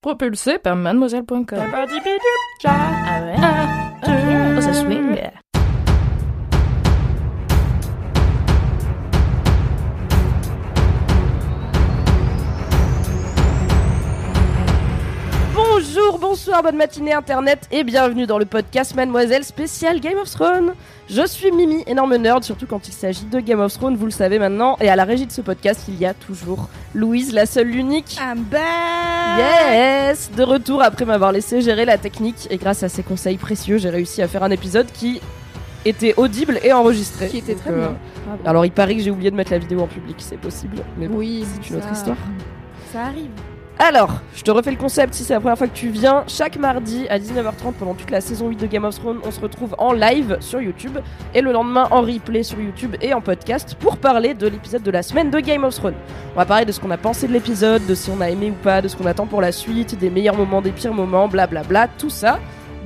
Propulsé par mademoiselle.com. Ah ouais? Oh, ça swing. Bonjour, bonsoir, bonne matinée internet et bienvenue dans le podcast Mademoiselle spécial Game of Thrones. Je suis Mimi, énorme nerd, surtout quand il s'agit de Game of Thrones, vous le savez maintenant. Et à la régie de ce podcast, il y a toujours Louise, la seule, l'unique. I'm back Yes De retour après m'avoir laissé gérer la technique et grâce à ses conseils précieux, j'ai réussi à faire un épisode qui était audible et enregistré. Qui était Donc, très euh, bien. Alors il paraît que j'ai oublié de mettre la vidéo en public, c'est possible, mais bon, Oui, c'est une ça- autre histoire. Ça arrive. Alors, je te refais le concept si c'est la première fois que tu viens. Chaque mardi à 19h30 pendant toute la saison 8 de Game of Thrones, on se retrouve en live sur YouTube et le lendemain en replay sur YouTube et en podcast pour parler de l'épisode de la semaine de Game of Thrones. On va parler de ce qu'on a pensé de l'épisode, de si on a aimé ou pas, de ce qu'on attend pour la suite, des meilleurs moments, des pires moments, blablabla, tout ça.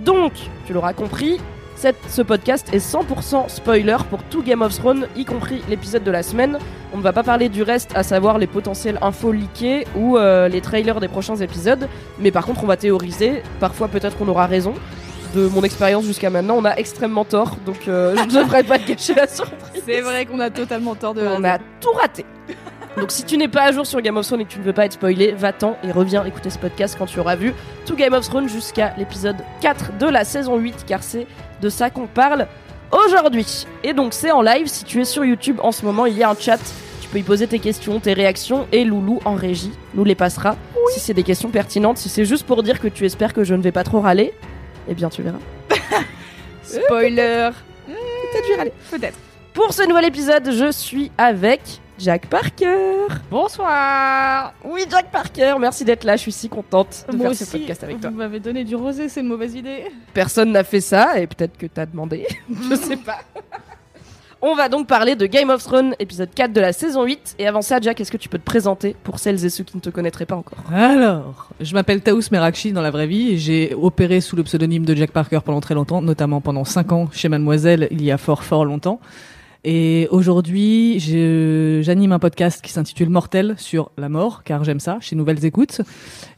Donc, tu l'auras compris, cette- ce podcast est 100% spoiler pour tout Game of Thrones, y compris l'épisode de la semaine. On ne va pas parler du reste, à savoir les potentiels infos leakés ou euh, les trailers des prochains épisodes. Mais par contre, on va théoriser. Parfois, peut-être qu'on aura raison. De mon expérience jusqu'à maintenant, on a extrêmement tort. Donc, euh, je ne devrais pas te gâcher la surprise. C'est vrai qu'on a totalement tort de On a tout raté. Donc si tu n'es pas à jour sur Game of Thrones et que tu ne veux pas être spoilé, va-t'en et reviens écouter ce podcast quand tu auras vu tout Game of Thrones jusqu'à l'épisode 4 de la saison 8 car c'est de ça qu'on parle aujourd'hui. Et donc c'est en live, si tu es sur YouTube en ce moment, il y a un chat, tu peux y poser tes questions, tes réactions et Loulou en régie nous les passera si c'est des questions pertinentes, si c'est juste pour dire que tu espères que je ne vais pas trop râler, eh bien tu verras. Spoiler Peut-être je vais râler. Peut-être. Pour ce nouvel épisode, je suis avec Jack Parker. Bonsoir Oui, Jack Parker, merci d'être là, je suis si contente de Moi faire ce podcast avec toi. vous m'avez donné du rosé, c'est une mauvaise idée. Personne n'a fait ça, et peut-être que t'as demandé, je sais pas. On va donc parler de Game of Thrones, épisode 4 de la saison 8. Et avant ça, Jack, est-ce que tu peux te présenter pour celles et ceux qui ne te connaîtraient pas encore? Alors, je m'appelle Taous Merakchi dans la vraie vie et j'ai opéré sous le pseudonyme de Jack Parker pendant très longtemps, notamment pendant 5 ans chez Mademoiselle il y a fort fort longtemps. Et aujourd'hui, je- j'anime un podcast qui s'intitule Mortel sur la mort, car j'aime ça, chez Nouvelles Écoutes.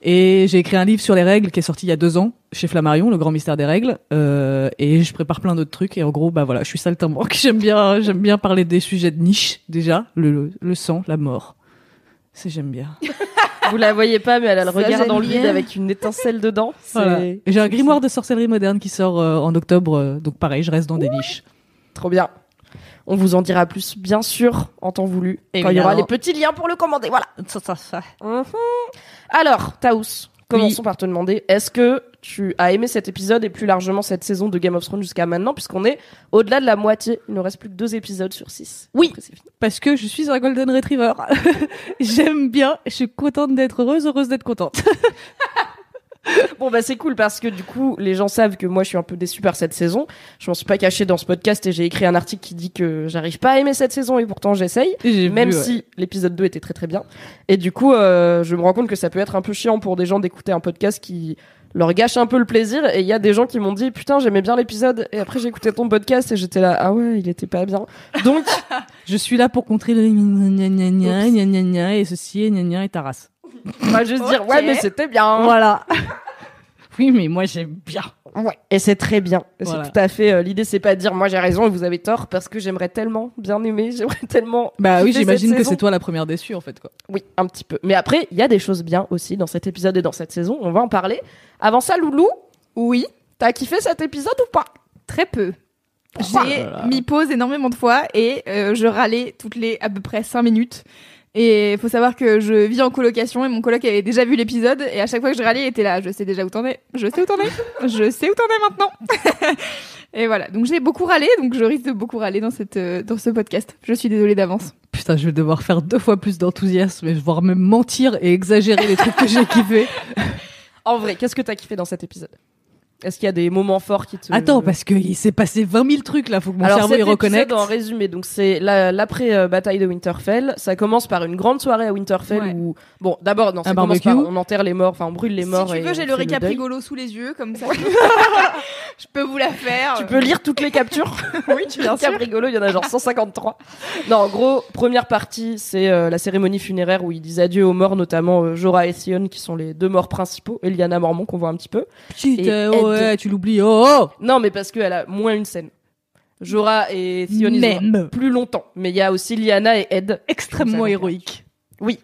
Et j'ai écrit un livre sur les règles qui est sorti il y a deux ans chez Flammarion, Le Grand Mystère des Règles. Euh, et je prépare plein d'autres trucs. Et en gros, bah voilà, je suis saltimbanque. J'aime bien, j'aime bien parler des sujets de niche déjà, le, le sang, la mort. C'est j'aime bien. Vous la voyez pas, mais elle a le regard dans le vide avec une étincelle dedans. C'est Voilà. J'ai un grimoire de sorcellerie moderne qui sort euh, en octobre, euh, donc pareil, je reste dans des niches. trop bien. On vous en dira plus, bien sûr, en temps voulu, quand il y aura les petits liens pour le commander. Voilà. Ça, ça, ça. Mhm. Alors, Taous, commençons par te demander, est-ce que tu as aimé cet épisode et plus largement cette saison de Game of Thrones jusqu'à maintenant, puisqu'on est au-delà de la moitié, il ne reste plus que deux épisodes sur six. Oui. Parce que je suis un golden retriever. J'aime bien, je suis contente d'être heureuse, heureuse d'être contente. Bon bah c'est cool parce que du coup les gens savent que moi je suis un peu déçu par cette saison. Je m'en suis pas caché dans ce podcast et j'ai écrit un article qui dit que j'arrive pas à aimer cette saison et pourtant j'essaye. Même vu, ouais. si l'épisode 2 était très très bien. Et du coup, euh, je me rends compte que ça peut être un peu chiant pour des gens d'écouter un podcast qui leur gâche un peu le plaisir. Et il y a des gens qui m'ont dit Putain, j'aimais bien l'épisode. Et après, j'ai écouté ton podcast et j'étais là Ah ouais, il était pas bien. Donc, Je suis là pour contrer le gna gna gna gna gna gna et ceci et gna gna et ta race. On va juste dire Ouais, mais c'était bien. Voilà. oui, mais moi j'aime bien. Ouais. Et c'est très bien. Voilà. C'est tout à fait. euh, L'idée, c'est pas de dire Moi j'ai raison et vous avez tort parce que j'aimerais tellement bien aimer. J'aimerais tellement. Bah oui, kiffer j'imagine cette que saison. c'est toi la première déçue en fait quoi. Oui, un petit peu. Mais après, il y a des choses bien aussi dans cet épisode et dans cette saison. On va en parler. Avant ça, Loulou, Oui, t'as kiffé cet épisode ou pas? Très peu. J'ai mis pause énormément de fois et euh, je râlais toutes les à peu près 5 minutes. Et il faut savoir que je vis en colocation et mon coloc avait déjà vu l'épisode et à chaque fois que je râlais, il était là. Je sais déjà où t'en es. Je sais où t'en es. Je sais où t'en es maintenant. et voilà. Donc j'ai beaucoup râlé, donc je risque de beaucoup râler dans cette euh, dans ce podcast. Je suis désolée d'avance. Putain, je vais devoir faire deux fois plus d'enthousiasme et voire même mentir et exagérer les trucs que j'ai kiffé. En vrai, qu'est-ce que t'as kiffé dans cet épisode? Est-ce qu'il y a des moments forts qui te. Attends, parce qu'il s'est passé 20 000 trucs là, faut que mon Alors cerveau y reconnecte. épisode, en résumé, donc c'est la- l'après euh, de Winterfell. Ça commence par une grande soirée à Winterfell Ouais. où bon, d'abord non, ça Un commence barbecue. par on enterre les morts, enfin on brûle les morts. si tu veux, j'ai le récap rigolo sous les yeux, comme ça. je peux vous la faire. Tu peux lire toutes les captures Oui, tu bien sûr. rigolo, il y en a genre 153. Non, en gros, première partie, c'est euh, la cérémonie funéraire où ils disent adieu aux morts, notamment euh, Jorah et Sion, qui sont les deux morts principaux, et Lyanna Mormont qu'on voit un petit peu. Putain, Et ouais, tu l'oublies. Oh, oh Non, mais parce qu'elle a moins une scène. Jorah et ont Même. plus longtemps. Mais il y a aussi Lyanna et Ed. Extrêmement héroïque. Oui.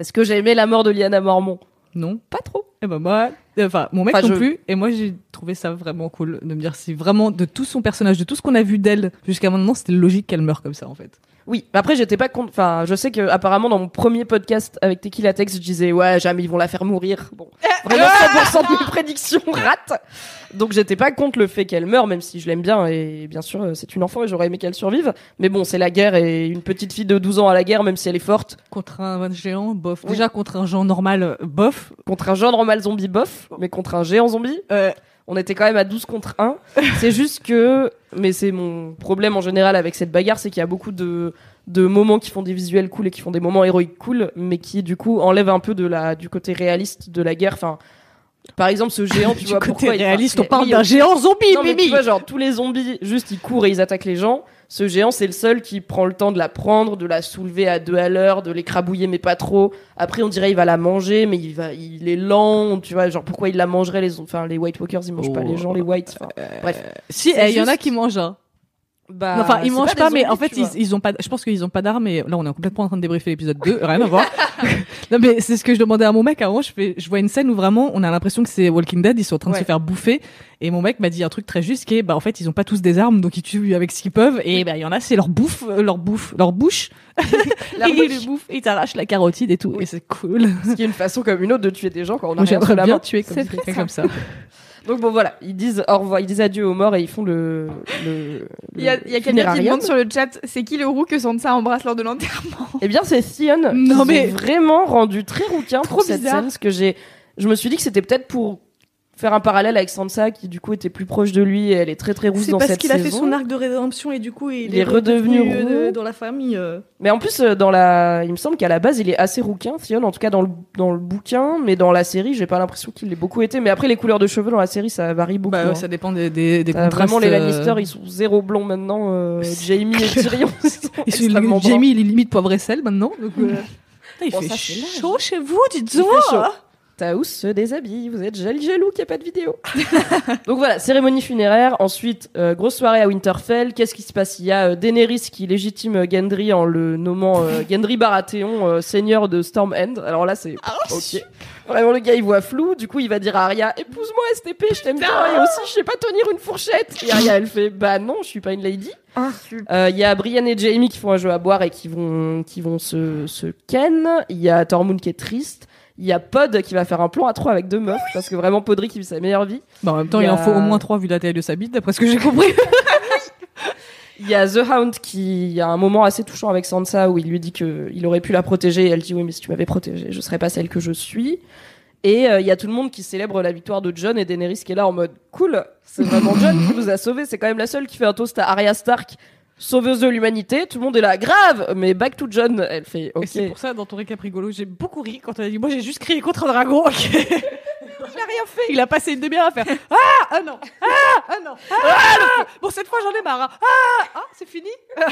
Est-ce que j'ai aimé la mort de Lyanna Mormont? Non Pas trop. Eh ben moi, enfin mon mec Enfin, non je- plus. Et moi j'ai trouvé ça vraiment cool de me dire si vraiment de tout son personnage, de tout ce qu'on a vu d'elle jusqu'à maintenant, c'était logique qu'elle meure comme ça en fait. Oui, mais après j'étais pas contre. Enfin, je sais que apparemment dans mon premier podcast avec Tequila Tex, je disais ouais jamais ils vont la faire mourir. Bon, vraiment 100% de mes prédictions ratent. Donc j'étais pas contre le fait qu'elle meure, même si je l'aime bien et bien sûr c'est une enfant et j'aurais aimé qu'elle survive. Mais bon, c'est la guerre et une petite fille de 12 ans à la guerre, même si elle est forte, Contre un géant, bof. Oui. Déjà contre un géant normal, euh, bof. contre un genre normal zombie bof, mais contre un géant zombie, Euh, on était quand même à 12 contre 1. c'est juste que, mais c'est mon problème en général avec cette bagarre, c'est qu'il y a beaucoup de, de moments qui font des visuels cool et qui font des moments héroïques cool, mais qui du coup enlèvent un peu de la, du côté réaliste de la guerre. Enfin, par exemple, ce géant, tu du vois, côté pourquoi réaliste, on parle d'un géant zombie, non, mais Mimi. tu vois, genre, tous les zombies, juste, ils courent et ils attaquent les gens. Ce géant, c'est le seul qui prend le temps de la prendre, de la soulever à deux à l'heure, de l'écrabouiller, mais pas trop. Après, on dirait il va la manger, mais il va, il est lent, tu vois, genre, pourquoi il la mangerait, les, enfin, les White Walkers, ils mangent pas Oh. les gens, les Whites. enfin, bref. Si, c'est eh, il y en a qui mangent. hein. Bah, enfin, ils mangent pas, mais en fait, ils, ils ont pas. Je pense qu'ils ont pas d'armes. Et là, on est complètement en train de débriefer l'épisode 2. Rien à voir. non, mais c'est ce que je demandais à mon mec. Avant, je fais, je vois une scène où vraiment, on a l'impression que c'est Walking Dead. Ils sont en train de se faire bouffer. Et mon mec m'a dit un truc très juste qui est, bah, en fait, ils ont pas tous des armes, donc ils tuent avec ce qu'ils peuvent. Et bah, il y en a, c'est leur bouffe, euh, leur bouffe, leur bouche. Leur et bouche. ils le bouffent. Et ils t'arrachent la carotide et tout. Et c'est cool. Ce qui est une façon comme une autre de tuer des gens quand on a rien la main. tuer comme comme ça. Donc bon voilà, ils disent au revoir, ils disent adieu aux morts et ils font le. le Il y a, quelqu'un qui demande sur le chat c'est qui le roux que Sansa embrasse lors de l'enterrement? Eh bien, c'est Sion. Non, mais- vraiment rendu très rouquin Trop pour cette bizarre. scène, parce que j'ai, je me suis dit que c'était peut-être pour faire un parallèle avec Sansa, qui du coup était plus proche de lui et elle est très très rousse C'est dans parce cette qu'il a fait saison. son arc de rédemption et du coup, il, Il est redevenu euh, roux. dans la famille. euh. Mais en plus, euh, dans la, il me semble qu'à la base, il est assez rouquin, Sion, en tout cas dans le, dans le bouquin, mais dans la série, j'ai pas l'impression qu'il l'ait beaucoup été. Mais après, les couleurs de cheveux dans la série, ça varie beaucoup. Bah, hein. ouais, ça dépend des, des, des contrastes. vraiment les Lannister, ils sont zéro blond maintenant. euh, Jamie et Tyrion, ils sont ils sont-. Jamie, il est limite poivre et sel maintenant. Donc, euh, putain, il Bon, fait ça, c'est chaud chez vous, dites Taous se déshabille, vous êtes jaloux jaloux qu'il n'y a pas de vidéo. Donc voilà, cérémonie funéraire. Ensuite, euh, grosse soirée à Winterfell. Qu'est-ce qui se passe? Il y a euh, Daenerys qui légitime euh, Gendry en le nommant euh, Gendry Baratheon, seigneur de Storm End. Alors là, c'est ok. Vraiment, le gars, il voit flou. Du coup, il va dire à Arya Épouse-moi, STP, je t'aime bien. Et aussi, je sais pas tenir une fourchette. Et Arya, elle fait Bah non, je suis pas une lady. Euh, Il y a Brienne et Jamie qui font un jeu à boire et qui vont, qui vont se, se ken. Il y a Tormund qui est triste. Il y a Pod qui va faire un plan à trois avec deux meufs parce que vraiment Podrick il vit sa meilleure vie. Bah, en même temps, Il en faut au moins trois vu la taille de sa bite, d'après ce que j'ai compris. Il y a The Hound qui a un moment assez touchant avec Sansa où il lui dit que il aurait pu la protéger et elle dit oui mais si tu m'avais protégée je serais pas celle que je suis. Et euh, il y a tout le monde qui célèbre la victoire de John et Daenerys qui est là en mode cool, c'est vraiment John qui nous a sauvés, c'est quand même la seule qui fait un toast à Arya Stark, sauveuse de l'humanité. Tout le monde est là grave, mais back to John, elle fait Et ok. c'est pour ça, dans ton récap rigolo, j'ai beaucoup ri quand elle a dit Moi, j'ai juste crié contre un dragon. ok. il a rien fait. Il a passé une demi-heure à faire Ah, ah non, ah, ah non, ah, bon, cette fois, j'en ai marre. hein. Ah, ah, c'est fini.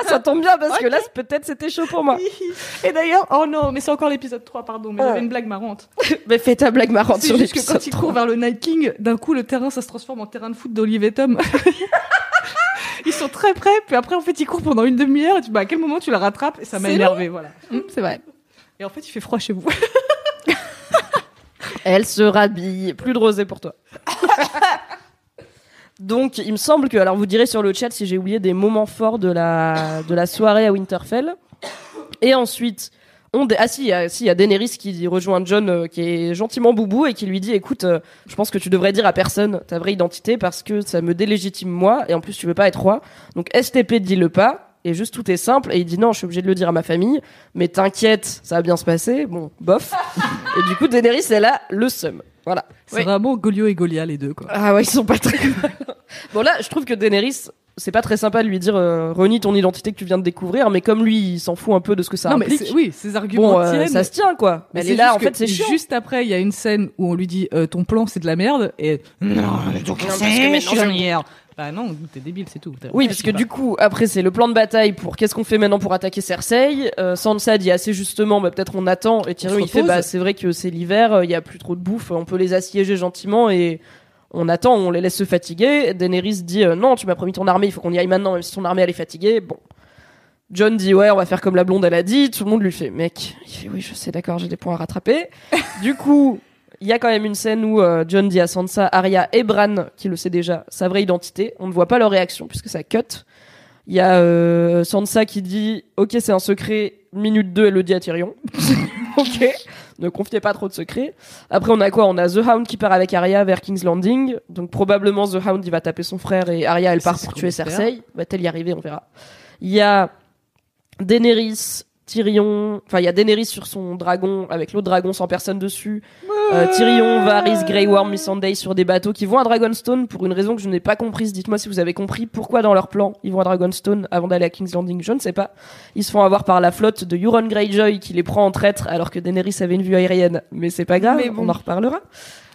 Ah, ça tombe bien parce que là peut-être c'était chaud pour moi. Et d'ailleurs, oh non, mais c'est encore l'épisode 3, pardon, mais Oh. j'avais une blague marrante. mais fais ta blague marrante sur juste que quand il court vers le Night King, d'un coup, le terrain, ça se transforme en terrain de foot d'Olive et Tom. Ils sont très près, puis après, en fait, il court pendant une demi-heure, et tu, bah, à quel moment tu la rattrapes, et ça m'a énervé, voilà. Hum, C'est vrai. Et en fait, il fait froid chez vous. Elle se rhabille. Plus de rosé pour toi. Donc, il me semble que, alors vous direz sur le chat si j'ai oublié des moments forts de la, de la soirée à Winterfell. Et ensuite, ah si, il y a- si, y a Daenerys qui rejoint John, euh, qui est gentiment boubou et qui lui dit, écoute, euh, je pense que tu devrais dire à personne ta vraie identité parce que ça me délégitime moi et en plus tu veux pas être roi. Donc STP dis-le pas. Et juste tout est simple et il dit non, je suis obligé de le dire à ma famille, mais t'inquiète, ça va bien se passer. Bon, bof. et du coup, Daenerys, elle a le seum. Voilà. C'est Oui. vraiment Golio et Golia les deux quoi. Ah ouais, ils sont pas très. Bon là, je trouve que Daenerys, c'est pas très sympa de lui dire euh, renie ton identité que tu viens de découvrir, mais comme lui, il s'en fout un peu de ce que ça non mais implique. c'est- oui, ces arguments bon, euh, tiennent. ça se tient quoi. Mais Elle c'est est là, juste en fait, c'est chiant. Juste après, il y a une scène où on lui dit euh, ton plan c'est de la merde et non, donc maintenant, je. Bah non, t'es débile, c'est tout. Oui, parce que du coup, après, c'est le plan de bataille pour qu'est-ce qu'on fait maintenant pour attaquer Cersei. Euh, Sansa dit assez justement, bah, peut-être on attend. Et Tyrion, il fait, bah, c'est vrai que c'est l'hiver, euh, il y a plus trop de bouffe, on peut les assiéger gentiment et on attend, on les laisse se fatiguer. Daenerys dit, euh, non, tu m'as promis ton armée, il faut qu'on y aille maintenant, même si ton armée elle est fatiguée. Bon. John dit, ouais, on va faire comme la blonde elle a dit. Tout le monde lui fait, mec, il fait, oui, je sais, d'accord, j'ai des points à rattraper. du coup, il y a quand même une scène où euh, John dit à Sansa, Arya et Bran, qui le sait déjà, sa vraie identité. On ne voit pas leur réaction puisque ça cut. Il y a euh, Sansa qui dit Ok, c'est un secret. Minute 2, elle le dit à Tyrion. ok, ne confiez pas trop de secrets. Après, on a quoi? On a The Hound qui part avec Arya vers King's Landing. Donc, probablement, The Hound, il va taper son frère et Arya, elle part pour tuer. Cersei. Va-t-elle y arriver On verra. Il y a Daenerys, Tyrion. Enfin, il y a Daenerys sur son dragon avec l'autre dragon sans personne dessus. Euh, Tyrion, Varys, Grey Worm, Missandei sur des bateaux qui vont à Dragonstone pour une raison que je n'ai pas comprise. Dites-moi si vous avez compris pourquoi dans leur plan ils vont à Dragonstone avant d'aller à King's Landing. Je ne sais pas. Ils se font avoir par la flotte de Euron Greyjoy qui les prend en traître alors que Daenerys avait une vue aérienne. Mais c'est pas grave, bon. on en reparlera.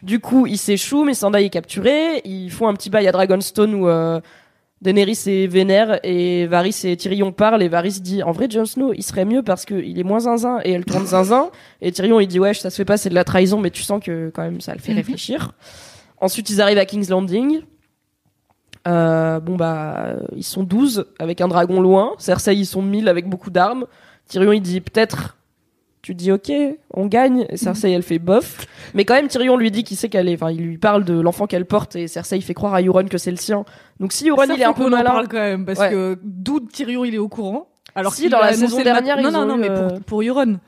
Du coup, ils s'échouent, Missandei est capturé. Ils font un petit bail à Dragonstone où euh, Daenerys est vénère et Varys et Tyrion parlent et Varys dit en vrai Jon Snow il serait mieux parce que il est moins zinzin et elle tourne zinzin et Tyrion il dit ouais ça se fait pas c'est de la trahison mais tu sens que quand même ça le fait Mhm. réfléchir. Ensuite ils arrivent à King's Landing. Euh, bon bah ils sont 12 avec un dragon loin, Cersei ils sont 1000 avec beaucoup d'armes. Tyrion il dit peut-être tu dis ok, on gagne. Et Cersei, elle fait bof. Mais quand même, Tyrion lui dit qu'il sait qu'elle est. Enfin, il lui parle de l'enfant qu'elle porte et Cersei fait croire à Euron que c'est le sien. Donc si Euron il est un peu malin, parle quand même parce Ouais. que d'où Tyrion il est au courant? Alors Si, dans la saison dernière, non ils non ont non eu, mais euh, pour pour Euron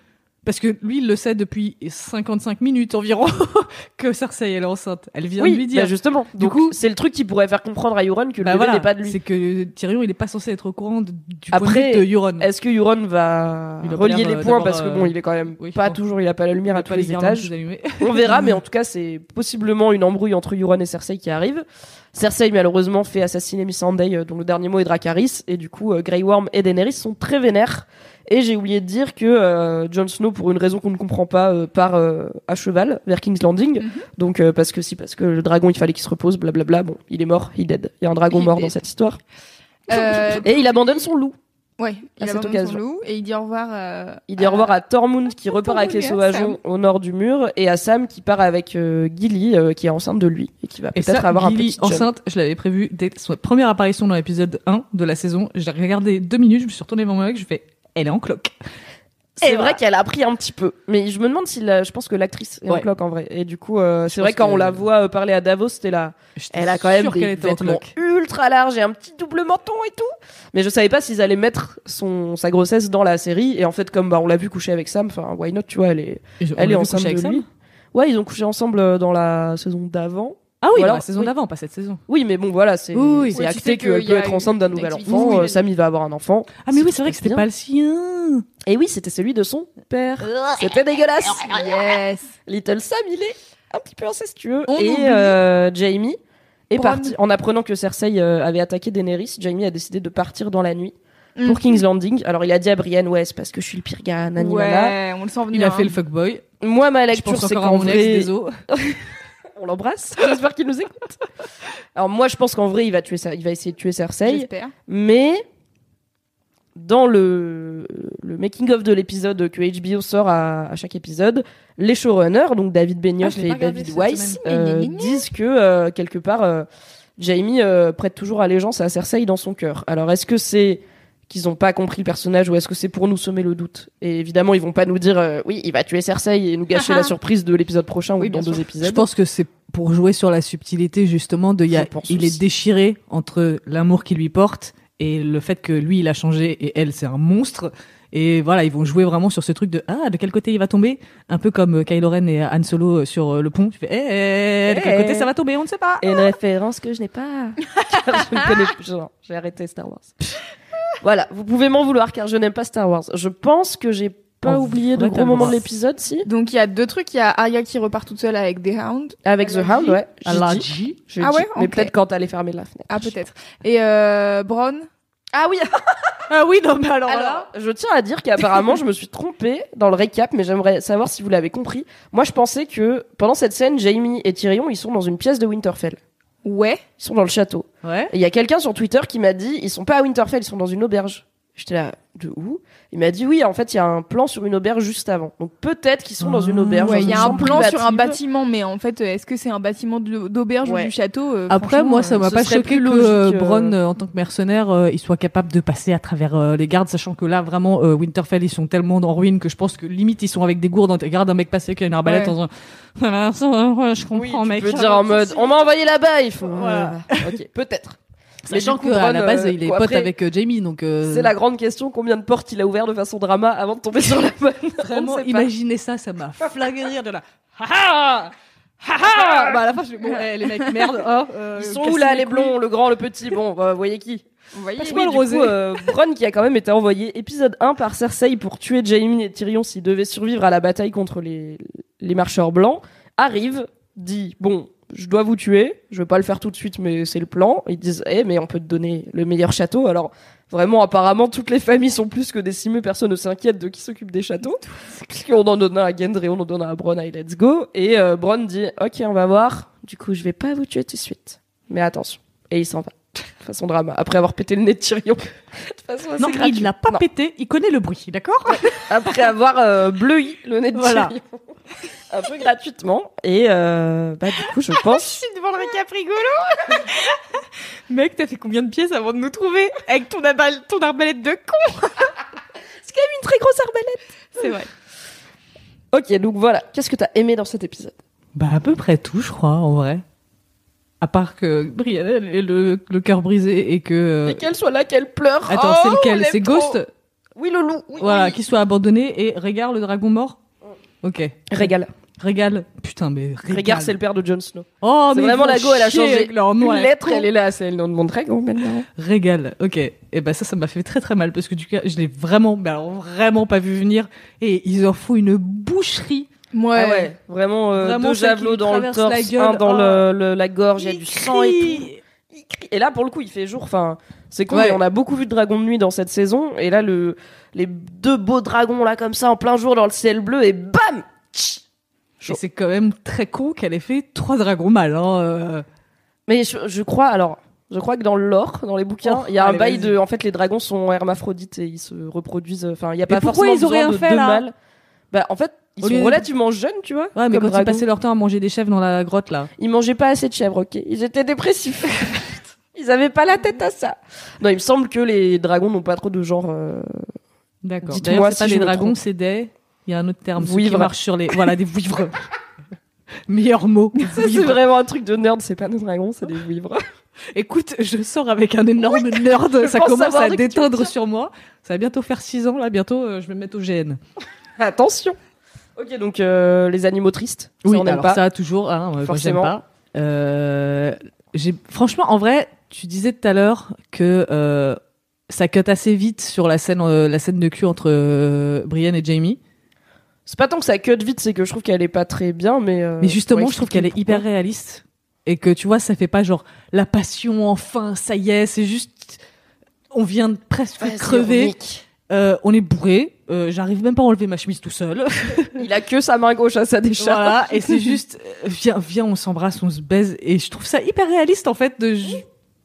parce que lui il le sait depuis 55 minutes environ que Cersei elle est enceinte. Elle vient oui, de lui dire. bah justement. Du Donc coup- c'est le truc qui pourrait faire comprendre à Euron que Bah le voilà, n'est pas de lui. c'est que Tyrion il est pas censé être au courant de- du Après, point de Euron. Est-ce que Euron va Il relier les euh, points parce que bon, euh, il est quand même oui, pas toujours, il a pas la lumière à tous les étages. On verra, mais en tout cas, c'est possiblement une embrouille entre Euron et Cersei qui arrive. Cersei, malheureusement, fait assassiner Missandei, euh, dont le dernier mot est Dracarys, et du coup, Grey Worm et Daenerys sont très vénères. Et j'ai oublié de dire que euh, Jon Snow, pour une raison qu'on ne comprend pas, euh, part euh, à cheval vers King's Landing. Mhm. Donc, euh, parce que si, parce que le dragon, il fallait qu'il se repose, blablabla. Bon, il est mort, il dead. Il y a un dragon Il mort dans cette histoire. Euh, Et il abandonne son loup. ouais, à il cette abandonne occasion. son loup et il dit au revoir. euh, Il dit au revoir à Tormund qui repart avec les et à sauvageons au nord du mur et à Sam qui part avec euh, Gilly euh, qui est enceinte de lui et qui va Et peut-être ça, avoir un Gilly petit Jon. enceinte, je l'avais prévu dès sa première apparition dans l'épisode 1 de la saison. J'ai regardé deux minutes, je me suis retournée vers mon mec, je fais, elle est en cloque. C'est vrai qu'elle a pris un petit peu, mais je me demande si la- je pense que l'actrice est en cloque en vrai. Et du coup, euh, c'est vrai quand que- on la voit euh, parler à Davos, c'était là. Elle a quand même des vêtements ultra larges et un petit double menton et tout. Mais je savais pas s'ils allaient mettre son sa grossesse dans la série. Et en fait, comme bah, on l'a vu coucher avec Sam, enfin why not, tu vois, elle est elle est enceinte de avec lui. Sam Ouais, ils ont couché ensemble euh, dans la saison d'avant. Ah oui, Voilà. dans la saison Oui. d'avant, pas cette saison. Oui, mais bon, voilà, c'est Oui, oui. tu acté qu'elle peut être enceinte d'un nouvel enfant. Oui, Euh, oui. Sam, il va avoir un enfant. Ah mais oui, c'est vrai que c'était pas le sien. Et oui, c'était celui de son père. C'était dégueulasse. Yes. Little Sam, il est un petit peu incestueux. On et euh, Jamie est parti. En apprenant que Cersei euh, avait attaqué Daenerys, Jamie a décidé de partir dans la nuit pour King's Landing. Alors il a dit à Brienne, ouais, c'est parce que je suis le pire gars, nani, nana. Ouais, on le sent venir. Il a hein. fait le fuckboy. Moi, ma lecture, c'est qu'en vrai. on l'embrasse. J'espère qu'il nous écoute. Alors moi, je pense qu'en vrai, il va tuer, il va essayer de tuer Cersei. J'espère. Mais dans le, le making of de l'épisode que HBO sort à, à chaque épisode, les showrunners, donc David Ah, Benioff l'ai et David Weiss, euh, disent que euh, quelque part euh, Jamie euh, prête toujours allégeance à Cersei dans son cœur. Alors est-ce que c'est qu'ils ont pas compris le personnage ou est-ce que c'est pour nous semer le doute Et évidemment, ils vont pas nous dire euh, oui, il va tuer Cersei et nous gâcher la surprise de l'épisode prochain Oui, ou dans deux épisodes. Je pense que c'est pour jouer sur la subtilité justement de y a- il aussi. est déchiré entre l'amour qu'il lui porte et le fait que lui il a changé et elle c'est un monstre Et voilà, ils vont jouer vraiment sur ce truc de ah de quel côté il va tomber, un peu comme Kylo Ren et Han Solo euh, sur euh, le pont. Tu fais eh, de quel Eh. côté ça va tomber, on ne sait pas. Et une référence que je n'ai pas. Je ne connais plus. J'ai arrêté Star Wars. Voilà, vous pouvez m'en vouloir car je n'aime pas Star Wars. Je pense que j'ai pas En oublié de gros moments de l'épisode, si. Donc il y a deux trucs. Il y a Arya qui repart toute seule avec des hounds. Avec The Elle Hound, ouais. J'ai dit. Ah ouais, Mais peut-être quand t'allais fermer la fenêtre. Ah peut-être. Et euh, Bron. Ah oui. Ah oui, non mais alors, là. Alors, je tiens à dire qu'apparemment, je me suis trompée dans le récap, mais j'aimerais savoir si vous l'avez compris. Moi, je pensais que pendant cette scène, Jamie et Tyrion, ils sont dans une pièce de Winterfell. Ouais. Ils sont dans le château. Ouais. Et il y a quelqu'un sur Twitter qui m'a dit, ils sont pas à Winterfell, ils sont dans une auberge. J'étais là, de où? Il m'a dit oui, en fait, il y a un plan sur une auberge juste avant. Donc peut-être qu'ils sont dans une Ah. auberge. Ouais, il y a un plan sur un bâtiment, mais en fait, est-ce que c'est un bâtiment d'auberge ou du château Euh, Après, moi, ça euh, m'a pas choqué que euh, euh, Bronn, euh, en tant que mercenaire, euh, il soit capable de passer à travers euh, les gardes, sachant que là, vraiment, euh, Winterfell, ils sont tellement en ruine que je pense que limite, ils sont avec des gourdes. Regarde un mec passer qui a une arbalète Ouais. en disant, Voilà, ça, ouais, je Oui, comprends, tu mec. peux dire en mode, on m'a envoyé là-bas, il faut. Voilà. ok, peut-être. Sachant qu'à la base, euh, il est quoi, pote après, avec euh, Jamie, donc. euh, C'est la grande question, combien de portes il a ouvert de façon drama avant de tomber sur la bonne Vraiment, imaginez ça, ça m'a flagué de rire de là. Ha ha ha Bah à la fin, je fais bon, eh, les mecs, merde. hein, euh, Ils sont où là, les blonds, le grand, le petit? Bon, bah, vous voyez qui Vous voyez Passe-moi Oui, le du rosé. coup, euh, Bronn qui a quand même été envoyé épisode 1 par Cersei pour tuer Jaime et Tyrion s'ils devaient survivre à la bataille contre les, les marcheurs blancs, arrive, dit bon, je dois vous tuer, je vais pas le faire tout de suite, mais c'est le plan. Ils disent eh mais on peut te donner le meilleur château. Alors vraiment, apparemment, toutes les familles sont plus que décimées, personne ne s'inquiète de qui s'occupe des châteaux. Puisqu'on en donne un à Gendry, on en donne un à Bronn, allez, let's go. Et euh, Bronn dit ok, on va voir. Du coup, je vais pas vous tuer tout de suite, mais attention. Et il s'en va. De façon drama, après avoir pété le nez de Tyrion. De façon assez Non, gratuite. il l'a pas Non. pété, il connaît le bruit, d'accord Après avoir euh, bleui le nez de Voilà. Tyrion. Un peu gratuitement. Et euh, bah, du coup, je pense. suis devant le récap rigolo. Mec, t'as fait combien de pièces avant de nous trouver avec ton, abal- ton arbalète de con C'est quand même une très grosse arbalète. C'est vrai. Ok, donc voilà. Qu'est-ce que t'as aimé dans cet épisode? Bah à peu près tout, je crois, en vrai. À part que Brienne elle ait le, le cœur brisé et que... euh, Et qu'elle soit là, qu'elle pleure. Attends, Oh, c'est on lequel C'est. Ghost Oui, le loup. Oui, Voilà, oui. qui soit abandonné et Régard, le dragon mort Ok. Régale. Régale. Putain, mais Régale. Régale, c'est le père de Jon Snow. Oh, c'est mais vraiment la go, elle a changé. leur nom, Une lettre, elle est là, c'est le nom de mon dragon maintenant. Régale, ok. Et ben ça, ça m'a fait très très mal parce que du coup, je l'ai vraiment, mais alors vraiment pas vu venir et ils en font une boucherie. Ouais. Ah ouais, vraiment, euh, Vraiment, deux javelots dans le torse, gueule. un dans Oh. le, le- la gorge, il y a du sang et tout. crie. Il crie. Et là, pour le coup, il fait jour. Enfin, c'est Ouais. mais on a beaucoup vu de dragons de nuit dans cette saison. Et là, le, les deux beaux dragons, là, comme ça, en plein jour, dans le ciel bleu, et bam Et c'est quand même très con qu'elle ait fait trois dragons mal. Hein. euh. Mais je, je crois, alors, je crois que dans le lore, dans les bouquins, Oh, il y a un bail de. En fait, les dragons sont hermaphrodites et ils se reproduisent. Enfin, il n'y a pas forcément ils besoin de là? mâles. Bah, en fait, ils Au sont lieu de- relativement jeunes, tu vois. Ouais, mais comme quand ils passaient leur temps à manger des chèvres dans la grotte là. Ils mangeaient pas assez de chèvres, ok. Ils étaient dépressifs. Ils avaient pas la tête à ça. Non, il me semble que les dragons n'ont pas trop de genre. euh, D'accord. Dites-moi D'ailleurs, c'est si pas je des me dragons, trompe. c'est des. Il y a un autre terme. ceux Vouivres. Qui marchent sur les. Voilà, des vouivres. Meilleur mot. Ça, c'est vouivres. vraiment un truc de nerd. C'est pas des dragons, c'est des vouivres. Écoute, je sors avec un énorme nerd. Ça pense commence savoir à de qui tu veux déteindre sur moi. Ça va bientôt faire 6 ans là. Bientôt, euh, je vais me mettre au GN. Attention. Ok, donc euh, les animaux tristes. Ça, Oui, on n'aime alors pas. ça toujours. Hein, moi, j'aime Forcément. pas. Euh, j'ai franchement, en vrai, tu disais tout à l'heure que euh, ça cut assez vite sur la scène, euh, la scène de cul entre euh, Brienne et Jamie. C'est pas tant que ça cut vite, c'est que je trouve qu'elle est pas très bien, mais. euh, Mais justement, je trouve qu'elle est hyper réaliste et que tu vois, ça fait pas genre la passion enfin, ça y est, c'est juste on vient de presque Vas-y, crever, euh, on est bourré, euh, j'arrive même pas à enlever ma chemise tout seul. Il a que sa main gauche à sa décharge. voilà, et c'est juste euh, viens, viens, on s'embrasse, on se baise et je trouve ça hyper réaliste en fait de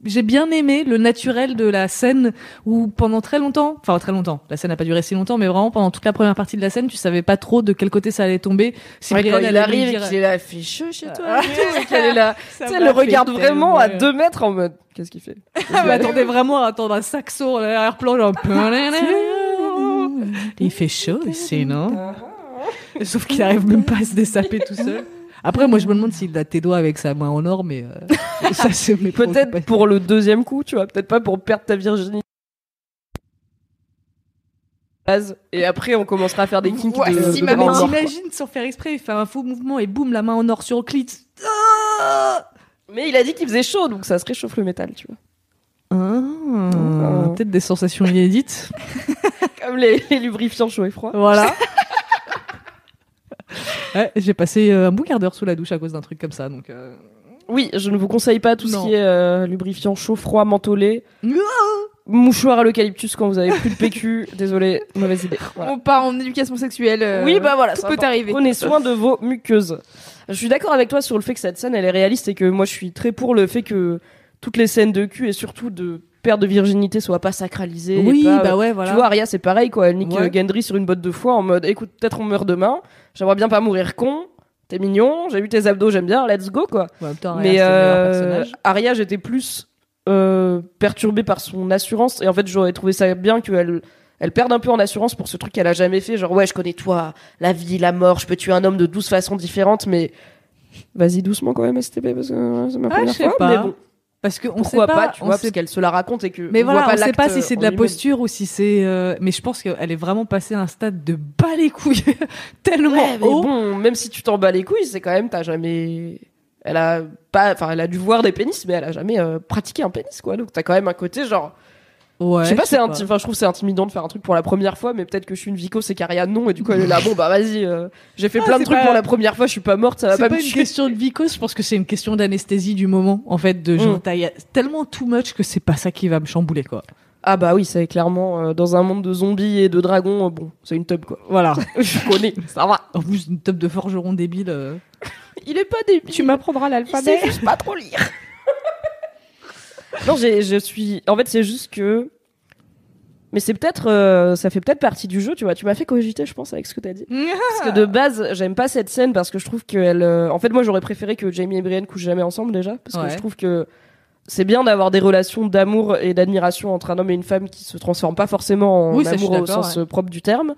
j'ai bien aimé le naturel de la scène où pendant très longtemps, enfin très longtemps, la scène n'a pas duré si longtemps, mais vraiment pendant toute la première partie de la scène, tu savais pas trop de quel côté ça allait tomber. Si Ouais, quand il arrive dire- qu'il est là, fait chaud chez toi. Ah. et qu'elle est là. Tu sais, elle le regarde vraiment à deux mètres en mode. Qu'est-ce qu'il fait? Je m'attendais vraiment à entendre un saxo à l'arrière-plan, genre. Il fait chaud ici, non? Sauf qu'il arrive même pas à se dessaper tout seul. Après, moi, je me demande s'il a tes doigts avec sa main en or, mais euh, ça, c'est mes Peut-être pour le deuxième coup, tu vois. Peut-être pas pour perdre ta virginité. Et après on commencera à faire des kinks Voici de, de ma t'imagines sans faire exprès, il fait un faux mouvement et boum, la main en or sur le clit. Mais il a dit qu'il faisait chaud, donc ça se réchauffe le métal, tu vois. Ah, Peut-être des sensations inédites. Comme les, les lubrifiants chauds et froids. Voilà. Ouais, j'ai passé euh, un bon quart d'heure sous la douche à cause d'un truc comme ça, donc. euh, Oui, je ne vous conseille pas tout Non. ce qui est euh, lubrifiant chaud, froid, mentholé. Mouchoir à l'eucalyptus quand vous avez plus de PQ. Désolé, mauvaise idée. Voilà. On part en éducation sexuelle. euh, Oui, bah voilà, tout c'est peut important. arriver. Prenez soin de vos muqueuses. Je suis d'accord avec toi sur le fait que cette scène elle est réaliste et que moi je suis très pour le fait que toutes les scènes de cul et surtout de perte de virginité soient pas sacralisées. et Oui, pas- bah ouais, voilà. Tu vois, Arya c'est pareil quoi. Elle nique Ouais. euh, Gendry sur une botte de foie en mode écoute, peut-être on meurt demain. J'aimerais bien pas mourir con. T'es mignon, j'ai vu tes abdos, j'aime bien, let's go quoi. Ouais, Mais euh. Arya, j'étais plus euh, perturbée par son assurance et en fait j'aurais trouvé ça bien qu'elle elle perde un peu en assurance pour ce truc qu'elle a jamais fait. Genre ouais, je connais toi, la vie, la mort, je peux tuer un homme de 12 façons différentes, mais vas-y doucement quand même STP parce que euh, c'est ma Ah, première fois. pas. Mais bon, Parce que on sait pas, pas, tu on vois, sait parce qu'elle se la raconte et que Mais on voilà, voit on pas sait pas si c'est de la posture ou si c'est. euh, Mais je pense qu'elle est vraiment passée à un stade de bas les couilles tellement Ouais, mais haut. bon, même si tu t'en bats les couilles, c'est quand même t'as jamais. Elle a pas, enfin, elle a dû voir des pénis, mais elle a jamais euh, pratiqué un pénis, quoi. Donc t'as quand même un côté genre. Ouais, je sais pas, c'est inti- enfin, je trouve c'est intimidant de faire un truc pour la première fois, mais peut-être que je suis une vico, c'est qu'Aria non, et du coup elle est là, bon bah vas-y, euh, j'ai fait Ah, plein de c'est trucs pas- pour la première fois, je suis pas morte, ça va C'est pas, pas, me une tuer. question de vicose, je pense que c'est une question d'anesthésie du moment, en fait, de genre, Mm. tellement too much que c'est pas ça qui va me chambouler, quoi. Ah bah oui, c'est clairement euh, dans un monde de zombies et de dragons, euh, bon, c'est une tub quoi. Voilà. je connais, ça va. En plus, une top de forgeron débile. euh. Il est pas débile. Tu m'apprendras l'alphabet. sait juste pas trop lire. Non, je suis. En fait, c'est juste que. Mais c'est peut-être, euh, ça fait peut-être partie du jeu, tu vois. Tu m'as fait cogiter, je pense, avec ce que t'as dit. Parce que de base, j'aime pas cette scène parce que je trouve qu'elle. euh, En fait, moi, j'aurais préféré que Jamie et Brienne couchent jamais ensemble déjà, parce que je trouve que c'est bien d'avoir des relations d'amour et d'admiration entre un homme et une femme qui se transforment pas forcément en Oui, amour au sens propre du terme.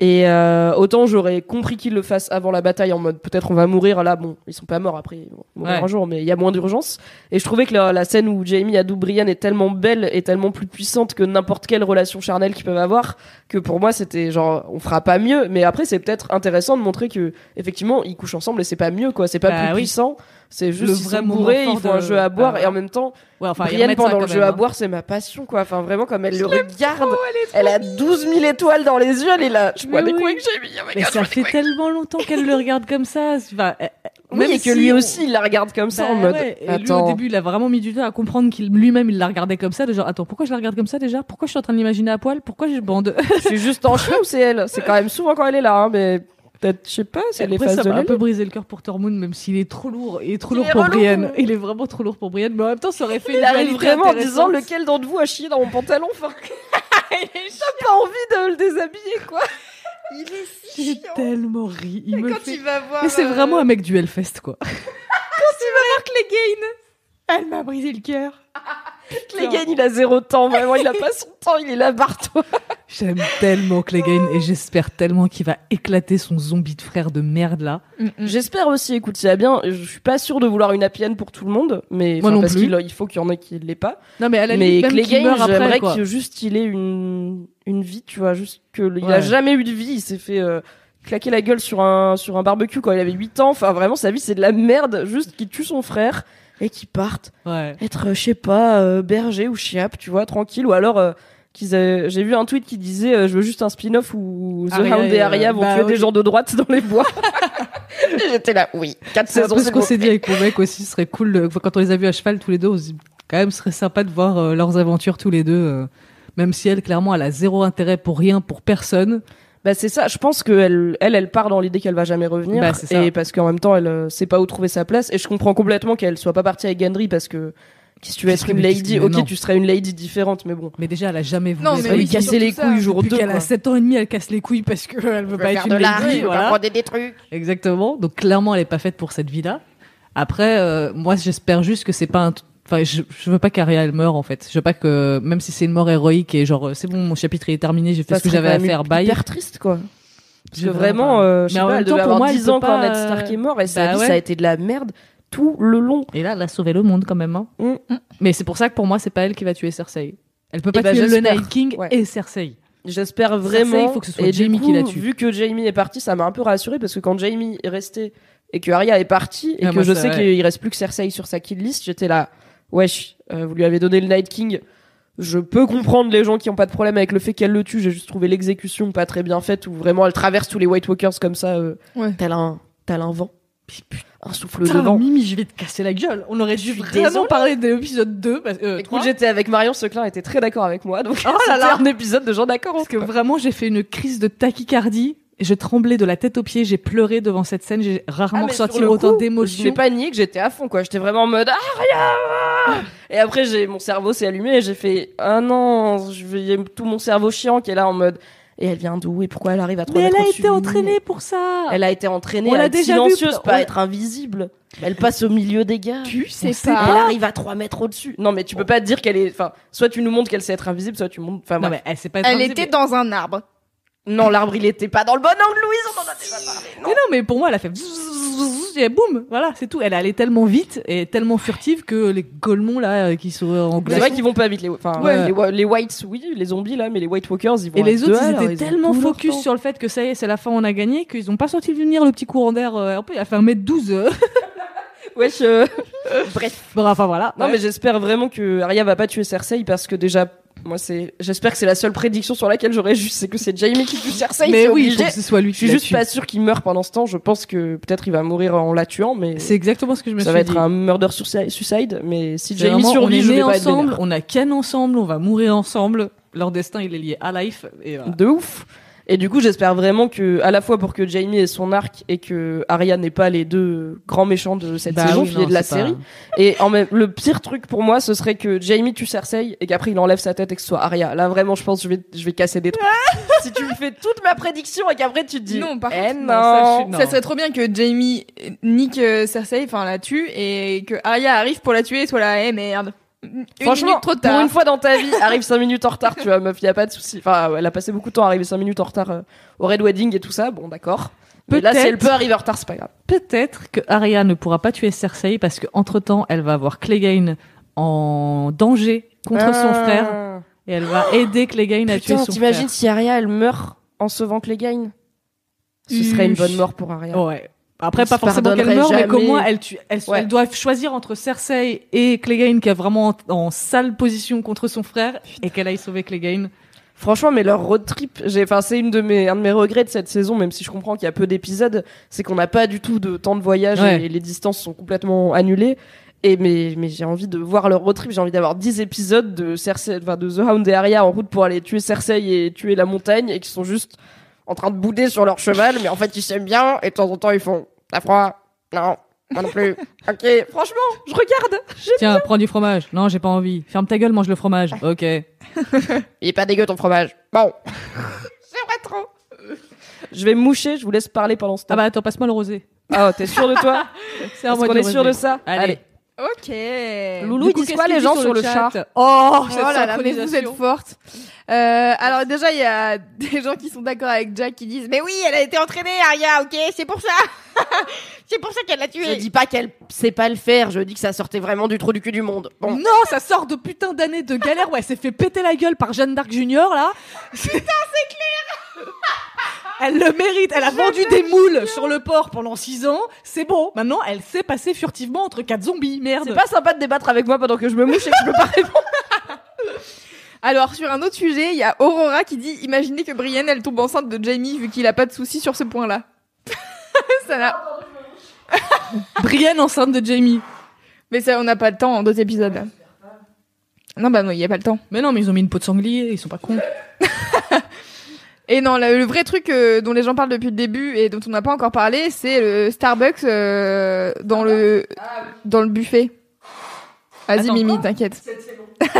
Et euh, autant j'aurais compris qu'ils le fassent avant la bataille en mode peut-être on va mourir. Là bon ils sont pas morts après ils vont mourir Ouais. un jour mais il y a moins d'urgence. Et je trouvais que la, la scène où Jamie adoube Brienne est tellement belle et tellement plus puissante que n'importe quelle relation charnelle qu'ils peuvent avoir que pour moi c'était genre on fera pas mieux. Mais après c'est peut-être intéressant de montrer que effectivement ils couchent ensemble et c'est pas mieux quoi. C'est pas Bah plus oui. puissant c'est juste Le ils vrai sont bourrés ils font de- un jeu à boire Ah, et en même temps Ouais, enfin, Brienne pendant le jeu même, à hein. boire c'est ma passion quoi. Enfin vraiment comme elle le regarde. elle a 12 000 étoiles dans les yeux elle est là. Je Mais des coups oui. avec Jamie oh Mais God, ça fait tellement longtemps qu'elle le regarde comme ça. Enfin, oui même et que si lui on- aussi il la regarde comme ça Bah en mode ouais, et lui, au début, il a vraiment mis du temps à comprendre qu'il lui-même il la regardait comme ça, de genre attends pourquoi je la regarde comme ça déjà? Pourquoi je suis en train de l'imaginer à poil? Pourquoi je bande? Suis juste en chien ou c'est elle? C'est quand même souvent quand elle est là hein, mais peut-être je sais pas c'est les phases ça de un peu brisé le cœur pour Tormund, même s'il est trop lourd, il est trop Il lourd est pour relou. Brienne. Il est vraiment trop lourd pour Brienne, mais en même temps, ça aurait fait il une arrive vraiment en disant lequel d'entre vous a chié dans mon pantalon enfin t'as pas envie de le déshabiller quoi il est si J'ai tellement ri. Il Et me quand fait... il va voir. Mais c'est euh, vraiment un mec du Hellfest, quoi. Clegane. Elle m'a brisé le cœur. Clegane il a zéro temps vraiment il a pas son temps il est là barre-toi J'aime tellement Clegane et j'espère tellement qu'il va éclater son zombie de frère de merde là. Mm, mm. J'espère aussi, écoute, a bien, je suis pas sûr de vouloir une happy end pour tout le monde, mais Moi enfin, non parce plus. qu'il il faut qu'il y en ait qui l'aient pas. Non mais à la mais qu'il Clegane, meurt après, j'aimerais que juste il ait une une vie, tu vois, juste que il Ouais. a jamais eu de vie, il s'est fait euh, claquer la gueule sur un sur un barbecue quand il avait 8 ans. Enfin vraiment sa vie c'est de la merde, juste qu'il tue son frère et qu'il parte Ouais. être euh, je sais pas euh, berger ou chiape, tu vois, tranquille ou alors euh, qu'ils aient- j'ai vu un tweet qui disait euh, je veux juste un spin-off où The Arya Hound et Arya vont bah tuer oui. des gens de droite dans les bois. Et J'étais là, oui, 4 C'est un saisons peu ce qu'on s'est dit avec mon mec aussi, ce serait cool de- quand on les a vus à cheval tous les deux, on se dit quand même ce serait sympa de voir euh, leurs aventures tous les deux. euh, même si elle, clairement, elle a zéro intérêt pour rien, pour personne. Bah c'est ça, je pense qu'elle elle elle part dans l'idée qu'elle va jamais revenir Bah, c'est ça. et parce qu'en même temps elle euh, sait pas où trouver sa place et je comprends complètement qu'elle soit pas partie avec Gendry parce que si tu veux être une lady, ok non. tu serais une lady différente mais bon. Mais déjà, elle a jamais voulu Non, mais va lui oui, casser les surtout ça. couilles jour Depuis 2 qu'elle a 7 ans et demi, elle casse les couilles parce qu'elle veut pas être une lady, voilà. des trucs. Exactement. Donc clairement, elle est pas faite pour cette vie-là. Après, euh, moi, j'espère juste que c'est pas un. Enfin, je, je veux pas qu'Aria elle meure en fait. Je veux pas que même si c'est une mort héroïque et genre euh, c'est bon, mon chapitre est terminé, j'ai fait ce que j'avais à faire. Bye. Hyper triste quoi. Parce que vraiment, pas- euh, je sais pas, elle temps, devait pour avoir moi, elle 10 peut ans quand Ned Stark est mort et sa bah vie ouais. ça a été de la merde tout le long. Et là, elle a sauvé le monde quand même. Hein. Mm. Mais c'est pour ça que pour moi, c'est pas elle qui va tuer Cersei. Elle peut pas bah, tuer le j'espère. Night King Ouais. et Cersei. J'espère vraiment. il faut que ce soit et Jamie coup, qui la tue. Vu que Jamie est parti, ça m'a un peu rassuré parce que quand Jamie est resté et que Arya est partie et Ah, que moi, je sais ouais. qu'il reste plus que Cersei sur sa kill list, j'étais là. Wesh, euh, vous lui avez donné le Night King. Je peux comprendre les gens qui ont pas de problème avec le fait qu'elle le tue. J'ai juste trouvé l'exécution pas très bien faite où vraiment elle traverse tous les White Walkers comme ça, euh, Ouais. tel un, tel un vent, un souffle de vent. Mimi, je vais te casser la gueule. On aurait dû vraiment parler de l'épisode 2. Parce, euh, Écoute, j'étais avec Marion Seclin, était très d'accord avec moi, donc Oh là. un épisode de gens d'accord. Parce que vraiment, j'ai fait une crise de tachycardie. Et je tremblais de la tête aux pieds. J'ai pleuré devant cette scène. J'ai rarement Ah, le autant Je d'émotions. l'ai pas nié que j'étais à fond, quoi. J'étais vraiment en mode Aria Et après, j'ai mon cerveau s'est allumé et j'ai fait Ah non, je vais il y a tout mon cerveau chiant qui est là en mode Et elle vient d'où et pourquoi elle arrive à 3 Mais elle a été entraînée pour ça. Elle a été entraînée On à l'a être déjà vu, silencieuse, on pas être invisible. Elle passe au milieu des gars. Tu sais sait Elle pas. arrive à 3 mètres au-dessus. Non, mais tu peux pas te dire qu'elle est. Enfin, soit tu nous montres qu'elle sait être invisible, soit tu montres. Enfin, Non, mais elle s'est pas Elle invisible. était dans un arbre. Non, l'arbre, il était pas dans le bon angle, Louise, on en a déjà parlé. Non. Mais non, mais pour moi, elle a fait et boum, voilà, c'est tout. Elle est allée tellement vite et tellement furtive que les golemons là qui sont en C'est glace. vrai qu'ils vont pas vite, les, enfin, Ouais. les, les whites, oui, les zombies là, mais les white walkers, ils vont Et les autres, ils étaient tellement focus sur le fait que ça y est, c'est la fin, on a gagné, qu'ils ont pas senti venir le petit courant d'air. Euh, il a fait 1m12. euh. Wesh, euh, bref. bon, enfin voilà. Non, Ouais. mais j'espère vraiment que Arya va pas tuer Cersei parce que déjà, moi, c'est, j'espère que c'est la seule prédiction sur laquelle j'aurais juste, c'est que c'est Jaime qui tue Cersei. Mais oui, il obligé. faut que ce soit lui Je suis juste tue. pas sûr qu'il meure pendant ce temps. Je pense que peut-être il va mourir en la tuant, mais C'est exactement ce que je me ça suis va dit. être un murder suicide-. Mais si Jaime survit, on je vais nés pas être ensemble, on a Ken ensemble, on va mourir ensemble. Leur destin, il est lié à Life. Et voilà. de ouf. Et du coup, j'espère vraiment que, à la fois pour que Jaime ait son arc et que Arya n'est pas les deux grands méchants de cette Bah saison, oui, non, de la pas- série. Et en même, le pire truc pour moi, ce serait que Jaime tue Cersei et qu'après il enlève sa tête et que ce soit Arya. Là, vraiment, je pense que je vais, je vais casser des trucs. si tu me fais toute ma prédiction et qu'après tu te dis, Non, par eh contre, non. non, ça, suis- non. Ça serait trop bien que Jamie nique euh, Cersei, enfin la tue, et que Arya arrive pour la tuer et soit là, eh merde. Une Franchement, minute trop tard. pour une fois dans ta vie, arrive 5 minutes en retard, tu vois, meuf, y a pas de souci. Enfin, elle a passé beaucoup de temps à arriver 5 minutes en retard euh, au Red Wedding et tout ça, bon, d'accord. Mais là, si elle peut arriver en retard, c'est pas grave. Peut-être que Arya ne pourra pas tuer Cersei parce que entre temps, elle va avoir Clegane en danger contre son Ah. frère et elle va aider Clegane à tuer son t'imagines frère. si Arya elle meurt en sauvant Clegane? Ce serait une bonne mort pour Arya. Ouais. Après, On pas forcément qu'elle meurt, mais qu'au moins elle, tue, elle, Ouais. elle doit choisir entre Cersei et Clegane qui est vraiment en, en sale position contre son frère et qu'elle aille sauver Clegane. Franchement, mais leur road trip, j'ai, enfin, c'est une de mes, un de mes regrets de cette saison, même si je comprends qu'il y a peu d'épisodes, c'est qu'on n'a pas du tout de temps de voyage Ouais. et les distances sont complètement annulées. Et mais, mais j'ai envie de voir leur road trip, j'ai envie d'avoir 10 épisodes de Cersei, enfin, de The Hound et Arya en route pour aller tuer Cersei et tuer la montagne et qui sont juste en train de bouder sur leur cheval, mais en fait ils s'aiment bien et de temps en temps ils font, t'as froid? Non, moi non plus. ok, franchement, je regarde. Tiens, prends du fromage. Non, j'ai pas envie. Ferme ta gueule, mange le fromage. Ok. Il est pas dégueu ton fromage. Bon. J'aimerais trop. Je vais me moucher, je vous laisse parler pendant ce temps. Ah bah attends, passe-moi le rosé. Ah, t'es sûr de toi C'est un qu'on est sûr de ça Allez. Ok. Loulou, ils coup, disent qu'est-ce quoi les gens sur le chat Oh, cette Oh là là, mais vous êtes forte. Euh, alors déjà, il y a des gens qui sont d'accord avec Jack qui disent « Mais oui, elle a été entraînée, Arya, ok C'est pour ça C'est pour ça qu'elle l'a tuée Je dis pas qu'elle sait pas le faire, je dis que ça sortait vraiment du trou du cul du monde. Bon. Non, ça sort de putain d'années de galère où elle s'est fait péter la gueule par Jeanne d'Arc Junior, là. Putain, c'est clair Elle le mérite, elle a vendu des moules sur le port pendant 6 ans, c'est bon. Maintenant, elle sait passer furtivement entre quatre zombies, merde. C'est pas sympa de débattre avec moi pendant que je me mouche et que je peux pas répondre. Alors, sur un autre sujet, il y a Aurora qui dit « Imaginez que Brienne, elle tombe enceinte de Jamie vu qu'il a pas de soucis sur ce point-là. » Ça n'a... Brienne enceinte de Jamie. Mais ça, on n'a pas le temps en deux épisodes. là. Non, bah non, il y a pas le temps. Mais non, mais ils ont mis une peau de sanglier, ils sont pas cons. Et non, le, le vrai truc euh, dont les gens parlent depuis le début et dont on n'a pas encore parlé, c'est le Starbucks euh, dans le dans le buffet. Vas-y Mimi, t'inquiète.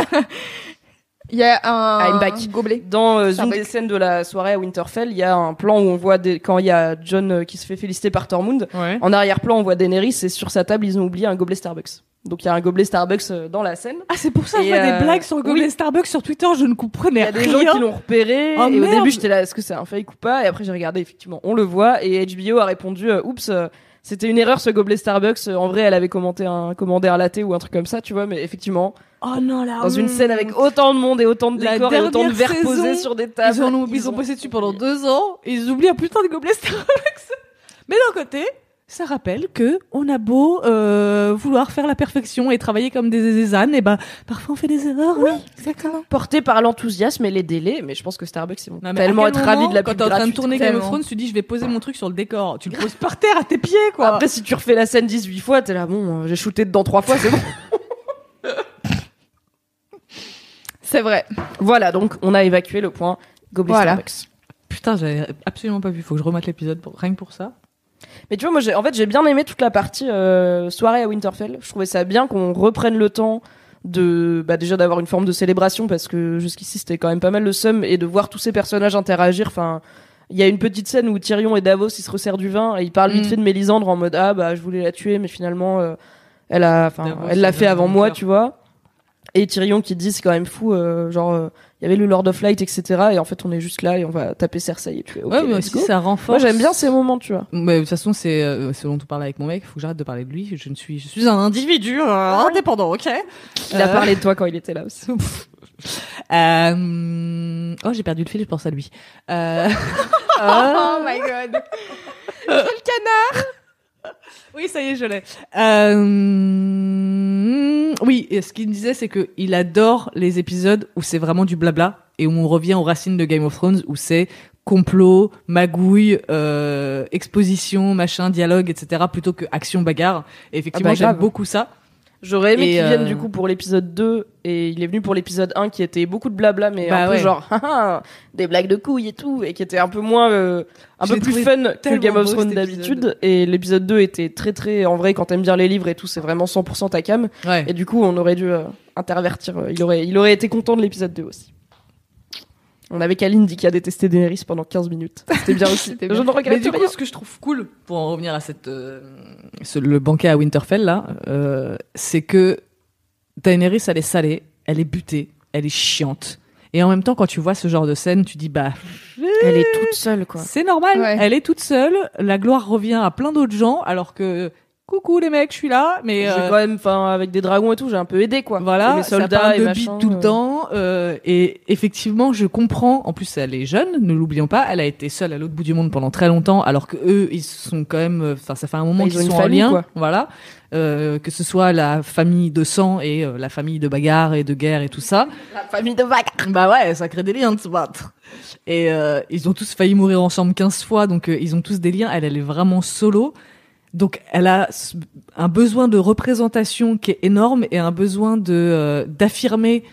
Il y a un I'm back. gobelet. Dans euh, une des scènes de la soirée à Winterfell, il y a un plan où on voit des... quand il y a John euh, qui se fait féliciter par Tormund. Ouais. En arrière-plan, on voit Daenerys et sur sa table, ils ont oublié un gobelet Starbucks. Donc il y a un gobelet Starbucks euh, dans la scène. Ah, c'est pour ça que je vois des blagues sur le gobelet oui. Starbucks sur Twitter, je ne Il comprenais y a des rien. gens qui l'ont repéré Oh, et au début j'étais là est-ce que c'est un fake ou pas? Et après j'ai regardé effectivement on le voit et HBO a répondu euh, oups euh, C'était une erreur ce gobelet Starbucks. En vrai, elle avait commenté un, commandé un latte ou un truc comme ça, tu vois. Mais effectivement, Oh non, là. dans une scène avec autant de monde et autant de La décors et autant de verres posés sur des tables. Ils, ont, ils, ont dessus pendant deux ans et ils oublient un putain de gobelet Starbucks. Mais d'un côté, ça rappelle que on a beau euh, vouloir faire la perfection et travailler comme des zézanes, et ben parfois on fait des erreurs. Oui, exactement. Porté par l'enthousiasme et les délais, mais je pense que Starbucks ils vont Non, tellement être ravis de la quand pub t'es en train de tourner Game of. Thrones, tu dis je vais poser mon truc sur le décor. Tu le poses par terre à tes pieds, quoi. Après, si tu refais la scène 18 fois, t'es là, bon, euh, j'ai shooté dedans trois fois, c'est bon. C'est vrai. voilà, donc on a évacué le point Gobelet Voilà. Starbucks. Putain, j'avais absolument pas vu. Faut que je remette l'épisode pour... rien que pour ça. Mais tu vois, moi, j'ai, en fait, j'ai bien aimé toute la partie euh, soirée à Winterfell. Je trouvais ça bien qu'on reprenne le temps de, bah, déjà d'avoir une forme de célébration parce que jusqu'ici c'était quand même pas mal le seum et de voir tous ces personnages interagir. Enfin, il y a une petite scène où Tyrion et Davos ils se resserrent du vin et ils parlent vite Mm. fait de Mélisandre en mode ah bah je voulais la tuer mais finalement euh, elle a, enfin, Davos, elle l'a fait avant moi, tu vois. Et Tyrion qui dit c'est quand même fou, euh, genre euh, il y avait le Lord of Light etc. Et en fait on est juste là et on va taper Cersei et tu fais ok, ouais, mais aussi ça renforce. Moi j'aime bien ces moments, tu vois. Mais de toute façon, c'est euh, c'est dont on parle avec mon mec. Il faut que j'arrête de parler de lui. Je ne suis, je suis un individu euh, indépendant, ok. Il a Euh, parlé de toi quand il était là aussi. Euh... Oh, j'ai perdu le fil. Je pense à lui. Euh... Oh my god. Oui, ça y est, je l'ai. Euh... Oui, et ce qu'il me disait, c'est que il adore les épisodes où c'est vraiment du blabla et où on revient aux racines de Game of Thrones, où c'est complot, magouille, euh, exposition, machin, dialogue, etc., plutôt que action bagarre. Et effectivement, Ah bah, j'aime beaucoup ça. J'aurais aimé qu'il euh, vienne du coup pour l'épisode 2 et il est venu pour l'épisode 1 qui était beaucoup de blabla mais Bah un peu genre haha, des blagues de couilles et tout et qui était un peu moins euh, un Je peu plus fun que Game of Thrones d'habitude et l'épisode 2 était très très en vrai quand t'aimes bien les livres et tout c'est vraiment 100% ta cam Ouais. et du coup on aurait dû euh, intervertir euh, il aurait il aurait été content de l'épisode 2 aussi. On avait Kalindi qui a détesté Daenerys pendant 15 minutes. C'était bien aussi. C'était Je bien. ne regrette Mais du rien. coup, ce que je trouve cool, pour en revenir à cette, euh, ce- le banquet à Winterfell là, euh, c'est que Daenerys, elle est salée, elle est butée, elle est chiante. Et en même temps, quand tu vois ce genre de scène, tu dis bah, Elle est toute seule quoi. c'est normal. Ouais. Elle est toute seule. La gloire revient à plein d'autres gens, alors que coucou les mecs, je suis là. Mais J'ai euh, quand même enfin avec des dragons et tout, j'ai un peu aidé quoi. Et voilà, mes ça soldats parle et de machin, tout le euh. temps. euh, et effectivement, je comprends. En plus, elle est jeune, ne l'oublions pas. Elle a été seule à l'autre bout du monde pendant très longtemps, alors que eux, ils sont quand même. euh, Enfin, ça fait un moment Bah, ils qu'ils sont famille, en lien. quoi. Voilà. Euh, que ce soit la famille de sang et euh, la famille de bagarre et de guerre et tout ça. La famille de vagues. Bah ouais, ça crée des liens de se battre. Et euh, ils ont tous failli mourir ensemble 15 fois, donc ils ont tous des liens. Elle, elle est vraiment solo. Donc elle a un besoin de représentation qui est énorme et un besoin de euh, d'affirmer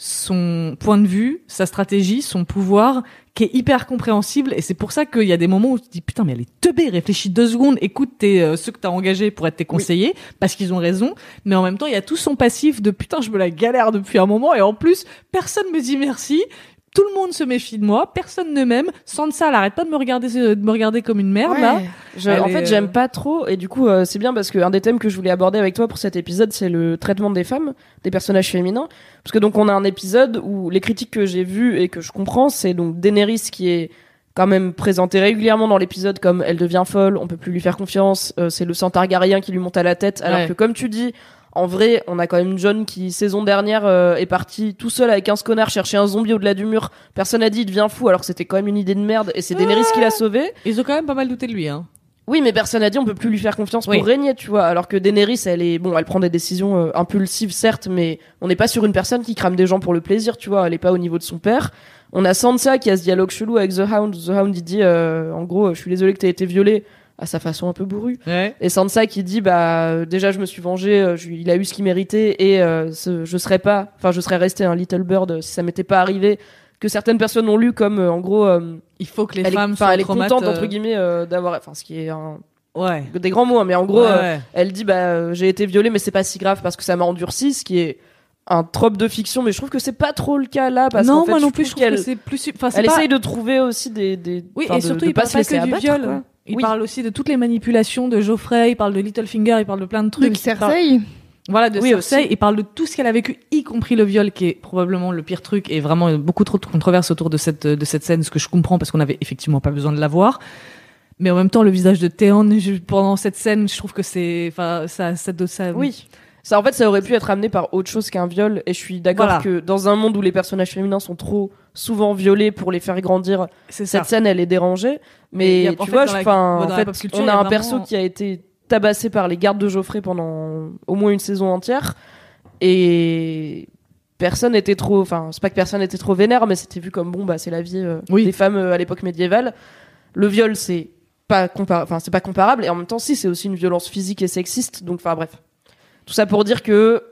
son point de vue, sa stratégie, son pouvoir, qui est hyper compréhensible. Et c'est pour ça qu'il y a des moments où tu te dis putain mais elle est teubée, réfléchis deux secondes, écoute tes, euh, ceux que t'as engagés pour être tes conseillers, parce qu'ils ont raison. Mais en même temps, il y a tout son passif de putain je me la galère depuis un moment et en plus personne me dit merci. Tout le monde se méfie de moi, personne ne m'aime. Sansa, elle arrête pas de me regarder, de me regarder comme une merde là. Je- en est, fait, euh, j'aime pas trop, et du coup, euh, c'est bien parce qu'un des thèmes que je voulais aborder avec toi pour cet épisode, c'est le traitement des femmes, des personnages féminins. Parce que donc, on a un épisode où les critiques que j'ai vues et que je comprends, c'est donc Daenerys qui est quand même présentée régulièrement dans l'épisode comme elle devient folle, on peut plus lui faire confiance, euh, c'est le sang targaryen qui lui monte à la tête, alors Ouais. que comme tu dis, en vrai, on a quand même John qui, saison dernière, euh, est parti tout seul avec 15 connards chercher un zombie au-delà du mur. Personne a dit il devient fou, alors que c'était quand même une idée de merde, et c'est Daenerys qui l'a sauvé. Ils ont quand même pas mal douté de lui, hein. Oui, mais personne n'a dit on peut plus lui faire confiance Oui. pour régner, tu vois. Alors que Daenerys, elle est bon, elle prend des décisions euh, impulsives, certes, mais on n'est pas sur une personne qui crame des gens pour le plaisir, tu vois. Elle est pas au niveau de son père. On a Sansa qui a ce dialogue chelou avec The Hound. The Hound, il dit, euh, en gros, je suis désolé que t'aies été violée, à sa façon un peu bourrue. Ouais. Et Sansa qui dit, bah, euh, déjà, je me suis vengée, euh, je- il a eu ce qu'il méritait, et euh, ce- je serais pas, enfin, je serais resté un Little Bird si ça m'était pas arrivé. Que certaines personnes ont lu comme, euh, en gros, euh, Il faut que les elle est, femmes enfin, soient elle est contente entre guillemets d'avoir, enfin, ce qui est un, Ouais. des grands mots, hein, mais en gros, Ouais, ouais. elle dit bah j'ai été violée, mais c'est pas si grave parce que ça m'a endurci, ce qui est un trope de fiction, mais je trouve que c'est pas trop le cas là parce non, fait, moi non plus, je trouve trouve que qu'elle c'est plus. Enfin, elle pas- essaye de trouver aussi des, des Oui, et de- surtout, de il pas se pas laisser que du viol. Il Oui. parle aussi de toutes les manipulations de Geoffrey, il parle de Littlefinger, il parle de plein de De trucs. Il parle- Cersei. Voilà, de Oui, Cersei. aussi. Il parle de tout ce qu'elle a vécu, y compris le viol, qui est probablement le pire truc, et vraiment beaucoup trop de controverses autour de cette, de cette scène, ce que je comprends parce qu'on avait effectivement pas besoin de la voir. Mais en même temps, le visage de Théon pendant cette scène, je trouve que c'est, enfin, ça, ça, doit- ça, Oui. Ça, en fait, ça aurait pu être amené par autre chose qu'un viol. Et je suis d'accord Voilà. que dans un monde où les personnages féminins sont trop souvent violés pour les faire grandir, ça. cette scène, elle est dérangée. Mais a- tu vois, je- la- en fait, culture, on a a un vraiment- perso qui a été tabassé par les gardes de Geoffrey pendant au moins une saison entière. Et personne n'était trop. Enfin, c'est pas que personne n'était trop vénère, mais c'était vu comme bon, bah, c'est la vie euh, Oui. des femmes euh, à l'époque médiévale. Le viol, c'est pas compar- enfin c'est pas comparable et en même temps si c'est aussi une violence physique et sexiste donc enfin bref tout ça pour dire que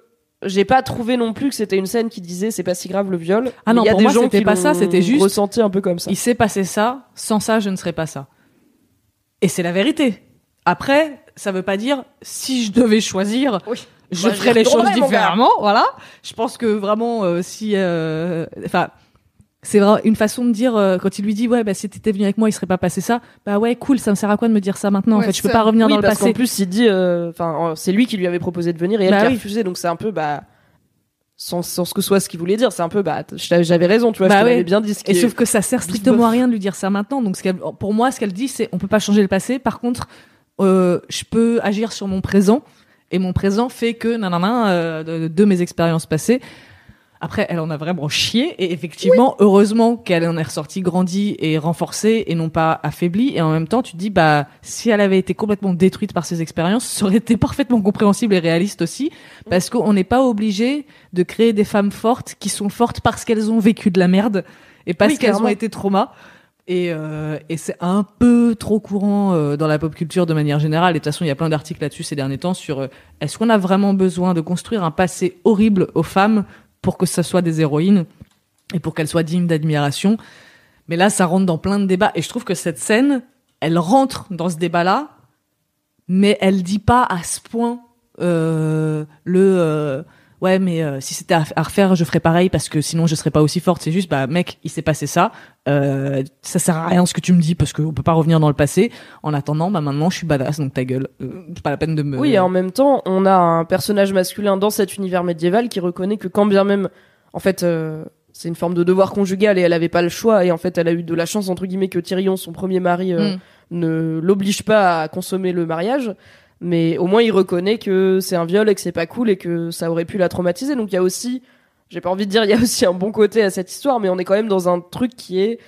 j'ai pas trouvé non plus que c'était une scène qui disait c'est pas si grave le viol Ah non, il y a pour des moi, gens c'était qui pas ça, c'était juste- ressenti un peu comme ça Il s'est passé ça, sans ça, je ne serais pas ça. Et c'est la vérité. Après, ça veut pas dire si je devais choisir, Oui. je j'y ferais les choses différemment. Voilà. Je pense que vraiment, euh, si, euh, enfin, c'est vraiment une façon de dire euh, quand il lui dit ouais, bah si t'étais venu avec moi, il serait pas passé ça. Bah ouais, cool. Ça me sert à quoi de me dire ça maintenant En Ouais, fait, je peux ça. pas revenir oui, dans le passé. qu'en plus il dit euh, enfin euh, c'est lui qui lui avait proposé de venir et elle Bah qui a oui. refusé donc c'est un peu bah sans, sans ce que soit ce qu'il voulait dire c'est un peu bah j'avais raison tu vois Bah je ouais. bien dit ce qui Et est- sauf que ça sert strictement à rien de lui dire ça maintenant. Donc, ce qu'elle- pour moi, ce qu'elle dit, c'est on peut pas changer le passé. Par contre, euh, je peux agir sur mon présent. Et mon présent fait que, nanana, euh, de, de mes expériences passées. Après, elle en a vraiment chié. Et effectivement, heureusement qu'elle en est ressortie grandie et renforcée et non pas affaiblie. Et en même temps, tu te dis, bah, si elle avait été complètement détruite par ces expériences, ça aurait été parfaitement compréhensible et réaliste aussi. Parce qu'on n'est pas obligé de créer des femmes fortes qui sont fortes parce qu'elles ont vécu de la merde et parce Oui, qu'elles ont été traumas. Et, euh, et c'est un peu trop courant euh, dans la pop culture de manière générale. Et de toute façon, il y a plein d'articles là-dessus ces derniers temps sur euh, est-ce qu'on a vraiment besoin de construire un passé horrible aux femmes pour que ce soit des héroïnes et pour qu'elles soient dignes d'admiration. Mais là, ça rentre dans plein de débats. Et je trouve que cette scène, elle rentre dans ce débat-là, mais elle dit pas à ce point euh, le euh, ouais, mais euh, si c'était à, à refaire, je ferais pareil parce que sinon je serais pas aussi forte. C'est juste bah mec, il s'est passé ça. Euh, ça sert à rien ce que tu me dis parce qu'on peut pas revenir dans le passé. En attendant, bah maintenant je suis badass, donc ta gueule. Euh, pas la peine de me. Oui, et en même temps, on a un personnage masculin dans cet univers médiéval qui reconnaît que quand bien même, en fait, euh, c'est une forme de devoir conjugal et elle avait pas le choix et en fait, elle a eu de la chance entre guillemets que Tyrion, son premier mari, euh, Mm. ne l'oblige pas à consommer le mariage. Mais au moins, il reconnaît que c'est un viol et que c'est pas cool et que ça aurait pu la traumatiser. Donc il y a aussi, j'ai pas envie de dire, il y a aussi un bon côté à cette histoire, mais on est quand même dans un truc qui est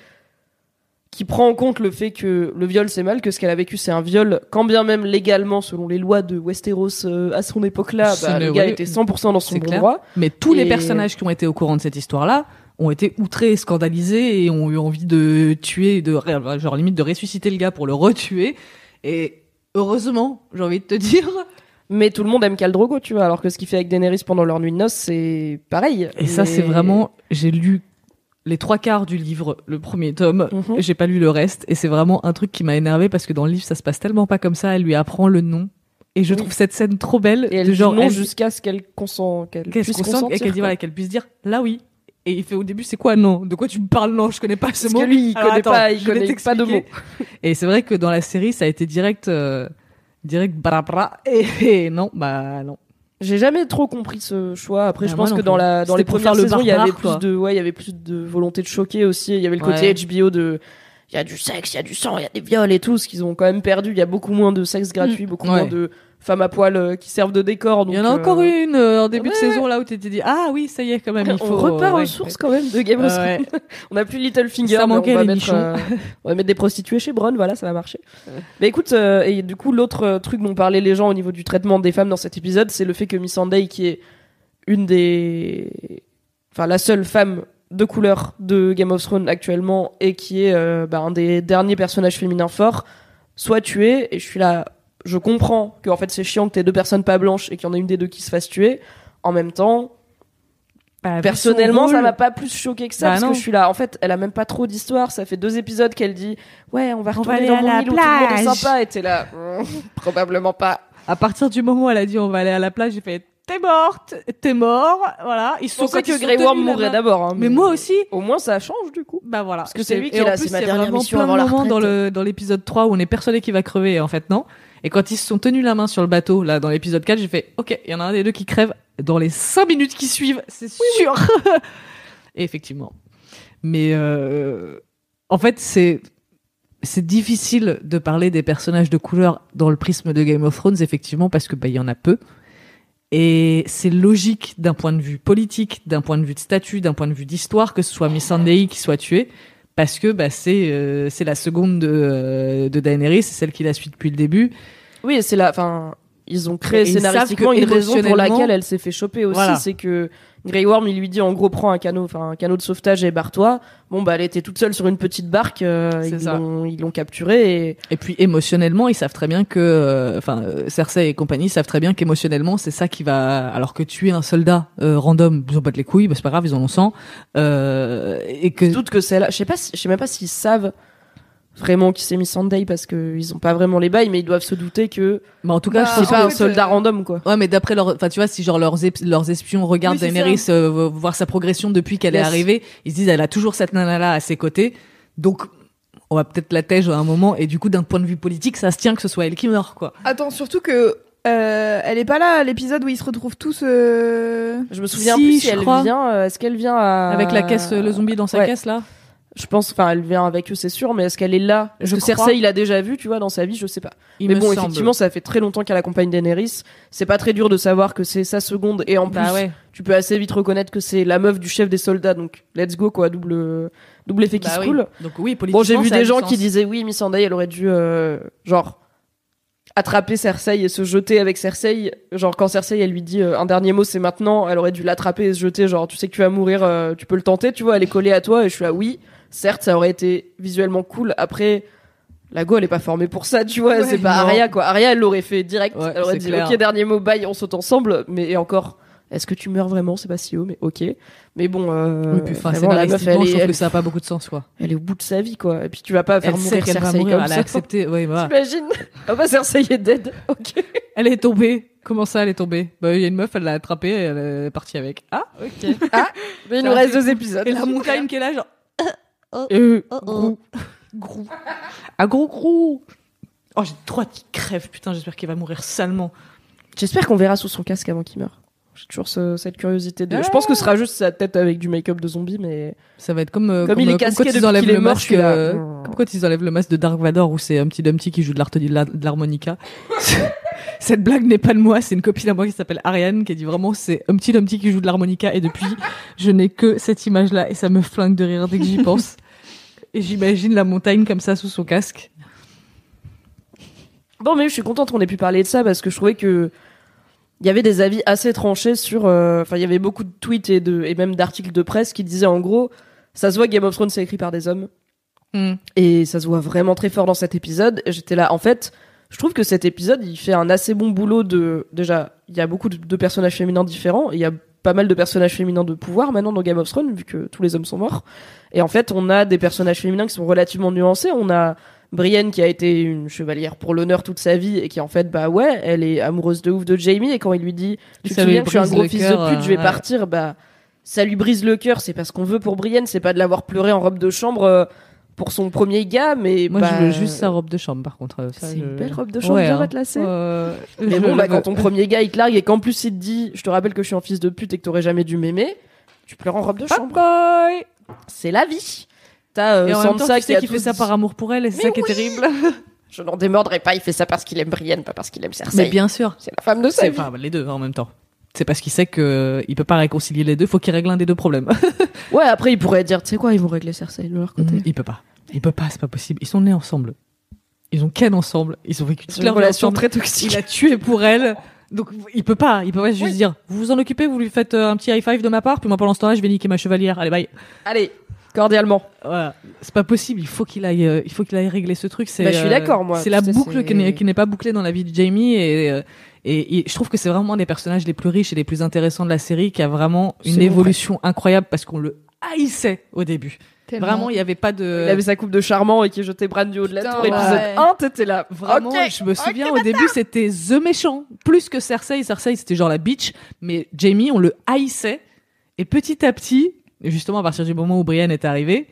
qui prend en compte le fait que le viol c'est mal, que ce qu'elle a vécu c'est un viol, quand bien même légalement, selon les lois de Westeros euh, à son époque-là, bah, le gars était 100% dans son c'est bon clair. droit. Mais tous les personnages qui ont été au courant de cette histoire-là ont été outrés, scandalisés et ont eu envie de tuer, de genre limite de ressusciter le gars pour le retuer. Et heureusement, j'ai envie de te dire. Mais tout le monde aime Khal Drogo, tu vois, alors que ce qu'il fait avec Daenerys pendant leur nuit de noces, c'est pareil. Et ça, c'est vraiment. J'ai lu les trois quarts du livre, le premier tome. Mhm. J'ai pas lu le reste, et c'est vraiment un truc qui m'a énervé parce que dans le livre, ça se passe tellement pas comme ça. Elle lui apprend le nom. Et je Oui. trouve cette scène trop belle. Et elle de dit genre, non elle- jusqu'à ce qu'elle consent, qu'elle qu'elle se puisse consente consentir. et qu'elle voilà qu'elle puisse dire là oui et il fait au début c'est quoi non? De quoi tu me parles? Non je connais pas ce Parce mot que lui, il Alors, connaît attends, pas, il connaît pas de mots. et c'est vrai que dans la série ça a été direct euh, direct brabra et, et non bah non J'ai jamais trop compris ce choix. Après, Bah, je pense que dans la dans les premières le saisons, il y avait quoi. plus de ouais, il y avait plus de volonté de choquer aussi. Il y avait le côté Ouais. HBO de il y a du sexe, il y a du sang, il y a des viols et tout, ce qu'ils ont quand même perdu. Il y a beaucoup moins de sexe gratuit, beaucoup Mm. Ouais. moins de femmes à poil euh, qui servent de décor. il y en a euh, encore une euh, en début de ouais, saison là où tu t'es dit ah oui ça y est quand même il On repart aux sources quand même de Game of. Thrones. On a plus Littlefinger, Ça manquait, on va les mettre nichons. euh, on va mettre des prostituées chez Bronn, voilà, ça va marcher. Mais écoute, euh, et du coup l'autre euh, truc dont parlaient les gens au niveau du traitement des femmes dans cet épisode, c'est le fait que Missandei, qui est une des, enfin la seule femme de couleur de Game of Thrones actuellement et qui est euh, bah, un des derniers personnages féminins forts, soit tuée. Et je suis là, je comprends que en fait c'est chiant que t'aies deux personnes pas blanches et qu'il y en a une des deux qui se fasse tuer. En même temps, Bah, vu Personnellement, son ça m'a pas plus choqué que ça Bah parce non. que je suis là. En fait, elle a même pas trop d'histoire. Ça fait deux épisodes qu'elle dit ouais, on va On va retourner aller dans à mon la île où tout le monde est plage. sympa. Et t'es là, probablement pas. à partir du moment où elle a dit on va aller à la plage j'ai fait t'es morte t'es mort voilà ils sont que Grey Worm mourrait d'abord. hein, mais moi aussi Au moins, ça change du coup. Bah voilà. Parce que c'est lui qui est là, c'est ma dernière mission avant la retraite. dans le dans l'épisode 3 où on est persuadé qu'il va crever en fait non? Et quand ils se sont tenus la main sur le bateau là dans l'épisode 4, j'ai fait OK, il y en a un des deux qui crève dans les 5 minutes qui suivent, c'est sûr. et effectivement. Mais euh, en fait, c'est c'est difficile de parler des personnages de couleur dans le prisme de Game of Thrones, effectivement, parce que bah, il y en a peu. Et c'est logique d'un point de vue politique, d'un point de vue de statut, d'un point de vue d'histoire que ce soit Missandei qui soit tuée, parce que bah, c'est euh, c'est la seconde de, euh, de Daenerys, c'est celle qui la suit depuis le début. Oui, c'est la. Enfin, ils ont créé Et scénaristiquement que une raison pour laquelle elle s'est fait choper aussi. Voilà. C'est que Grey Worm, il lui dit en gros, prends un canot, enfin un canot de sauvetage et barre-toi. Bon, bah, elle était toute seule sur une petite barque. euh, ils l'ont capturée et. Et puis émotionnellement, ils savent très bien que, euh, enfin, euh, Cersei et compagnie savent très bien qu'émotionnellement, c'est ça qui va. Alors que tuer un soldat euh, random, ils ont pas de les couilles, bah, c'est pas grave, ils en ont 100. Euh, et que doute que c'est là. Je sais pas, je sais même pas s'ils savent vraiment qui s'est mis Sunday parce que ils ont pas vraiment les bails, mais ils doivent se douter que bah, en tout cas, Bah, je c'est pas un soldat random quoi. Ouais, mais d'après leur, enfin, tu vois, si genre leurs, leurs espions regardent Oui, Daenerys euh, voir sa progression depuis qu'elle est arrivée, ils se disent elle a toujours cette nana là à ses côtés, donc on va peut-être la tège à un moment. Et du coup, d'un point de vue politique, ça se tient que ce soit elle qui meurt, quoi. Attends, surtout que euh, elle est pas là à l'épisode où ils se retrouvent tous. euh, Je me souviens Si, plus si elle crois. vient. euh, Est-ce qu'elle vient à... Avec la caisse, euh, le zombie dans sa Ouais. caisse là? Je pense, enfin, elle vient avec eux, c'est sûr, mais est-ce qu'elle est là? Est-ce Je que crois. Cersei, il a déjà vu, tu vois, dans sa vie, je sais pas. Il mais me bon, semble. effectivement, ça fait très longtemps qu'elle accompagne Daenerys. C'est pas très dur de savoir que c'est sa seconde, et en plus, Bah ouais. tu peux assez vite reconnaître que c'est la meuf du chef des soldats, donc let's go, quoi, double, double effet qui Bah se oui. coule. Donc oui, politiquement. Bon, j'ai vu ça a des du gens sens. qui disaient oui, Miss Sunday, elle aurait dû, euh, genre, attraper Cersei et se jeter avec Cersei. Genre, quand Cersei, elle lui dit euh, un dernier mot, c'est maintenant, elle aurait dû l'attraper et se jeter. Genre, tu sais que tu vas mourir, euh, tu peux le tenter, tu vois, elle est collée à toi et je suis là, oui, certes, ça aurait été visuellement cool. Après, la go, elle est pas formée pour ça, tu vois, Ouais, c'est pas non. Arya, quoi. Arya, elle l'aurait fait direct. Ouais, elle aurait dit, clair. ok, dernier mot, bye, on saute ensemble. Mais et encore, est-ce que tu meurs vraiment? C'est pas si haut, mais ok. Mais bon, euh, Oui, puis vraiment, la meuf, elle est, elle, que ça a pas beaucoup de sens, quoi. elle est au bout de sa vie, quoi. Et puis tu vas pas faire Elle sait mourir qu'elle va Cersei mourir, comme elle a ça. accepté. Ouais, voilà. T'imagines? Ah bah Cersei est dead. Ok. Elle est tombée. Comment ça, elle est tombée? Bah, il y a une meuf, elle l'a attrapée et elle est partie avec. Ah, ok. Mais il nous reste deux épisodes. et la montagne qui est là, genre. Euh, Grou. Grou. Ah, gros grou. Oh, j'ai trop hâte qu'il crève. Putain, j'espère qu'il va mourir salement. J'espère qu'on verra sous son casque avant qu'il meure. J'ai toujours ce- cette curiosité de. Je pense que ce sera juste sa tête avec du make-up de zombie, mais Ça va être comme, euh, comme, il est euh, casqué quand ils enlèvent le masque. euh. Comme quand ils enlèvent le masque de Dark Vador où c'est un petit Dumpty qui joue de l'harmonica. Cette blague n'est pas de moi, c'est une copine à moi qui s'appelle Ariane qui a dit vraiment c'est un petit Dumpty qui joue de l'harmonica et depuis je n'ai que cette image là et ça me flingue de rire dès que j'y pense. Et j'imagine la montagne comme ça sous son casque. Bon, mais je suis contente qu'on ait pu parler de ça parce que je trouvais que il y avait des avis assez tranchés sur. euh, Enfin, il y avait beaucoup de tweets et, de, et même d'articles de presse qui disaient en gros, ça se voit que Game of Thrones c'est écrit par des hommes et ça se voit vraiment très fort dans cet épisode. Et J'étais là, en fait, je trouve que cet épisode il fait un assez bon boulot de. Déjà, il y a beaucoup de, de personnages féminins différents. Il y a pas mal de personnages féminins de pouvoir maintenant dans Game of Thrones vu que tous les hommes sont morts. Et en fait, on a des personnages féminins qui sont relativement nuancés. On a Brienne qui a été une chevalière pour l'honneur toute sa vie et qui en fait bah ouais elle est amoureuse de ouf de Jamie. Et quand il lui dit tu te souviens que je suis un gros fils de pute je vais ouais. partir bah ça lui brise le cœur. C'est parce qu'on veut pour Brienne c'est pas de l'avoir pleuré en robe de chambre euh, pour son premier gars mais Moi bah, je veux juste sa robe de chambre par contre. euh, c'est je- une belle robe de chambre Ouais, bien hein. Euh, mais bon bah quand ton premier gars il te largue et qu'en plus il te dit je te rappelle que je suis un fils de pute et que t'aurais jamais dû m'aimer tu pleures en robe de chambre. c'est la vie t'as euh, Et en même temps, Sansa tu qui sais a qu'il tout fait ça par amour pour elle et c'est ça qui est terrible. je n'en démordrai pas il fait ça parce qu'il aime Brienne pas parce qu'il aime Cersei Mais bien sûr. c'est la femme de sa C'est vie enfin les deux en même temps. C'est parce qu'il sait que euh, il peut pas réconcilier les deux, faut qu'il règle un des deux problèmes. Ouais, après, il pourrait dire, tu sais quoi, ils vont régler Cersei de leur côté. il peut pas. Il peut pas, c'est pas possible. Ils sont nés ensemble. Ils ont ken ensemble. Ils ont vécu toute leur relation ensemble. très toxique. Il a tué pour elle. Donc il peut pas, il peut pas juste Oui. dire vous vous en occupez, vous lui faites euh, un petit high five de ma part, puis moi pendant ce temps-là je vais niquer ma chevalière. Allez bye. Allez, cordialement. Voilà, c'est pas possible. Il faut qu'il aille, euh, il faut qu'il aille régler ce truc. C'est, Bah, je suis euh, d'accord, moi. C'est la boucle qui n'est, qui n'est pas bouclée dans la vie de Jamie et, euh, et, et je trouve que c'est vraiment un des personnages les plus riches et les plus intéressants de la série qui a vraiment une évolution incroyable parce qu'on le haïssait au début. Vraiment, il y avait pas de. Il avait sa coupe de charmant et qui jetait Bran du haut de la tour. ouais. Épisode 1, t'étais là. Vraiment, je me souviens au début c'était The méchant, plus que Cersei. Cersei c'était genre la bitch, mais Jamie on le haïssait. Et petit à petit, et justement à partir du moment où Brienne est arrivée,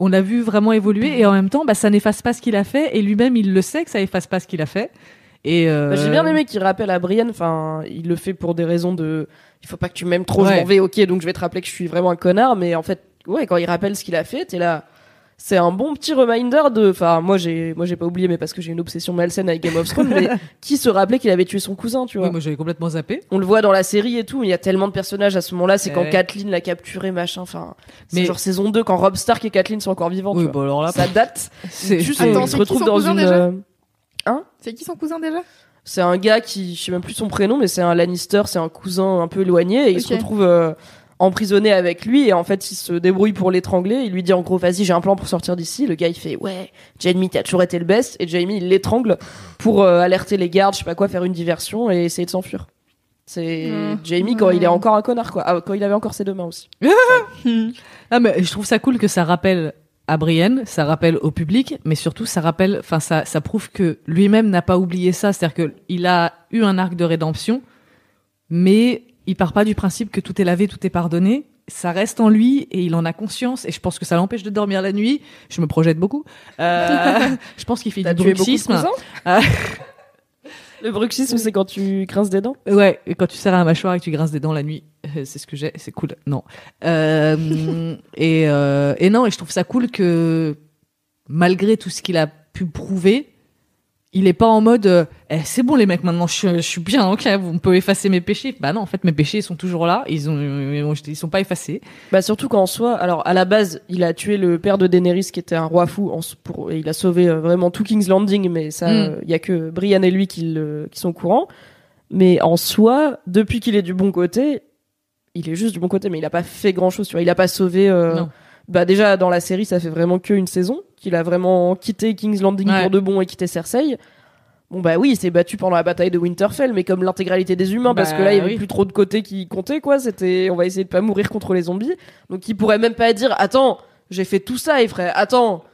on l'a vu vraiment évoluer et en même temps, bah, ça n'efface pas ce qu'il a fait et lui-même il le sait que ça efface pas ce qu'il a fait. Et euh, Bah, J'ai bien aimé qu'il rappelle à Brienne, enfin, il le fait pour des raisons de. Il faut pas que tu m'aimes trop, je m'en vais, ok, donc je vais te rappeler que je suis vraiment un connard, mais en fait, ouais, quand il rappelle ce qu'il a fait, t'es là. C'est un bon petit reminder de. Enfin, moi j'ai, moi j'ai pas oublié, mais parce que j'ai une obsession malsaine avec Game of Thrones, mais qui se rappelait qu'il avait tué son cousin, tu vois. Oui, moi j'avais complètement zappé. On le voit dans la série et tout, mais il y a tellement de personnages à ce moment-là. C'est quand Ouais. Kathleen l'a capturé, machin. Enfin, c'est Mais- genre saison 2 quand Rob Stark et Kathleen sont encore vivants. Oui, tu vois. bon alors là, Ça date. c'est Juste, Attends, il se retrouve dans cousin une. déjà euh, C'est qui son cousin déjà? C'est un gars qui, je sais même plus son prénom, mais c'est un Lannister, c'est un cousin un peu éloigné, et il se retrouve euh, emprisonné avec lui, et en fait, il se débrouille pour l'étrangler. Il lui dit en gros, vas-y, j'ai un plan pour sortir d'ici. Le gars, il fait, ouais, Jamie, t'as toujours été le best, et Jamie, il l'étrangle pour euh, alerter les gardes, je sais pas quoi, faire une diversion et essayer de s'enfuir. C'est Mmh. Jamie quand il est encore un connard, quoi. Ah, quand il avait encore ses deux mains aussi. Ah, mais je trouve ça cool que ça rappelle à Brienne, ça rappelle au public, mais surtout ça rappelle, enfin ça, ça prouve que lui-même n'a pas oublié ça, c'est-à-dire que il a eu un arc de rédemption, mais il part pas du principe que tout est lavé, tout est pardonné. Ça reste en lui et il en a conscience et je pense que ça l'empêche de dormir la nuit. Je me projette beaucoup. Euh, je pense qu'il fait du bruxisme. Ah. Le bruxisme, c'est quand tu grinces des dents? Ouais, quand tu serres un mâchoire et que tu grinces des dents la nuit, euh, c'est ce que j'ai, c'est cool. Non. Euh, et, euh, et non, et je trouve ça cool que malgré tout ce qu'il a pu prouver, il est pas en mode euh, Eh, c'est bon les mecs maintenant je, suis- je suis bien ok on peut effacer mes péchés bah non en fait mes péchés sont toujours là ils ont ils sont pas effacés Bah surtout qu'en soi, alors à la base, il a tué le père de Daenerys qui était un roi fou, en, pour, et il a sauvé euh, vraiment tout King's Landing, mais ça, Mm. euh, il y a que Brian et lui qui, le- qui sont au courant. Mais en soi, depuis qu'il est du bon côté, il est juste du bon côté, mais il a pas fait grand chose, tu vois. Il a pas sauvé. Bah déjà dans la série, ça fait vraiment que une saison qu'il a vraiment quitté King's Landing Ouais. pour de bon et quitté Cersei. Bon bah oui, il s'est battu pendant la bataille de Winterfell, mais comme l'intégralité des humains, parce Bah que là il y avait oui. plus trop de côtés qui comptaient quoi. C'était, on va essayer de pas mourir contre les zombies. Donc il pourrait même pas dire, attends, j'ai fait tout ça, il ferait, attends,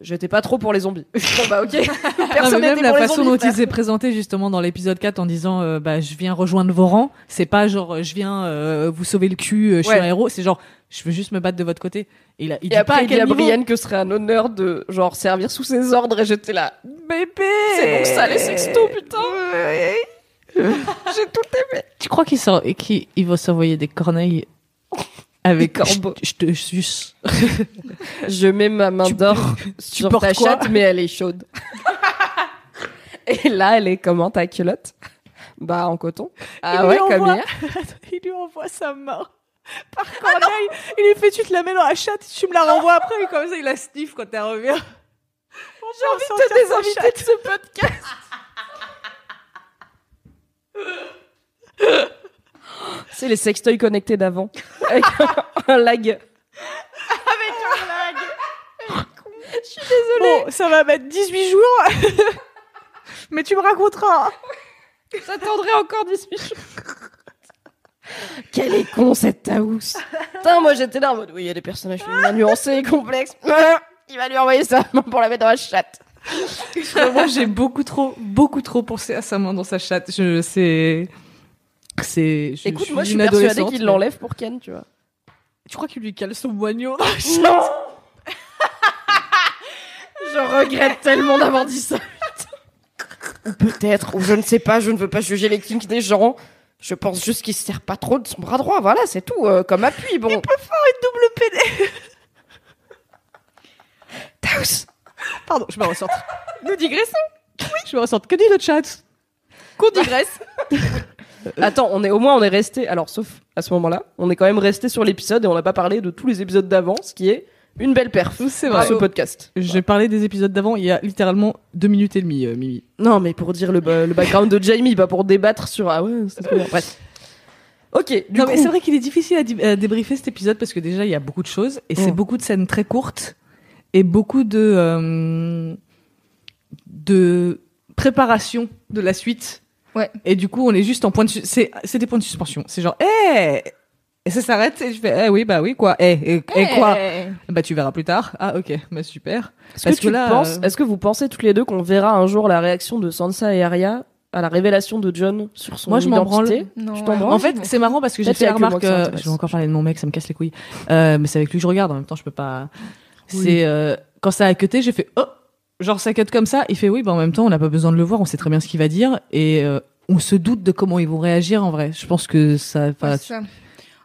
j'étais pas trop pour les zombies. bon bah ok, Non, personne mais même la pour façon zombies. dont frère. il s'est présenté justement dans l'épisode 4 en disant euh, bah je viens rejoindre vos rangs, c'est pas genre euh, je viens euh, vous sauver le cul, euh, je suis Ouais. un héros, c'est genre je veux juste me battre de votre côté. Et il, a, il Et dit après pas à il dit quel à niveau. Brienne que ce serait un honneur de genre servir sous ses ordres et j'étais là, Bébé c'est pour ça les sextos putain. j'ai tout aimé. Tu crois qu'il sort et qu'il il va s'envoyer des corneilles? Avec Des corbeaux. je, te suce. Je mets ma main d'or sur ta chatte, mais elle est chaude. Et là, elle est comment ta culotte? Bah en coton. Ah Il ouais, comme envoie- hier. il lui envoie sa main par corneille. il lui fait tu te la mets dans la chatte, tu me la renvoies après et comme ça il la sniff quand elle revient. J'ai envie de te désinviter de ce podcast. C'est les sextoys connectés d'avant. Avec un lag. Bon, ça va mettre 18 jours. Mais tu me raconteras. J'attendrai encore 18 jours. Quel est con cette Taous. Putain, moi j'étais là en mode oui, il y a des personnages féminins nuancés et complexes. Il va lui envoyer sa main pour la mettre dans la chatte. Moi, j'ai beaucoup trop, beaucoup trop pensé à sa main dans sa chatte. Je, c'est, c'est. je- Écoute, moi je suis une persuadée qu'il mais- l'enlève pour Ken, tu vois. Tu crois qu'il lui cale son moignon Non Je regrette tellement d'avoir dit ça. Peut-être, ou je ne sais pas, je ne veux pas juger les kinks des gens. Je pense juste qu'il se sert pas trop de son bras droit, voilà, c'est tout, euh, comme appui, bon. double PD. Taos, Pardon, je me ressors. nous digressons. Je me ressors. Que dit le chat? Qu'on digresse. Attends, on est au moins on est resté, alors sauf à ce moment-là, on est quand même resté sur l'épisode et on n'a pas parlé de tous les épisodes d'avant, ce qui est une belle perf. C'est vrai. ce podcast. J'ai parlé des épisodes d'avant. Il y a littéralement deux minutes et demie, euh, Mimi. Non, mais pour dire le, ba- le background de Jamie, pas pour débattre sur ah ouais, c'est trop bien. Bref. Ok, du non, coup, mais c'est vrai qu'il est difficile à, di- à débriefer cet épisode parce que déjà il y a beaucoup de choses et c'est Mm. beaucoup de scènes très courtes et beaucoup de euh, de préparation de la suite. Ouais. Et du coup, on est juste en point de c'est c'est des points de suspension. C'est genre eh et ça s'arrête et je fais eh oui bah oui quoi eh et, et quoi? Eh. bah tu verras plus tard ah ok bah super est-ce parce que, que tu là, penses, euh, est-ce que vous pensez toutes les deux qu'on verra un jour la réaction de Sansa et Arya à la révélation de John sur son Moi, je m'en identité? Non, branles? En fait, c'est marrant parce que j'ai fait la remarque. euh, je vais encore parler de mon mec, ça me casse les couilles. Euh, mais c'est avec lui que je regarde. En même temps, je peux pas. Oui. C'est euh, quand ça a cuté, j'ai fait oh, genre ça cut comme ça. Il fait oui, bah en même temps, on n'a pas besoin de le voir. On sait très bien ce qu'il va dire et euh, on se doute de comment ils vont réagir en vrai. Je pense que ça. Ouais, c'est ça.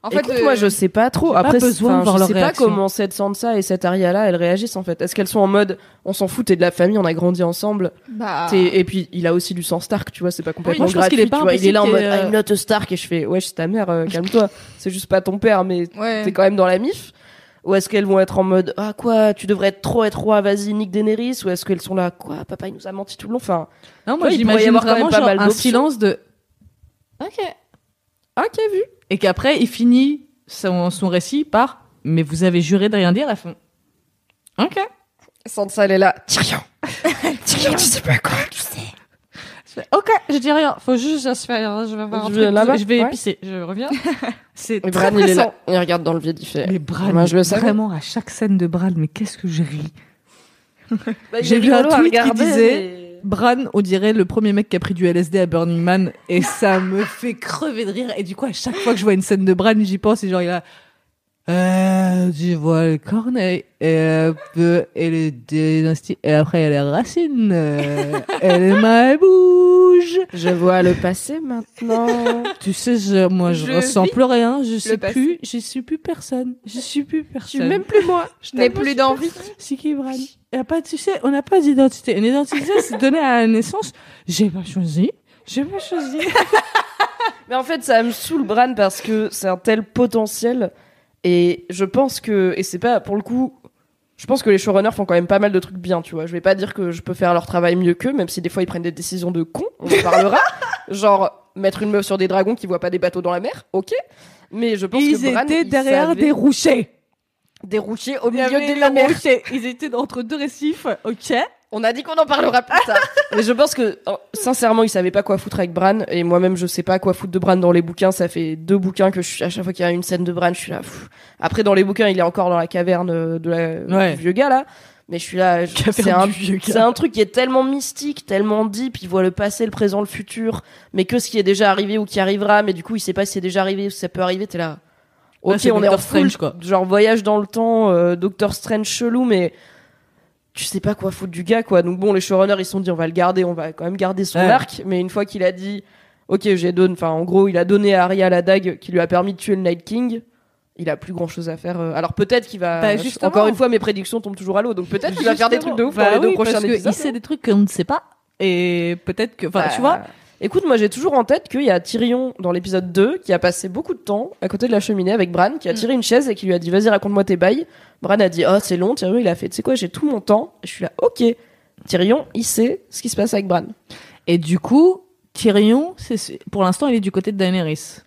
En fait, Écoute, euh, moi je sais pas trop. j'ai pas Après, besoin de voir je leur sais réaction. pas comment cette Sansa et cette Arya là, elles réagissent en fait. Est-ce qu'elles sont en mode, on s'en fout, t'es de la famille, on a grandi ensemble. Bah, Et puis il a aussi du sang Stark, tu vois, c'est pas complètement moi, je pense gratuit. qu'il est pas tu vois, il est là en mode, ait, I'm not a Stark et je fais, ouais, c'est ta mère, euh, calme-toi. c'est juste pas ton père, mais ouais. t'es quand même dans la mif. Ou est-ce qu'elles vont être en mode, ah quoi, tu devrais être trop être roi, vas-y, nique Daenerys. Ou est-ce qu'elles sont là, quoi, papa il nous a menti tout le long. Enfin, Non, moi, j'imagine avoir quand vraiment même pas genre mal un silence de. Ok. ok vu. Et qu'après, il finit son, son récit par Mais vous avez juré de rien dire à fond. Ok. Sansa elle est là, Tyrion. Tyrion, tu sais pas quoi, tu sais. Ok, je dis rien. Faut juste, je rien. Je vais voir un Je truc. vais là-bas, Je vais ouais. pisser. Je reviens. C'est très Bran il est là, il regarde dans le vide, il fait. Mais Bran, Moi, je le savais. vraiment, à chaque scène de Bran, mais qu'est-ce que je ris. Bah, J'ai vu un tweet qui disait- mais- Bran, on dirait le premier mec qui a pris du LSD à Burning Man, et ça me fait crever de rire. Et du coup, à chaque fois que je vois une scène de Bran, j'y pense, et genre, il a, euh, vois le corneille, et un peu, et les dynasties, et après, il y a les racines, euh, et les mains elles bougent. Je vois le passé maintenant. Tu sais, je, moi, je, Je ressens plus rien, je sais passé. plus, je suis plus personne, je suis plus Je personne. suis même plus moi. je n'ai plus d'envie. C'est qui Bran y a pas, tu sais, on n'a pas d'identité. Une identité, c'est donné à la naissance. J'ai pas choisi. J'ai pas choisi. Mais en fait, ça me saoule Bran parce que c'est un tel potentiel. Et je pense que. Et c'est pas. Pour le coup. Je pense que les showrunners font quand même pas mal de trucs bien, tu vois. Je vais pas dire que je peux faire leur travail mieux qu'eux, même si des fois ils prennent des décisions de cons, on en parlera. Genre, mettre une meuf sur des dragons qui voient pas des bateaux dans la mer, ok. Mais je pense Ils que Bran, étaient il derrière savait- des rochers. des routiers au milieu de la mer. Ils étaient entre deux récifs. Ok. On a dit qu'on en parlera plus tard. Mais je pense que, oh, sincèrement, il savait pas quoi foutre avec Bran. Et moi-même, je sais pas quoi foutre de Bran dans les bouquins. Ça fait deux bouquins que je suis, à chaque fois qu'il y a une scène de Bran, je suis là. pff. Après, dans les bouquins, il est encore dans la caverne euh, de la, Ouais. du vieux gars, là. Mais je suis là. C'est un, c'est un truc qui est tellement mystique, tellement deep. Il voit le passé, le présent, le futur. Mais que ce qui est déjà arrivé ou qui arrivera. Mais du coup, il sait pas si c'est déjà arrivé ou si ça peut arriver. T'es là. Ok, c'est on est en Doctor full, Strange, quoi. genre voyage dans le temps, euh, Doctor Strange chelou, mais tu sais pas quoi foutre du gars, quoi. Donc bon, les showrunners, ils se sont dit, on va le garder, on va quand même garder son Ouais. arc, mais une fois qu'il a dit, ok, j'ai donné, enfin, en gros, il a donné à Arya la dague qui lui a permis de tuer le Night King. Il a plus grand chose à faire. euh, Alors peut-être qu'il va. Bah, justement. Encore une fois, mes prédictions tombent toujours à l'eau, donc peut-être qu'il va faire des trucs de ouf Bah dans les deux prochains parce que il sait des trucs qu'on ne sait pas. Et peut-être que, enfin, Bah, tu vois, Écoute, moi j'ai toujours en tête qu'il y a Tyrion dans l'épisode 2 qui a passé beaucoup de temps à côté de la cheminée avec Bran, qui a tiré une chaise et qui lui a dit vas-y raconte-moi tes bails. Bran a dit oh c'est long, Tyrion il a fait tu sais quoi j'ai tout mon temps. Et je suis là ok. Tyrion il sait ce qui se passe avec Bran. et du coup, Tyrion, c'est, pour l'instant, il est du côté de Daenerys.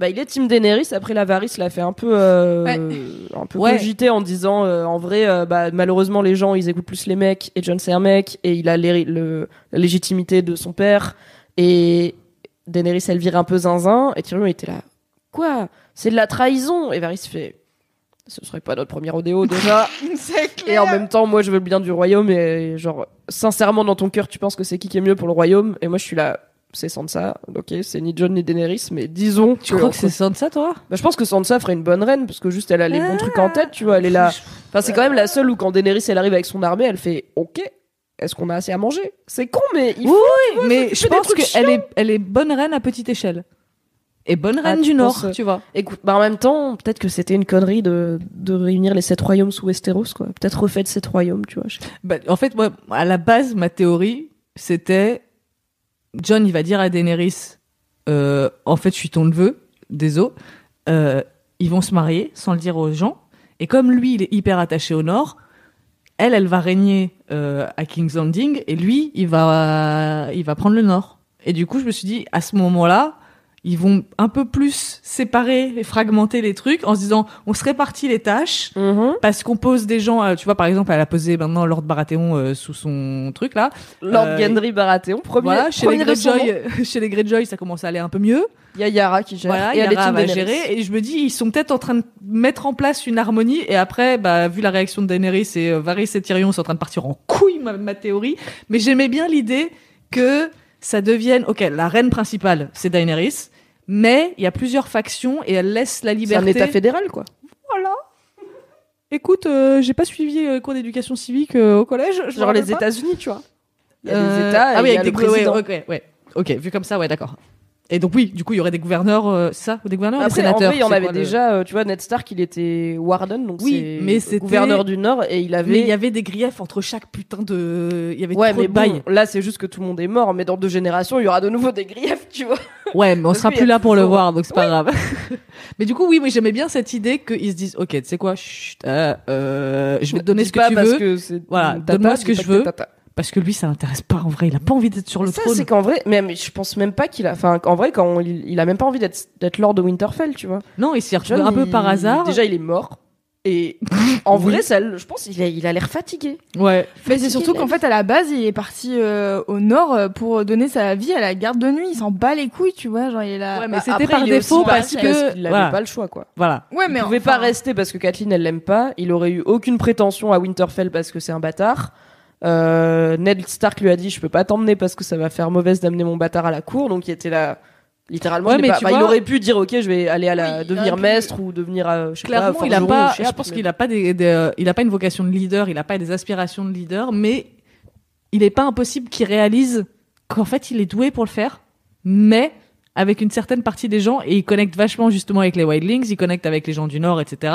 Bah il est Team Daenerys après la Varys l'a fait un peu euh, Ouais. un peu Ouais. cogiter en disant euh, en vrai euh, bah malheureusement les gens ils écoutent plus les mecs et John c'est un mec et il a le, la légitimité de son père et Daenerys elle vire un peu zinzin et Tyrion était là. Quoi? C'est de la trahison! Et Varys fait ce serait pas notre premier rodéo déjà. C'est et en même temps moi je veux le bien du royaume et genre sincèrement dans ton cœur tu penses que c'est qui qui est mieux pour le royaume? Et moi je suis là c'est Sansa. Ok c'est ni John ni Daenerys mais disons Tu crois que c'est Sansa, toi? Bah, je pense que Sansa ferait une bonne reine parce que juste elle a les bons trucs en tête, tu vois, elle est là. Enfin, c'est quand même la seule où quand Daenerys elle arrive avec son armée, elle fait OK. Est-ce qu'on a assez à manger? C'est con, mais il Oui, faut. mais s'occuper je pense qu'elle est, elle est bonne reine à petite échelle. Et bonne Ah, reine tu du Nord, penses, euh, tu vois. Écoute, bah en même temps, peut-être que c'était une connerie de, de réunir les sept royaumes sous Westeros, quoi. Peut-être refait sept royaumes, tu vois. Bah, en fait, moi, à la base, ma théorie, c'était John, il va dire à Daenerys, euh, en fait, je suis ton neveu, désolé. Euh, ils vont se marier sans le dire aux gens. Et comme lui, il est hyper attaché au Nord, elle, elle va régner euh, à King's Landing, et lui, il va, il va prendre le Nord. Et du coup, je me suis dit, à ce moment-là, ils vont un peu plus séparer et fragmenter les trucs en se disant, on se répartit les tâches parce qu'on pose des gens, tu vois, par exemple, elle a posé maintenant Lord Baratheon euh, sous son truc là. Lord Euh, Gendry Baratheon, premier, voilà, chez les premier nom. Greyjoy, euh, chez les Greyjoy, ça commence à aller un peu mieux. Il y a Yara qui gère. Voilà, et Yara va gérer. Et je me dis, ils sont peut-être en train de mettre en place une harmonie. Et après, bah, vu la réaction de Daenerys et euh, Varys et Tyrion sont en train de partir en couille, ma, ma théorie. Mais j'aimais bien l'idée que ça devienne, ok, la reine principale, c'est Daenerys. Mais il y a plusieurs factions et elle laisse la C'est un liberté. état fédéral, quoi. Voilà. Écoute, euh, j'ai pas suivi euh, cours d'éducation civique euh, au collège. Genre les. États-unis, tu vois. Il y a Euh, des États et ah oui, il y a avec le des ouais, président. ouais, ok, ouais. Ok, vu comme ça, ouais, d'accord. Et donc oui, du coup, il y aurait des gouverneurs, euh, ça, ou des gouverneurs, ou des Après, en sénateurs. vrai, il y en avait quoi déjà, euh, tu vois, Ned Stark, il était Warden, donc Oui, c'est mais c'était- gouverneur du Nord, et il avait. Mais il y avait des griefs entre chaque putain de. Il y avait Ouais, trop mais de bon, là, c'est juste que tout le monde est mort, mais dans deux générations, il y aura de nouveau des griefs, tu vois. Ouais, mais on sera plus là pour le voir, donc c'est pas grave. mais du coup, oui, oui, j'aimais bien cette idée qu'ils se disent, ok, tu sais quoi, chut, euh, euh, je vais te donner ce que tu veux, Voilà, donne-moi ce que je veux. Parce que lui, ça l'intéresse pas en vrai. Il a pas envie d'être sur le ça, trône. c'est qu'en vrai, mais, mais je pense même pas qu'il a. Enfin, en vrai, quand il, il a même pas envie d'être d'être Lord de Winterfell, tu vois. Non, il s'y Jon, un peu par hasard. Déjà, il est mort. Et en Oui. vrai, ça, je pense qu'il a, il a l'air fatigué. Ouais. Mais c'est surtout qu'en fait, à la base, il est parti euh, au nord euh, pour donner sa vie à la garde de nuit. Il s'en bat les couilles, tu vois. Genre, il est là. Ouais, mais Bah, c'était par défaut parce que qu'il avait voilà. pas le choix, quoi. Voilà. Ouais, mais il pouvait enfin, pas rester parce que Kathleen elle l'aime pas. Il aurait eu aucune prétention à Winterfell parce que c'est un bâtard. Euh, Ned Stark lui a dit je peux pas t'emmener parce que ça va faire mauvaise d'amener mon bâtard à la cour. Donc il était là. Littéralement, Ouais, il, mais pas- bah, il aurait pu dire ok, je vais aller à la Oui, devenir pu- maître ou devenir, euh, je sais Clairement, pas, il a pas. ou Je pense mais- qu'il a pas des, des, euh, il a pas une vocation de leader. Il a pas des aspirations de leader, mais il est pas impossible qu'il réalise qu'en fait, il est doué pour le faire, mais avec une certaine partie des gens et il connecte vachement justement avec les Wildlings. Il connecte avec les gens du Nord, etc.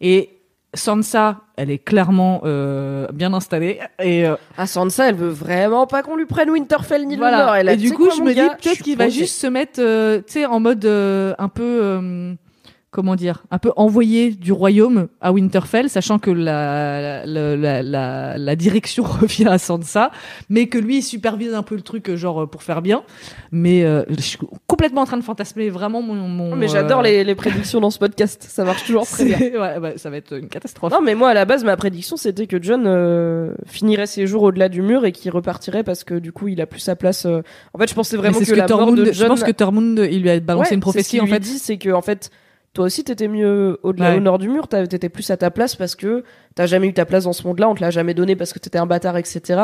Et Sansa, elle est clairement euh, bien installée et euh, Ah, Sansa, elle veut vraiment pas qu'on lui prenne Winterfell ni le Nord. Voilà. Elle a, et du coup, quoi, je me dis gars, peut-être qu'il va juste se mettre, euh, tu sais, en mode euh, un peu, euh, comment dire, un peu envoyé du royaume à Winterfell, sachant que la la, la, la, la direction revient à Sansa, mais que lui il supervise un peu le truc, euh, genre euh, pour faire bien. Mais euh, je suis complètement en train de fantasmer vraiment mon. mon mais j'adore euh, les, les prédictions dans ce podcast. Ça marche toujours très bien. ouais, bah, ça va être une catastrophe. Non, mais moi, à la base, ma prédiction, c'était que John euh, finirait ses jours au-delà du mur et qu'il repartirait parce que du coup, il a plus sa place. En fait, je pensais vraiment que, ce que la mort Tormund, de je John. pense que Tormund, il lui a balancé Ouais, une ce prophétie qu'il en fait. dit, c'est que en fait, toi aussi, t'étais mieux au-delà Ouais. au nord du mur. T'étais plus à ta place parce que t'as jamais eu ta place dans ce monde-là. On te l'a jamais donné parce que t'étais un bâtard, etc.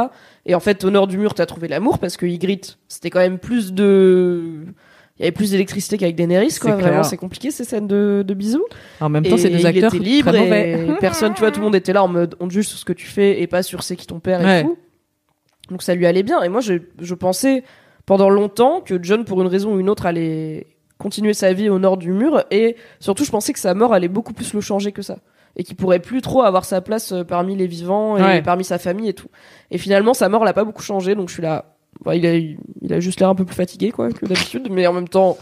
Et en fait, au nord du mur, t'as trouvé l'amour parce que Ygritte, c'était quand même plus de. Il y avait plus d'électricité qu'avec Daenerys, quoi. C'est Vraiment, c'est compliqué ces scènes de, de bisous. En même temps, Et c'est deux il acteurs était libre très et mauvais. personne, tu vois, tout le monde était là en mode on te juge sur ce que tu fais et pas sur c'est qui ton père et Ouais. tout. Donc ça lui allait bien. Et moi, je, je pensais pendant longtemps que John, pour une raison ou une autre, allait continuer sa vie au nord du mur. Et surtout, je pensais que sa mort allait beaucoup plus le changer que ça. Et qu'il pourrait plus trop avoir sa place euh, parmi les vivants et Ouais. parmi sa famille et tout. Et finalement, sa mort l'a pas beaucoup changé. Donc je suis là. Il, a, il a juste l'air un peu plus fatigué, quoi, que d'habitude. Mais en même temps,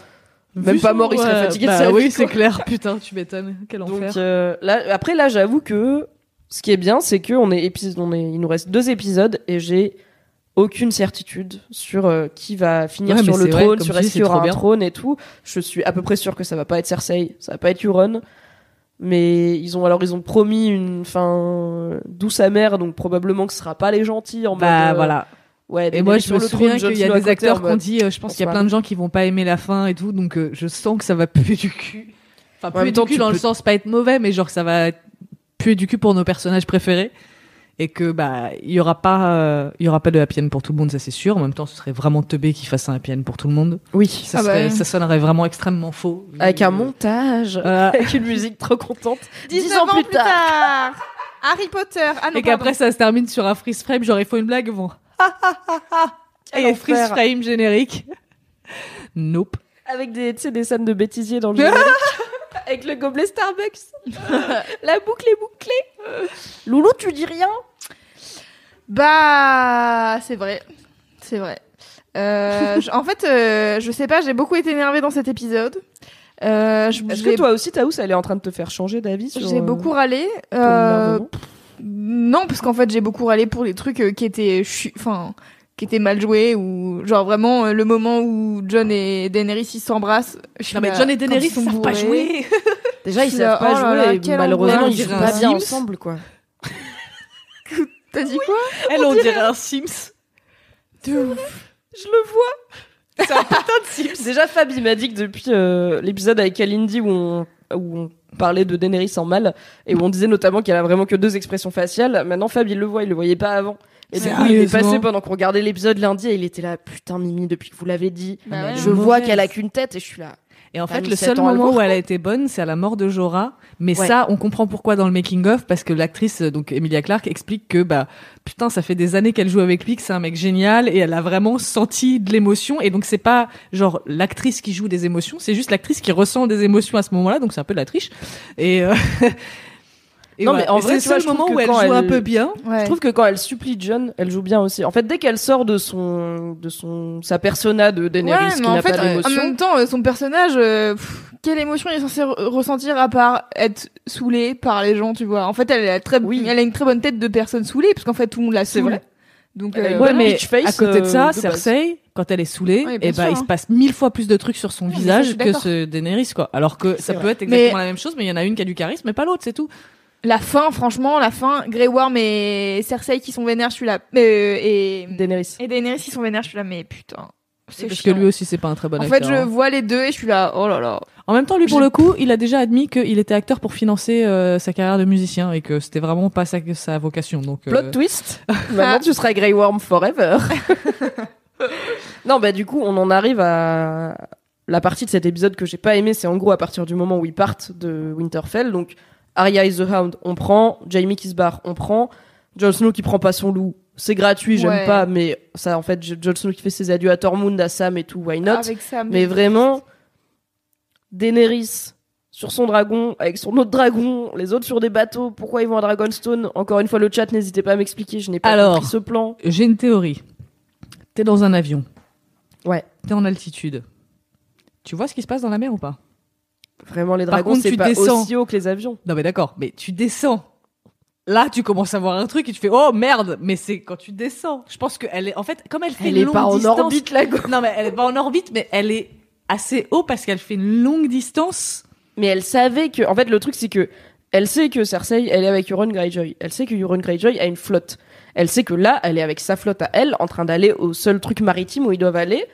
Même Vu pas mort, il serait ouais, fatigué de bah sa oui, c'est clair. Putain, tu m'étonnes. Quel Donc enfer. euh, là, après là, j'avoue que ce qui est bien, c'est que on est épisode, on est, il nous reste deux épisodes et j'ai aucune certitude sur euh, qui va finir Ouais, sur le vrai, trône, sur est-ce qu'il y aura un bien. trône et tout. Je suis à peu près sûr que ça va pas être Cersei, ça va pas être Euron. Mais ils ont alors ils ont promis une fin douce amère, donc probablement que ce sera pas les gentils en Bah mode. euh, voilà. Ouais, Et moi, je me souviens qu'il y a des acteurs qui ont dit, euh, je pense qu'il y a plein de gens qui vont pas aimer la fin et tout, donc euh, je sens que ça va puer du cul. Enfin, puer du cul dans le sens pas être mauvais, mais genre ça va puer du cul pour nos personnages préférés. Et que bah il y aura pas euh, il y aura pas de happy end pour tout le monde ça c'est sûr en même temps ce serait vraiment teubé qu'ils fassent un happy end pour tout le monde Oui, ça, Ah bah serait- ouais. ça sonnerait vraiment extrêmement faux avec un Euh, montage, voilà. avec une musique trop contente. 19 Dix ans plus tard. Harry Potter. Ah non, et qu'après ça se termine sur un freeze frame genre il faut une blague bon et freeze frame générique nope Avec des, tu sais, des scènes de bêtisier dans le générique. Avec le gobelet Starbucks. La boucle est bouclée. Loulou, tu dis rien? Bah, c'est vrai. C'est vrai. Euh, je- en fait, euh, je sais pas, j'ai beaucoup été énervée dans cet épisode. Euh, je- Est-ce j'ai- que toi aussi, Taous, elle est en train de te faire changer d'avis sur... J'ai euh, beaucoup râlé. ton Euh, énervement non, parce qu'en fait, j'ai beaucoup râlé pour les trucs euh, qui étaient, chu- enfin, qui étaient mal joués ou genre vraiment euh, le moment où John et Daenerys ils s'embrassent. non mais là, John et Daenerys ils sont savent pas jouer Déjà, ils savent là, pas oh jouer là, et malheureusement, ils jouent pas bien ensemble, quoi. T'as dit quoi elle on dirait un Sims Je le vois. c'est un putain de Sims Déjà, Fab, il m'a dit que depuis euh, l'épisode avec Kalindi où on, où on parlait de Daenerys en mal et où on disait notamment qu'elle a vraiment que deux expressions faciales, maintenant Fab, il le voit, il le voyait pas avant. Et du coup, il est passé pendant qu'on regardait l'épisode lundi et il était là, putain, Mimi, depuis que vous l'avez dit, Bah ouais. je vois qu'elle a qu'une tête et je suis là. Et en a fait, le seul moment où elle a été bonne, c'est à la mort de Jorah. Mais Ouais. ça, on comprend pourquoi dans le making of, parce que l'actrice, euh, donc Emilia Clarke, explique que bah putain, ça fait des années qu'elle joue avec lui, que c'est un mec génial, et elle a vraiment senti de l'émotion. Et donc c'est pas genre l'actrice qui joue des émotions, c'est juste l'actrice qui ressent des émotions à ce moment-là. Donc c'est un peu de la triche. Et, euh, et Non, voilà. mais en Et vrai, c'est le moment où elle joue un peu bien. Ouais. Je trouve que quand elle supplie John, elle joue bien aussi. En fait, dès qu'elle sort de son, de son, sa persona de Daenerys Ouais, qui n'a en fait, pas en d'émotion. même temps, euh, son personnage, euh, pff, quelle émotion il est censé re- ressentir à part être saoulé par les gens, tu vois En fait, elle a, très, Oui. elle a une très bonne tête de personne saoulée, parce qu'en fait, tout le monde la C'est saoule. vrai. Donc, euh, Ouais, mais face, à côté de ça, euh. Cersei, quand elle est saoulée, bien et bah, sûr, il se hein. passe mille fois plus de trucs sur son visage que ce Daenerys, quoi. Alors que ça peut être exactement Mais- la même chose, mais il y en a une qui a du charisme, mais pas l'autre, c'est tout. La fin, franchement, la fin, Grey Worm et Cersei qui sont vénères, je suis là. Euh, et, Daenerys. et Daenerys qui sont vénères, je suis là, mais putain. C'est Parce chiant. que lui aussi, c'est pas un très bon En acteur. fait, je hein. vois les deux et je suis là, oh là là. En même temps, lui, pour je- le coup, il a déjà admis qu'il était acteur pour financer euh, sa carrière de musicien et que c'était vraiment pas sa, sa vocation. Donc, euh, Plot twist. Maintenant, tu seras Grey Worm forever. non, bah du coup, on en arrive à la partie de cet épisode que j'ai pas aimé. C'est en gros à partir du moment où ils partent de Winterfell. Donc, Arya is the Hound, on prend. Jaime qui se barre, on prend. Jon Snow qui prend pas son loup. C'est gratuit, j'aime Ouais. pas, mais ça, en fait, Jon Snow qui fait ses adieux à Tormund, à Sam et tout, why not? Avec ça, Mais vraiment, Daenerys sur son dragon, avec son autre dragon, les autres sur des bateaux, pourquoi ils vont à Dragonstone? Encore une fois, le chat, n'hésitez pas à m'expliquer, je n'ai pas Alors. compris ce plan. j'ai une théorie. T'es dans un avion. Ouais. T'es en altitude. Tu vois ce qui se passe dans la mer ou pas? Vraiment, les dragons, c'est pas descends. aussi haut que les avions. Non mais d'accord, mais tu descends. Là, tu commences à voir un truc et tu fais oh merde, mais c'est quand tu descends. Je pense qu'elle est en fait comme elle fait Elle une est longue pas en distance- orbite, la go. Non mais elle est pas en orbite, mais elle est assez haut parce qu'elle fait une longue distance. Mais elle savait que, en fait, le truc, c'est que elle sait que Cersei, elle est avec Euron Greyjoy. Elle sait que Euron Greyjoy a une flotte. Elle sait que là, elle est avec sa flotte à elle, en train d'aller au seul truc maritime où ils doivent aller.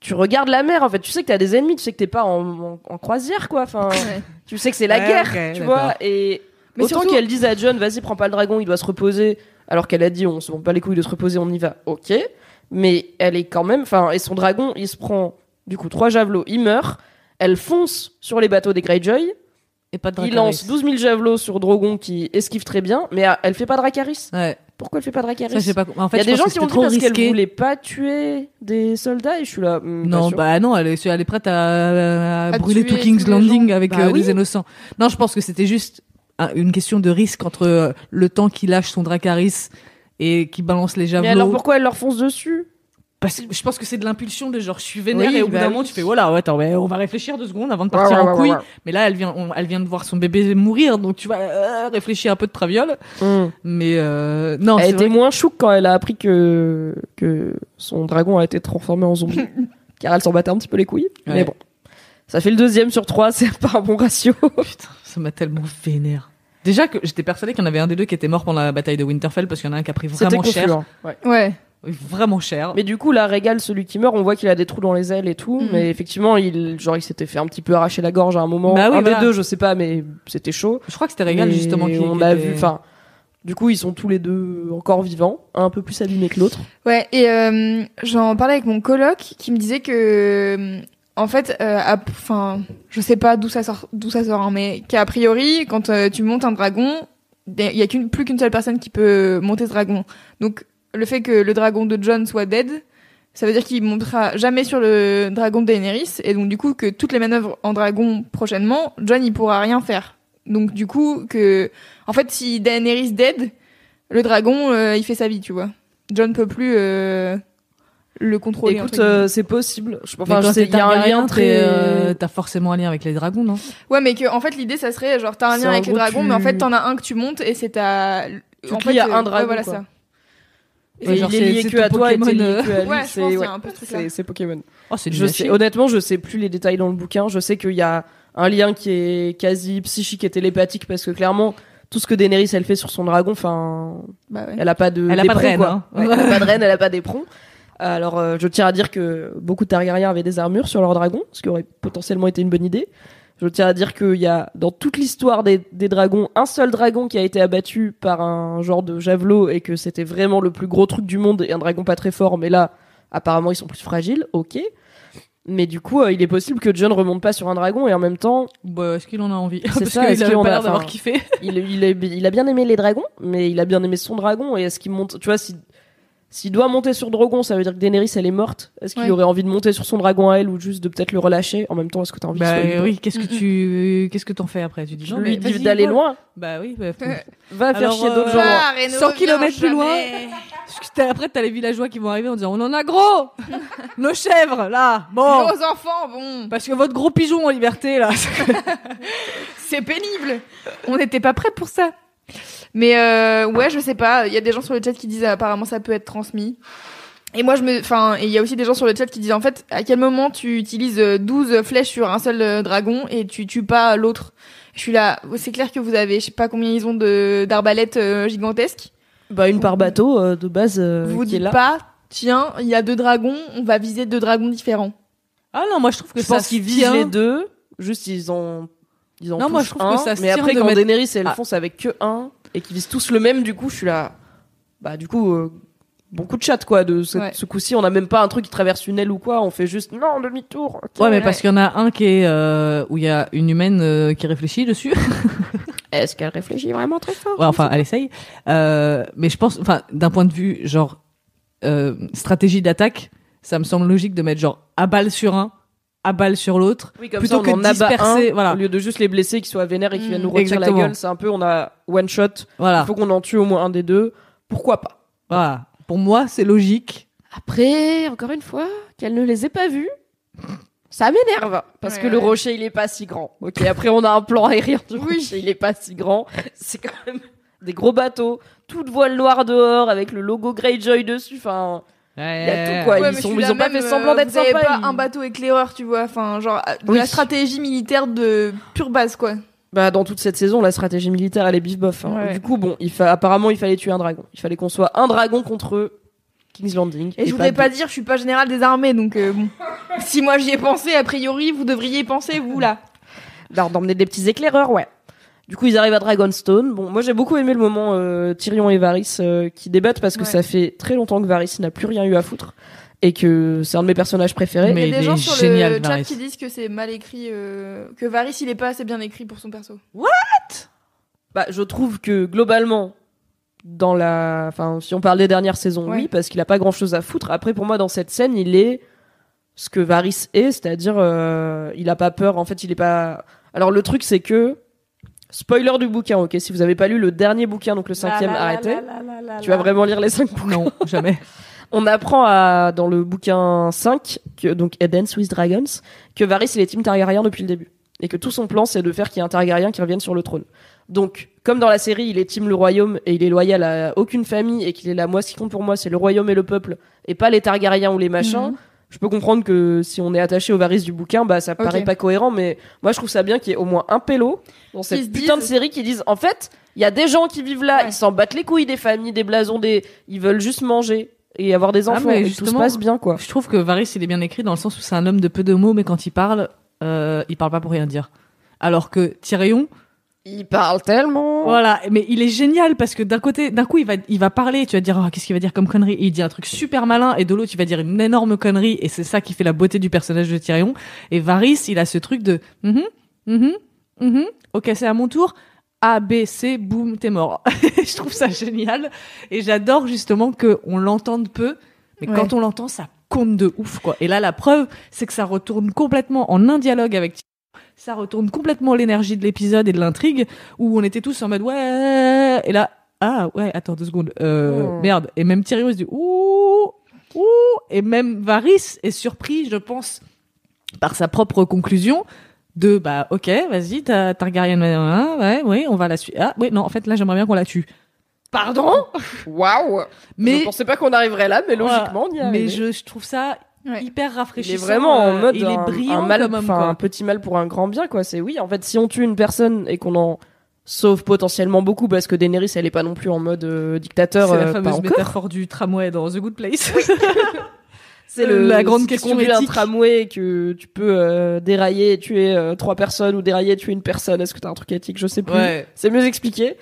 Tu regardes la mer, en fait. Tu sais que t'as des ennemis, tu sais que t'es pas en, en- en croisière, quoi. Enfin, Ouais. tu sais que c'est la Ouais, guerre, tu vois. Et Mais autant surtout- qu'elle dise à John, vas-y, prends pas le dragon, il doit se reposer. Alors qu'elle a dit, on se prend pas les couilles de se reposer, on y va. Ok. Mais elle est quand même, enfin, et son dragon, il se prend, du coup, trois javelots, il meurt. Elle fonce sur les bateaux des Greyjoy. Et pas de Il lance 12 000 javelots sur Drogon qui esquive très bien, mais elle fait pas Dracarys. Ouais. Pourquoi elle fait pas Dracarys Ça, pas. En fait, Il y a des gens qui ont dit trop parce qu'elle voulait pas tuer des soldats et je suis là. hmm, Non, bah non, elle est, elle est prête à, à À brûler tout King's Landing gens. avec Bah euh, oui. des innocents. Non, je pense que c'était juste un- une question de risque entre euh, le temps qu'il lâche son Dracarys et qui balance les mais javelots. alors pourquoi elle leur fonce dessus? Parce que je pense que c'est de l'impulsion de genre je suis vénère Oui, et au bout bah d'un oui. moment tu fais voilà ouais, attends mais on va réfléchir deux secondes avant de partir Ouais, ouais, en ouais, couille. ouais. Mais là elle vient on- elle vient de voir son bébé mourir donc tu vas euh, réfléchir un peu de traviole. Hmm. Mais euh, non Elle était vrai. moins chouque quand elle a appris que, que son dragon a été transformé en zombie. car elle s'en battait un petit peu les couilles. Mais Ouais. bon. Ça fait le deuxième sur trois, c'est pas un bon ratio. Putain ça m'a tellement vénère. Déjà que j'étais persuadée qu'il y en avait un des deux qui était mort pendant la bataille de Winterfell parce qu'il y en a un qui a pris vraiment cher, hein. Ouais. Vraiment cher. Mais du coup, là, Régal, celui qui meurt, on voit qu'il a des trous dans les ailes et tout. Mhm. Mais effectivement, il, genre, il s'était fait un petit peu arracher la gorge à un moment. Bah oui, un voilà. des deux, je sais pas, mais c'était chaud. Je crois que c'était Régal justement qui on a était- vu, enfin, du coup, ils sont tous les deux encore vivants, un un peu plus abîmés que l'autre. Ouais, et euh, j'en parlais avec mon coloc qui me disait que, euh, en fait, euh, enfin, je sais pas d'où ça sort, d'où ça sort, hein, mais qu'a priori, quand euh, tu montes un dragon, il y a qu'une, plus qu'une seule personne qui peut monter ce dragon. Donc, le fait que le dragon de John soit dead, ça veut dire qu'il montera jamais sur le dragon de Daenerys, et donc du coup que toutes les manœuvres en dragon prochainement, John il pourra rien faire. Donc du coup que, en fait, si Daenerys dead, le dragon euh, il fait sa vie, tu vois. John peut plus euh, le contrôler. Écoute, euh, c'est possible. Je, enfin, je sais, il y a un lien très. euh, T'as forcément un lien avec les dragons, non? Ouais, mais que en fait l'idée ça serait genre t'as un lien en avec les dragons, tu- mais en fait t'en as un que tu montes et c'est ta. Tu en fait, lies à euh, un dragon, Ouais, voilà quoi. ça. Et Ouais, genre, il est c'est- lié c'est que à toi et t'es lié euh. que à lui. Ouais, c'est c'est ouais, un peu ce truc-là. c'est- c'est Pokémon. Oh, c'est Je sais, honnêtement, je sais plus les détails dans le bouquin. Je sais qu'il y a un lien qui est quasi psychique et télépathique parce que clairement, tout ce que Daenerys elle fait sur son dragon, enfin, Bah ouais. elle a pas de. Elle a pas de reine, quoi. hein. Ouais, elle a pas de reine, elle a pas d'éperon. Alors, euh, je tiens à dire que beaucoup de Targaryens avaient des armures sur leur dragon, ce qui aurait potentiellement été une bonne idée. Je tiens à dire qu'il y a dans toute l'histoire des, des dragons un seul dragon qui a été abattu par un genre de javelot et que c'était vraiment le plus gros truc du monde et un dragon pas très fort, mais là apparemment ils sont plus fragiles, ok. Mais du coup, euh, il est possible que John remonte pas sur un dragon et en même temps, Bah, est-ce qu'il en a envie? C'est ça, qu'il est-ce avait pas a- l'air d'avoir kiffé. il, il, a, il a bien aimé les dragons, mais il a bien aimé son dragon. Et est-ce qu'il monte? Tu vois, si s'il doit monter sur dragon, ça veut dire que Daenerys elle est morte. Est-ce qu'il Ouais. aurait envie de monter sur son dragon à elle ou juste de peut-être le relâcher En même temps, est-ce que t'as envie Bah libre oui, qu'est-ce que tu, qu'est-ce que t'en fais après Tu dis non, lui mais dis d'aller loin. Bah oui, bah, Va faire Alors, chier d'autres euh, gens. loin. Ah, Reno 100 revient kilomètres plus loin. après, t'as les villageois qui vont arriver en disant on en a gros Nos chèvres, là Bon Nos enfants, bon, Parce que votre gros pigeon en liberté, là c'est pénible. On n'était pas prêts pour ça. Mais euh, ouais, je sais pas. Il y a des gens sur le chat qui disent euh, apparemment ça peut être transmis. Et moi, je me, enfin, il y a aussi des gens sur le chat qui disent en fait, à quel moment tu utilises euh, 12 flèches sur un seul euh, dragon et tu tues pas l'autre? Je suis là, c'est clair que vous avez, je sais pas combien ils ont de d'arbalètes euh, gigantesques. Bah une par bateau euh, de base euh, vous qui est dites là. pas, tiens, il y a deux dragons, on va viser deux dragons différents. Ah non, moi je trouve que Je ça pense se qu'ils visent les deux. Juste ils ont ils en Non, moi, je trouve un, que ça se Mais après quand mettre- Daenerys elle Ah. fonce avec que un et qu'ils visent tous le même, du coup je suis là. Bah du coup. euh, Bon coup de chat quoi de ce, Ouais. ce coup-ci on a même pas un truc qui traverse une aile ou quoi on fait juste non demi-tour ok. Ouais, mais parce qu'il y en a un qui est euh, où il y a une humaine euh, qui réfléchit dessus. est-ce qu'elle réfléchit vraiment très fort? Ouais, enfin, elle essaye. Euh, mais je pense, enfin, d'un point de vue genre euh, stratégie d'attaque, ça me semble logique de mettre genre à balle sur un, à balle sur l'autre. Oui, comme Plutôt ça, on que en disperser, un, voilà. au lieu de juste les blesser qui soient vénères et qui viennent nous retirer Exactement. la gueule. C'est un peu, on a one shot. Voilà, Il faut qu'on en tue au moins un des deux. Pourquoi pas? Voilà. Pour moi, c'est logique. Après, encore une fois, qu'elle ne les ait pas vus, ça m'énerve. Parce Ouais, que le rocher, il est pas si grand. Ok, après, on a un plan aérien du Oui. rocher, il est pas si grand. C'est quand même des gros bateaux, toute voile noire dehors avec le logo Greyjoy dessus. Enfin, Il y a tout, quoi. Ouais, ils mais sont- ils ont pas fait semblant euh, d'être avez sympas, pas ils- un bateau éclaireur, tu vois. Enfin, genre euh, de Oui. la stratégie militaire de pure base, quoi. bah, dans toute cette saison, la stratégie militaire, elle est bif bof. hein. Ouais. Du coup, bon, il fa... apparemment, il fallait tuer un dragon. Il fallait qu'on soit un dragon contre King's Landing. Et je voudrais deux. pas dire, je suis pas général des armées, donc euh, bon. si moi j'y ai pensé, a priori, vous devriez y penser, vous là. d'en- d'emmener des petits éclaireurs, ouais. Du coup, ils arrivent à Dragonstone. Bon, moi, j'ai beaucoup aimé le moment euh, Tyrion et Varys euh, qui débattent parce que Ouais. ça fait très longtemps que Varys n'a plus rien eu à foutre et que c'est un de mes personnages préférés. Mais il y a il des gens sur génial, le chat Varys. qui disent que c'est mal écrit, euh, que Varys il est pas assez bien écrit pour son perso. Bah, je trouve que globalement, dans la, enfin, si on parle des dernières saisons, Ouais. oui, parce qu'il a pas grand chose à foutre. Après, pour moi, dans cette scène, il est ce que Varys est, c'est-à-dire, euh, il a pas peur. En fait, il est pas. Alors, le truc, c'est que spoiler du bouquin, ok. Si vous avez pas lu le dernier bouquin, donc le cinquième, arrêtez. Tu vas vraiment lire les cinq bouquins. Non, jamais. On apprend à, dans le bouquin 5, que, donc Eden's with Dragons, que Varys il est Team Targaryen depuis le début. Et que tout son plan c'est de faire qu'il y ait un Targaryen qui revienne sur le trône. Donc, comme dans la série, il est Team le royaume et il est loyal à aucune famille et qu'il est là, moi ce qui compte pour moi c'est le royaume et le peuple et pas les Targaryens ou les machins. Mhm. Je peux comprendre que si on est attaché au Varys du bouquin, bah ça paraît pas cohérent, mais moi je trouve ça bien qu'il y ait au moins un pélo dans cette putain de série qui disent en fait, il y a des gens qui vivent là, Ouais. ils s'en battent les couilles des familles, des blasons, des ils veulent juste manger et avoir des Ah, enfants et tout se passe bien quoi. Je trouve que Varys, il est bien écrit dans le sens où c'est un homme de peu de mots, mais quand il parle, euh, il parle pas pour rien dire. Alors que Tyrion, Il parle tellement. Voilà, mais il est génial parce que d'un côté, d'un coup, il va, il va parler, tu vas dire, oh, qu'est-ce qu'il va dire comme connerie, et il dit un truc super malin, et de l'autre, il va dire une énorme connerie, et c'est ça qui fait la beauté du personnage de Tyrion. Et Varys, il a ce truc de, mhm, mhm, mhm, ok, c'est à mon tour. A, B, C, boum, t'es mort. je trouve ça génial. Et j'adore justement que on l'entende peu, mais Ouais. quand on l'entend, ça compte de ouf, quoi. Et là, la preuve, c'est que ça retourne complètement en un dialogue avec. Ça retourne complètement l'énergie de l'épisode et de l'intrigue où on était tous en mode ouais et là ah ouais attends deux secondes euh, Oh. merde. Et même Tyrion il se dit ouh ouh et même Varys est surpris je pense par sa propre conclusion de bah ok vas-y t'as Targaryen hein, ouais ouais on va la suivre. Ah oui non en fait là j'aimerais bien qu'on la tue. Pardon? Waouh! Mais Je pensais pas qu'on arriverait là, mais logiquement on y est mais je, je trouve ça Ouais. hyper Il rafraîchissant est vraiment en euh, mode il est un, brillant un mal, homme, un petit mal pour un grand bien quoi. C'est oui, en fait, si on tue une personne et qu'on en sauve potentiellement beaucoup, parce que Daenerys elle est pas non plus en mode euh, dictateur. c'est la euh, pas fameuse encore. métaphore du tramway dans The Good Place C'est le La grande si tu question conduis un éthique. tramway et que tu peux euh, dérailler et tuer euh, trois personnes ou dérailler et tuer une personne. Est-ce que t'as un truc éthique? Je sais plus. ouais C'est mieux expliqué.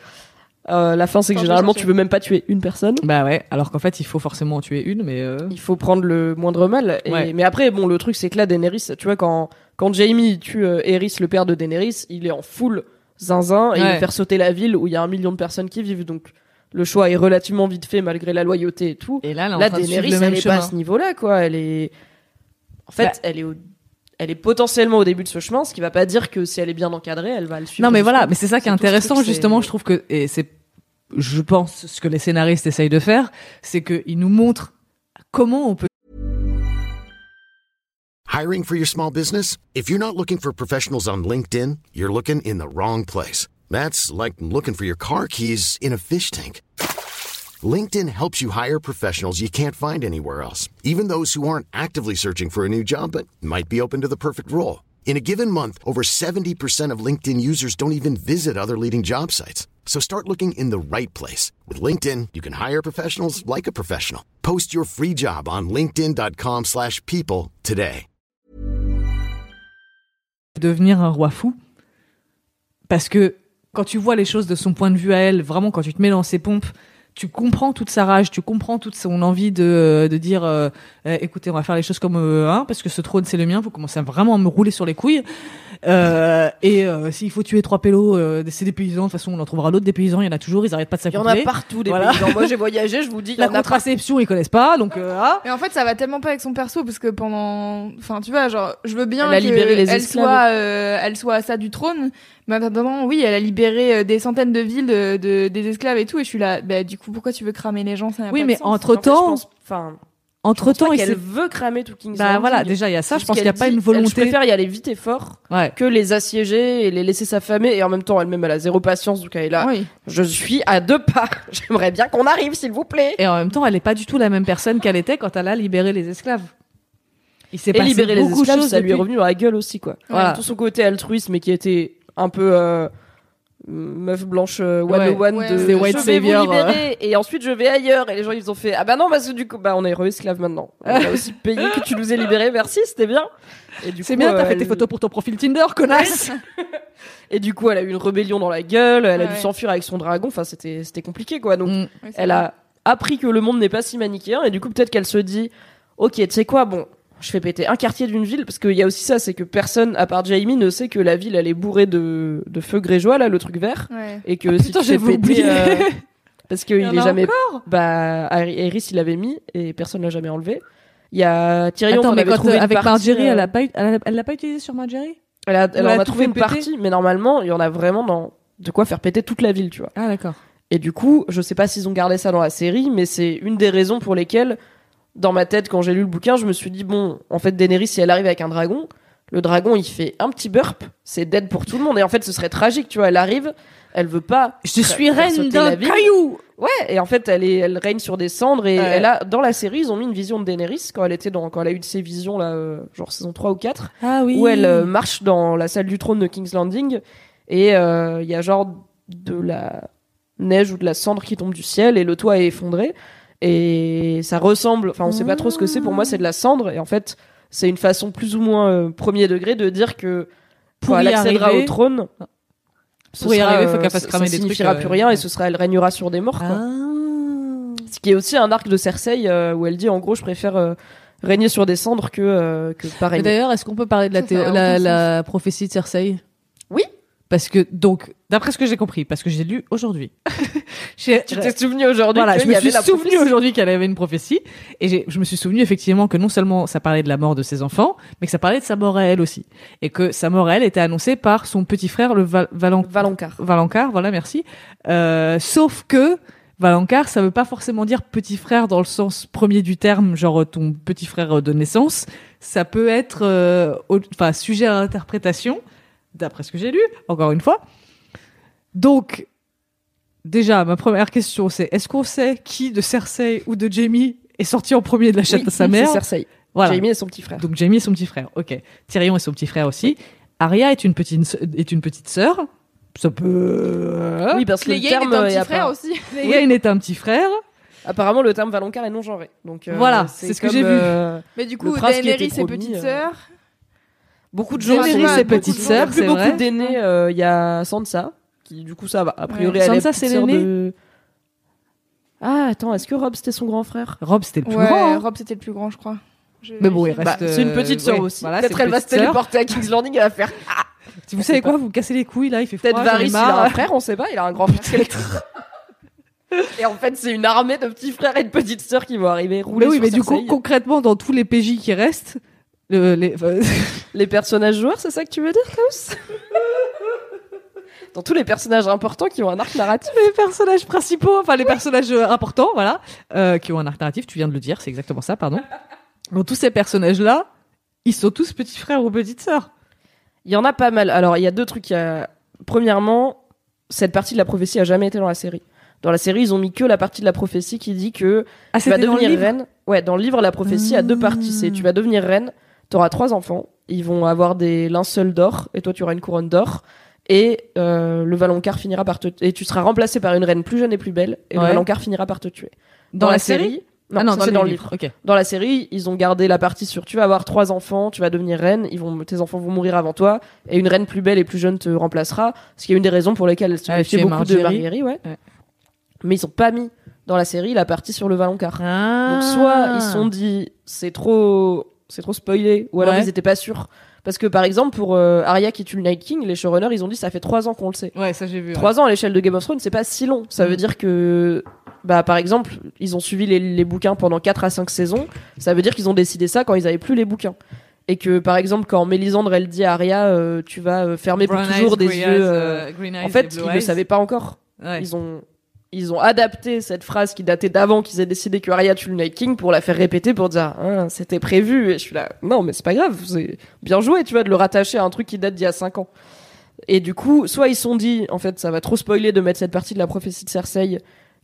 Euh, la fin, c'est que généralement, tu veux même pas tuer une personne. Bah ouais, alors qu'en fait, il faut forcément en tuer une, mais. euh, Il faut prendre le moindre mal. Et- Ouais. Mais après, bon, le truc, c'est que là, Daenerys, tu vois, quand, quand Jamie tue euh, Aerys, le père de Daenerys, il est en full zinzin et il veut faire sauter la ville où il y a un million de personnes qui vivent. Donc, le choix est relativement vite fait malgré la loyauté et tout. Et là, Là, suivre Daenerys, elle est pas à ce niveau-là, quoi. Elle est. En fait, Bah. elle est au- Elle est potentiellement au début de ce chemin, ce qui va pas dire que si elle est bien encadrée, elle va le suivre. Non, mais voilà, mais c'est ça qui est intéressant, truc, justement, je trouve que, et c'est, je pense, ce que les scénaristes essayent de faire, c'est qu'ils nous montrent comment on peut Hiring for your small business? If you're not looking for professionals on LinkedIn, you're looking in the wrong place. That's like looking for your car keys in a fish tank. LinkedIn helps you hire professionals you can't find anywhere else, even those who aren't actively searching for a new job but might be open to the perfect role. In a given month, over 70% of LinkedIn users don't even visit other leading job sites. So start looking in the right place. With LinkedIn, you can hire professionals like a professional. Post your free job on linkedin.com/people slash people today. devenir un roi fou. Parce que quand tu vois les choses de son point de vue à elle, vraiment quand tu te mets dans ses pompes, tu comprends toute sa rage, tu comprends toute son envie de, de dire euh, euh, écoutez, on va faire les choses comme euh, hein, parce que ce trône c'est le mien, vous commencez à vraiment me rouler sur les couilles. Euh, et euh, s'il faut tuer trois pélos, euh, c'est des paysans, de toute façon on en trouvera d'autres des paysans, il y en a toujours, ils arrêtent pas de Il y en s'accoupler. a partout des Voilà. paysans. Moi, j'ai voyagé, je vous dis, La contraception, ils connaissent pas, donc euh, ah. Mais en fait, ça va tellement pas avec son perso parce que pendant, enfin, tu vois, genre, je veux bien qu'elle esclaves. soit, euh, elle soit à ça du trône, mais en attendant, oui, elle a libéré euh, des centaines de villes de, de- des esclaves et tout, et je suis là, bah, du coup, pourquoi tu veux cramer les gens ça Oui, pas de mais sens. entre En fait, je temps, pense- Enfin, entre temps, s'est veut cramer tout King's bah Landing. voilà, déjà il y a ça, je pense qu'il y a pas une Elle, volonté. Je préfère y aller vite et fort Ouais. que les assiéger et les laisser s'affamer et en même temps elle-même elle a zéro patience donc elle est là. Oui. Je suis à deux pas. J'aimerais bien qu'on arrive s'il vous plaît. Et en même temps, elle est pas du tout la même personne qu'elle était quand elle a libéré les esclaves. Il s'est Et passé libérer les beaucoup de esclaves, choses ça lui est revenu dans la gueule aussi quoi. Voilà. Tout son côté altruiste mais qui était un peu euh, meuf blanche euh, one Ouais. one Ouais, de c'est white je vais savior, vous libérer et ensuite je vais ailleurs et les gens ils ont fait ah bah non parce que du coup bah on est re-esclave maintenant. On a aussi payé que tu nous aies libérés merci c'était bien. Et du C'est coup, bien, t'as euh, fait tes photos pour ton profil Tinder, connasse. Et du coup, elle a eu une rébellion dans la gueule, elle a Ouais. dû s'enfuir avec son dragon, enfin c'était c'était compliqué quoi. Donc Mm. Elle a appris que le monde n'est pas si manichéen et du coup peut-être qu'elle se dit OK, tu sais quoi Bon, je fais péter un quartier d'une ville parce qu'il y a aussi ça, c'est que personne à part Jamie ne sait que la ville elle est bourrée de de feu grégeois là, le truc vert Ouais. et que Ah, si putain, tu fais péter oublié. euh, parce qu'il est jamais bah Aerys il l'avait mis et personne l'a jamais enlevé. Il y a Tyrion Attends, en mais avait trouvé euh, avec partie, Marjorie, euh, elle a pas eu- elle a- elle l'a pas utilisé sur Marjorie? Elle, a, elle elle en a trouvé une péter partie, mais normalement il y en a vraiment dans de quoi faire péter toute la ville, tu vois. Ah d'accord. Et du coup, je sais pas s'ils ont gardé ça dans la série, mais c'est une des raisons pour lesquelles, dans ma tête, quand j'ai lu le bouquin, je me suis dit, bon, en fait, Daenerys, si elle arrive avec un dragon, le dragon, il fait un petit burp, c'est dead pour tout le monde. Et en fait, ce serait tragique, tu vois. Elle arrive, elle veut pas. Je suis reine d'un caillou. Ouais, et en fait, elle, est, elle règne sur des cendres. Et Ouais. elle a, dans la série, ils ont mis une vision de Daenerys quand elle était dans, quand elle a eu de ses visions, là, euh, genre saison 3 ou 4 Ah oui. où elle euh, marche dans la salle du trône de King's Landing et euh, il y a genre de la neige ou de la cendre qui tombe du ciel et le toit est effondré et ça ressemble enfin on sait pas trop ce que c'est. Pour moi c'est de la cendre. Et en fait c'est une façon plus ou moins euh, premier degré de dire que Pour elle accédera arriver- au trône ce Pour y sera, arriver, faut euh, qu'elle fasse ça- cramer des trucs, signifiera euh, plus rien et ce sera elle régnera sur des morts quoi. Ah. ce qui est aussi un arc de Cersei euh, où elle dit en gros je préfère euh, régner sur des cendres que euh, que régner. D'ailleurs, est-ce qu'on peut parler de la, la prophétie de Cersei? Oui. Parce que, donc, d'après ce que j'ai compris, parce que j'ai lu aujourd'hui. tu t'es souvenu aujourd'hui Voilà, je me suis souvenu aujourd'hui qu'elle avait une prophétie, et je me suis souvenu effectivement que non seulement ça parlait de la mort de ses enfants, mais que ça parlait de sa mort à elle aussi, et que sa mort à elle était annoncée par son petit frère, le Val- Valan- Valonqar Valencar, voilà, merci. Euh, sauf que Valencar, ça veut pas forcément dire petit frère dans le sens premier du terme, genre ton petit frère de naissance. Ça peut être, euh, enfin, sujet à interprétation, d'après ce que j'ai lu, encore une fois. Donc, déjà, ma première question, c'est est-ce qu'on sait qui de Cersei ou de Jamie est sorti en premier de la chatte Oui, de sa c'est mère Cersei. Voilà. Jamie et son petit frère. Donc Jamie est son petit frère. Ok. Tyrion est son petit frère aussi. Arya est une petite est une petite sœur. Ça peut. oui, parce que le terme est un est petit frère aussi. Clegane est un petit frère. apparemment le terme Valonqar est non genré. Donc euh, Voilà, c'est ce que j'ai vu. euh, Mais du coup, Daenerys, petites euh, sœurs. Beaucoup de gens Daenerys sont- et beaucoup petite de gens- sœur, plus c'est beaucoup vrai. d'aînés. euh, Il y a Sansa qui du coup ça va. A priori, Ouais. elle Sansa, c'est sœur l'aîné de. Ah attends, est-ce que Rob c'était son grand frère Rob, c'était le plus Ouais, grand. hein. Rob c'était le plus grand, je crois. Je Mais bon, il reste. Bah, c'est une petite sœur ouais, aussi. voilà, Peut-être elle va se téléporter à King's Landing et elle va faire. Si vous savez quoi, vous cassez les couilles là, il fait froid. Peut-être Varys, il a un frère, on sait pas, il a un grand frère. Et en fait, c'est une armée de petits frères et de petites sœurs qui vont arriver rouler Mais oui, sur mais du coup, concrètement, dans tous les PJ qui restent, le- les, Les personnages joueurs, c'est ça que tu veux dire, Klaus? Dans tous les personnages importants qui ont un arc narratif. les personnages principaux, enfin les personnages euh, importants, voilà, euh, qui ont un arc narratif, tu viens de le dire, c'est exactement ça, pardon. Dans tous ces personnages-là, ils sont tous petits frères ou petites sœurs. Il y en a pas mal. Alors, il y a deux trucs. A... Premièrement, cette partie de la prophétie a jamais été dans la série. Dans la série, ils ont mis que la partie de la prophétie qui dit que Ah, tu vas devenir reine. Ouais, dans le livre, la prophétie a deux parties. C'est tu vas devenir reine, t'auras trois enfants, ils vont avoir des linceuls d'or, et toi tu auras une couronne d'or. Et euh, le Valonqar finira par te et tu seras remplacé par une reine plus jeune et plus belle, et Ouais. le Valonqar finira par te tuer. Dans, la, série non, Ah non, ça, c'est dans le livre. Ok. Dans la série, ils ont gardé la partie sur tu vas avoir trois enfants, tu vas devenir reine, ils vont, tes enfants vont mourir avant toi, et une reine plus belle et plus jeune te remplacera. Ce qui est une des raisons pour lesquelles elle se Ah, méfiait beaucoup de. Marguerite, ouais. Ouais. Mais ils ont pas mis dans la série la partie sur le Valonqar. Ah. Donc soit ils se sont dit c'est trop c'est trop spoilé ou alors Ouais. ils étaient pas sûrs parce que par exemple pour euh, Arya qui tue le Night King les showrunners ils ont dit ça fait trois ans qu'on le sait. Ouais, ça j'ai vu. ouais. Trois ans à l'échelle de Game of Thrones c'est pas si long. Ça veut Mm. dire que bah par exemple ils ont suivi les, les bouquins pendant 4 à 5 saisons. Ça veut dire qu'ils ont décidé ça quand ils avaient plus les bouquins. Et que par exemple quand Mélisandre elle dit à Arya euh, tu vas euh, fermer pour toujours eyes, des yeux. eyes, euh, euh, green En eyes fait ils le eyes. savaient pas encore. Ouais. Ils ont ils ont adapté cette phrase qui datait d'avant qu'ils aient décidé que Arya tue le Night King pour la faire répéter pour dire Ah, c'était prévu. Et je suis là non mais c'est pas grave c'est bien joué tu vois de le rattacher à un truc qui date d'il y a 5 ans. Et du coup soit ils se sont dit en fait ça va trop spoiler de mettre cette partie de la prophétie de Cersei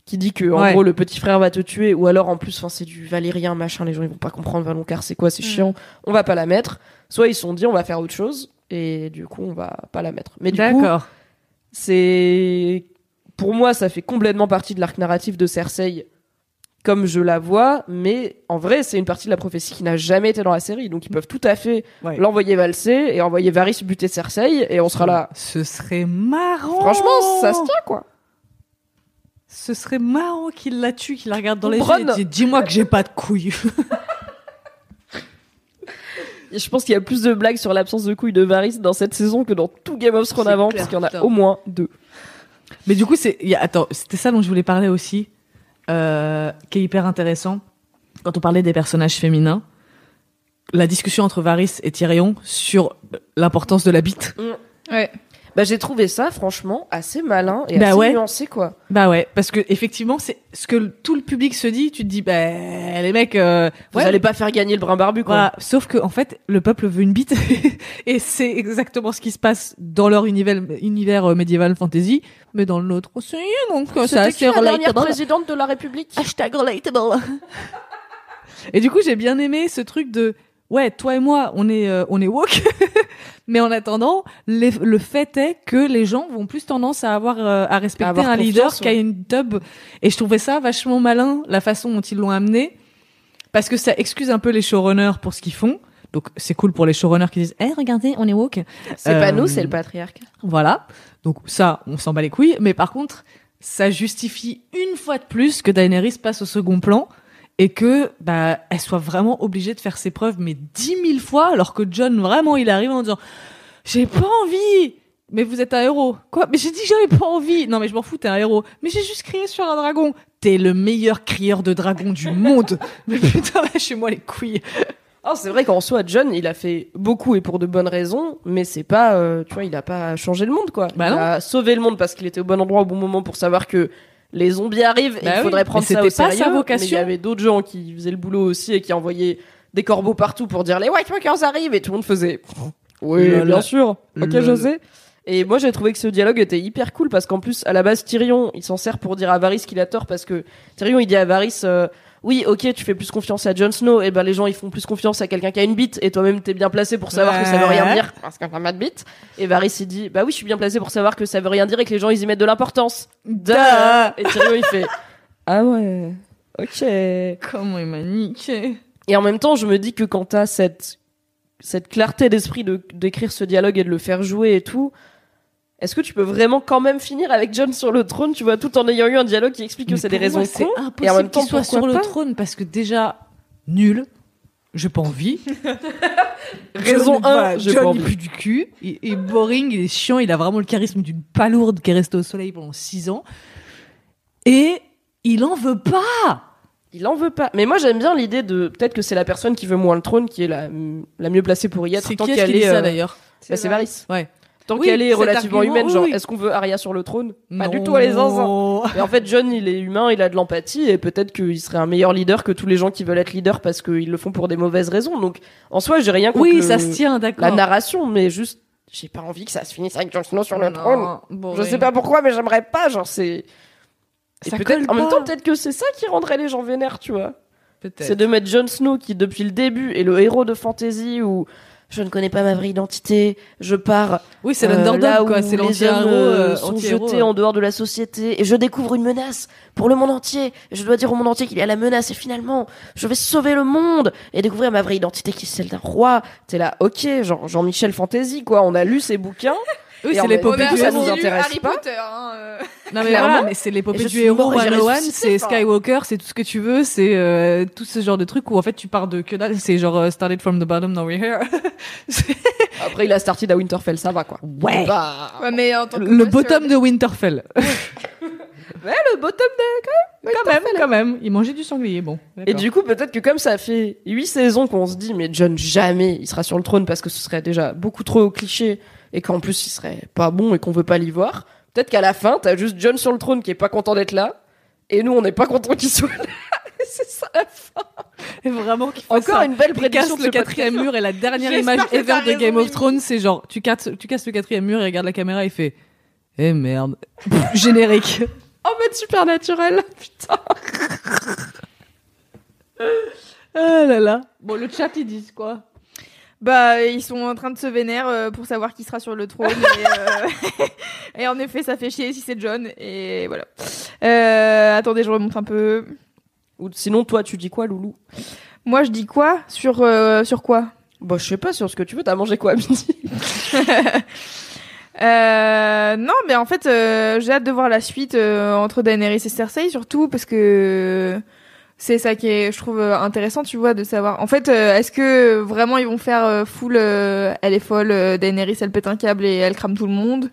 qui dit que en Ouais. gros le petit frère va te tuer ou alors en plus enfin c'est du valérien machin les gens ils vont pas comprendre Valonqar c'est quoi c'est Mm. chiant. On va pas la mettre. Soit ils se sont dit on va faire autre chose et du coup on va pas la mettre. Mais du coup c'est pour moi ça fait complètement partie de l'arc narratif de Cersei comme je la vois mais en vrai c'est une partie de la prophétie qui n'a jamais été dans la série donc ils peuvent tout à fait Ouais. l'envoyer valser et envoyer Varys buter Cersei et on sera là Ce serait marrant. franchement ça se tient quoi Ce serait marrant qu'il la tue, qu'il la regarde dans les yeux et dit Dis-moi que j'ai pas de couilles. Je pense qu'il y a plus de blagues sur l'absence de couilles de Varys dans cette saison que dans tout Game of Thrones avant clair, parce qu'il y en a putain. au moins deux Mais du coup, c'est. il y a- Attends, c'était ça dont je voulais parler aussi, euh, qui est hyper intéressant. Quand on parlait des personnages féminins, la discussion entre Varys et Tyrion sur l'importance de la bite. Ouais. Bah j'ai trouvé ça franchement assez malin et Bah assez ouais. nuancé quoi Bah ouais, parce que effectivement, c'est ce que tout le public se dit. Tu te dis, bah les mecs, euh, vous ouais, allez pas faire gagner le brin barbu quoi Voilà. Sauf que en fait, le peuple veut une bite, et c'est exactement ce qui se passe dans leur univers, univers euh, médiéval fantasy, mais dans le nôtre aussi. Donc euh, c'est assez la dernière présidente de la République? Hashtag relatable. et du coup, j'ai bien aimé ce truc de ouais, toi et moi, on est euh, on est woke, mais en attendant, les- le fait est que les gens vont plus tendance à avoir euh, à respecter avoir un leader qu'à une tub. Et je trouvais ça vachement malin la façon dont ils l'ont amené, parce que ça excuse un peu les showrunners pour ce qu'ils font. Donc c'est cool pour les showrunners qui disent, eh regardez, on est woke. c'est pas Euh, nous c'est le patriarcat Voilà. Donc ça, on s'en bat les couilles. Mais par contre, ça justifie une fois de plus que Daenerys passe au second plan et que bah elle soit vraiment obligée de faire ses preuves mais dix mille fois alors que John vraiment il arrive en disant j'ai pas envie. Mais vous êtes un héros. Quoi? Mais j'ai dit j'avais pas envie. Non mais je m'en fous t'es un héros. Mais j'ai juste crié sur un dragon. T'es le meilleur crieur de dragon du monde. Mais putain lâchez-moi les couilles. Oh, c'est vrai qu'en soi, John, il a fait beaucoup et pour de bonnes raisons, mais c'est pas, euh, tu vois, il a pas changé le monde, quoi. Bah il non. a sauvé le monde parce qu'il était au bon endroit au bon moment pour savoir que les zombies arrivent et Bah il oui, faudrait prendre ça au c'était pas sérieux. sa Mais il vocation. y avait d'autres gens qui faisaient le boulot aussi et qui envoyaient des corbeaux partout pour dire les White Walkers arrivent et tout le monde faisait. Oui, bien sûr. Ok. José. Et moi, j'ai trouvé que ce dialogue était hyper cool parce qu'en plus, à la base, Tyrion, il s'en sert pour dire à Varys qu'il a tort parce que Tyrion, il dit à Varys, euh, oui, ok, tu fais plus confiance à Jon Snow, et ben les gens ils font plus confiance à quelqu'un qui a une bite, et toi-même t'es bien placé pour savoir que ça veut rien dire parce qu'on a pas de bite. Et Varys il dit, bah oui, je suis bien placé pour savoir que ça veut rien dire et que les gens ils y mettent de l'importance. Duh. Et Tyrion il fait, ah ouais, ok. comment il m'a niqué Et en même temps, je me dis que quand t'as cette cette clarté d'esprit de d'écrire ce dialogue et de le faire jouer et tout, est-ce que tu peux vraiment quand même finir avec John sur le trône, tu vois, tout en ayant eu un dialogue qui explique que c'est des raisons C'est cons, impossible et en même temps qu'il soit sur le trône parce que déjà nul. J'ai pas envie. Raison John, 1, voilà, j'ai John, pas il envie. pue du cul. Il est boring, il est chiant, il a vraiment le charisme d'une palourde qui est restée au soleil pendant 6 ans. Et il en veut pas. Il en veut pas. Mais moi j'aime bien l'idée de peut-être que c'est la personne qui veut moins le trône qui est la, la mieux placée pour y être C'est tant qui est-ce qu'elle qui dit est. ça euh, d'ailleurs bah, c'est Varys. Ouais. Tant Oui, qu'elle est relativement argument, humaine, oui, genre oui. est-ce qu'on veut Arya sur le trône? Pas du tout, les zinzins. Et en fait, John, il est humain, il a de l'empathie, et peut-être qu'il serait un meilleur leader que tous les gens qui veulent être leaders parce qu'ils le font pour des mauvaises raisons. Donc, en soi, j'ai rien contre Oui, le- ça se tient, d'accord. la narration, mais juste, j'ai pas envie que ça se finisse avec Jon Snow sur le Non, trône. bon, Je sais pas pourquoi, mais j'aimerais pas. Genre, c'est. Et Ça colle en même temps, peut-être que c'est ça qui rendrait les gens vénères, tu vois. Peut-être. C'est de mettre Jon Snow qui, depuis le début, est le héros de fantasy où je ne connais pas ma vraie identité, je pars Oui, c'est euh, là où quoi. C'est les hommes euh, euh, sont jetés euh. en dehors de la société et je découvre une menace pour le monde entier. Je dois dire au monde entier qu'il y a la menace et finalement je vais sauver le monde et découvrir ma vraie identité qui est celle d'un roi. T'es là, ok, genre Jean-Michel Fantasy quoi. On a lu ses bouquins. Oui, c'est l'épopée du ça héros. nous intéresse Harry pas. Potter. hein, euh. Non mais voilà, mais c'est l'épopée du héros one c'est. Skywalker, c'est tout ce que tu veux, c'est euh, tout ce genre de truc où en fait tu pars de que dalle, c'est genre euh, started from the bottom, now we're here. Après il a starté à Winterfell, ça va quoi. Ouais. Bah, Ouais, mais en tant que le bottom de Winterfell. ouais, le bottom de quand même, quand même, il mangeait du sanglier, bon. Et du coup, peut-être que comme ça fait huit saisons qu'on se dit, mais John, jamais il sera sur le trône parce que ce serait déjà beaucoup trop cliché et qu'en plus il serait pas bon et qu'on veut pas l'y voir. Peut-être qu'à la fin, t'as juste John sur le trône qui est pas content d'être là et nous, on n'est pas content qu'il soit là. C'est ça la fin. Et vraiment Encore ça. une belle prédiction le quatrième mur et la dernière image ever de Game of. Thrones, c'est genre tu casses, tu casses le quatrième mur et regarde la caméra et fait eh merde, générique. En mode super naturel. Putain. Ah là là. Bon, le chat ils disent quoi? Bah, ils sont en train de se vénérer euh, pour savoir qui sera sur le trône. et, euh, et en effet, ça fait chier si c'est John. Et voilà. Euh, attendez, je remonte un peu. Ou sinon, toi, tu dis quoi, Loulou? Moi, je dis quoi? Sur sur quoi? Bah, je sais pas sur ce que tu veux. T'as mangé quoi à midi Euh, non, mais en fait, euh, j'ai hâte de voir la suite euh, entre Daenerys et Cersei, surtout parce que c'est ça qui est, je trouve, euh, intéressant, tu vois, de savoir. En fait, euh, est-ce que vraiment ils vont faire euh, full euh, Elle est folle, Daenerys, elle pète un câble et elle crame tout le monde?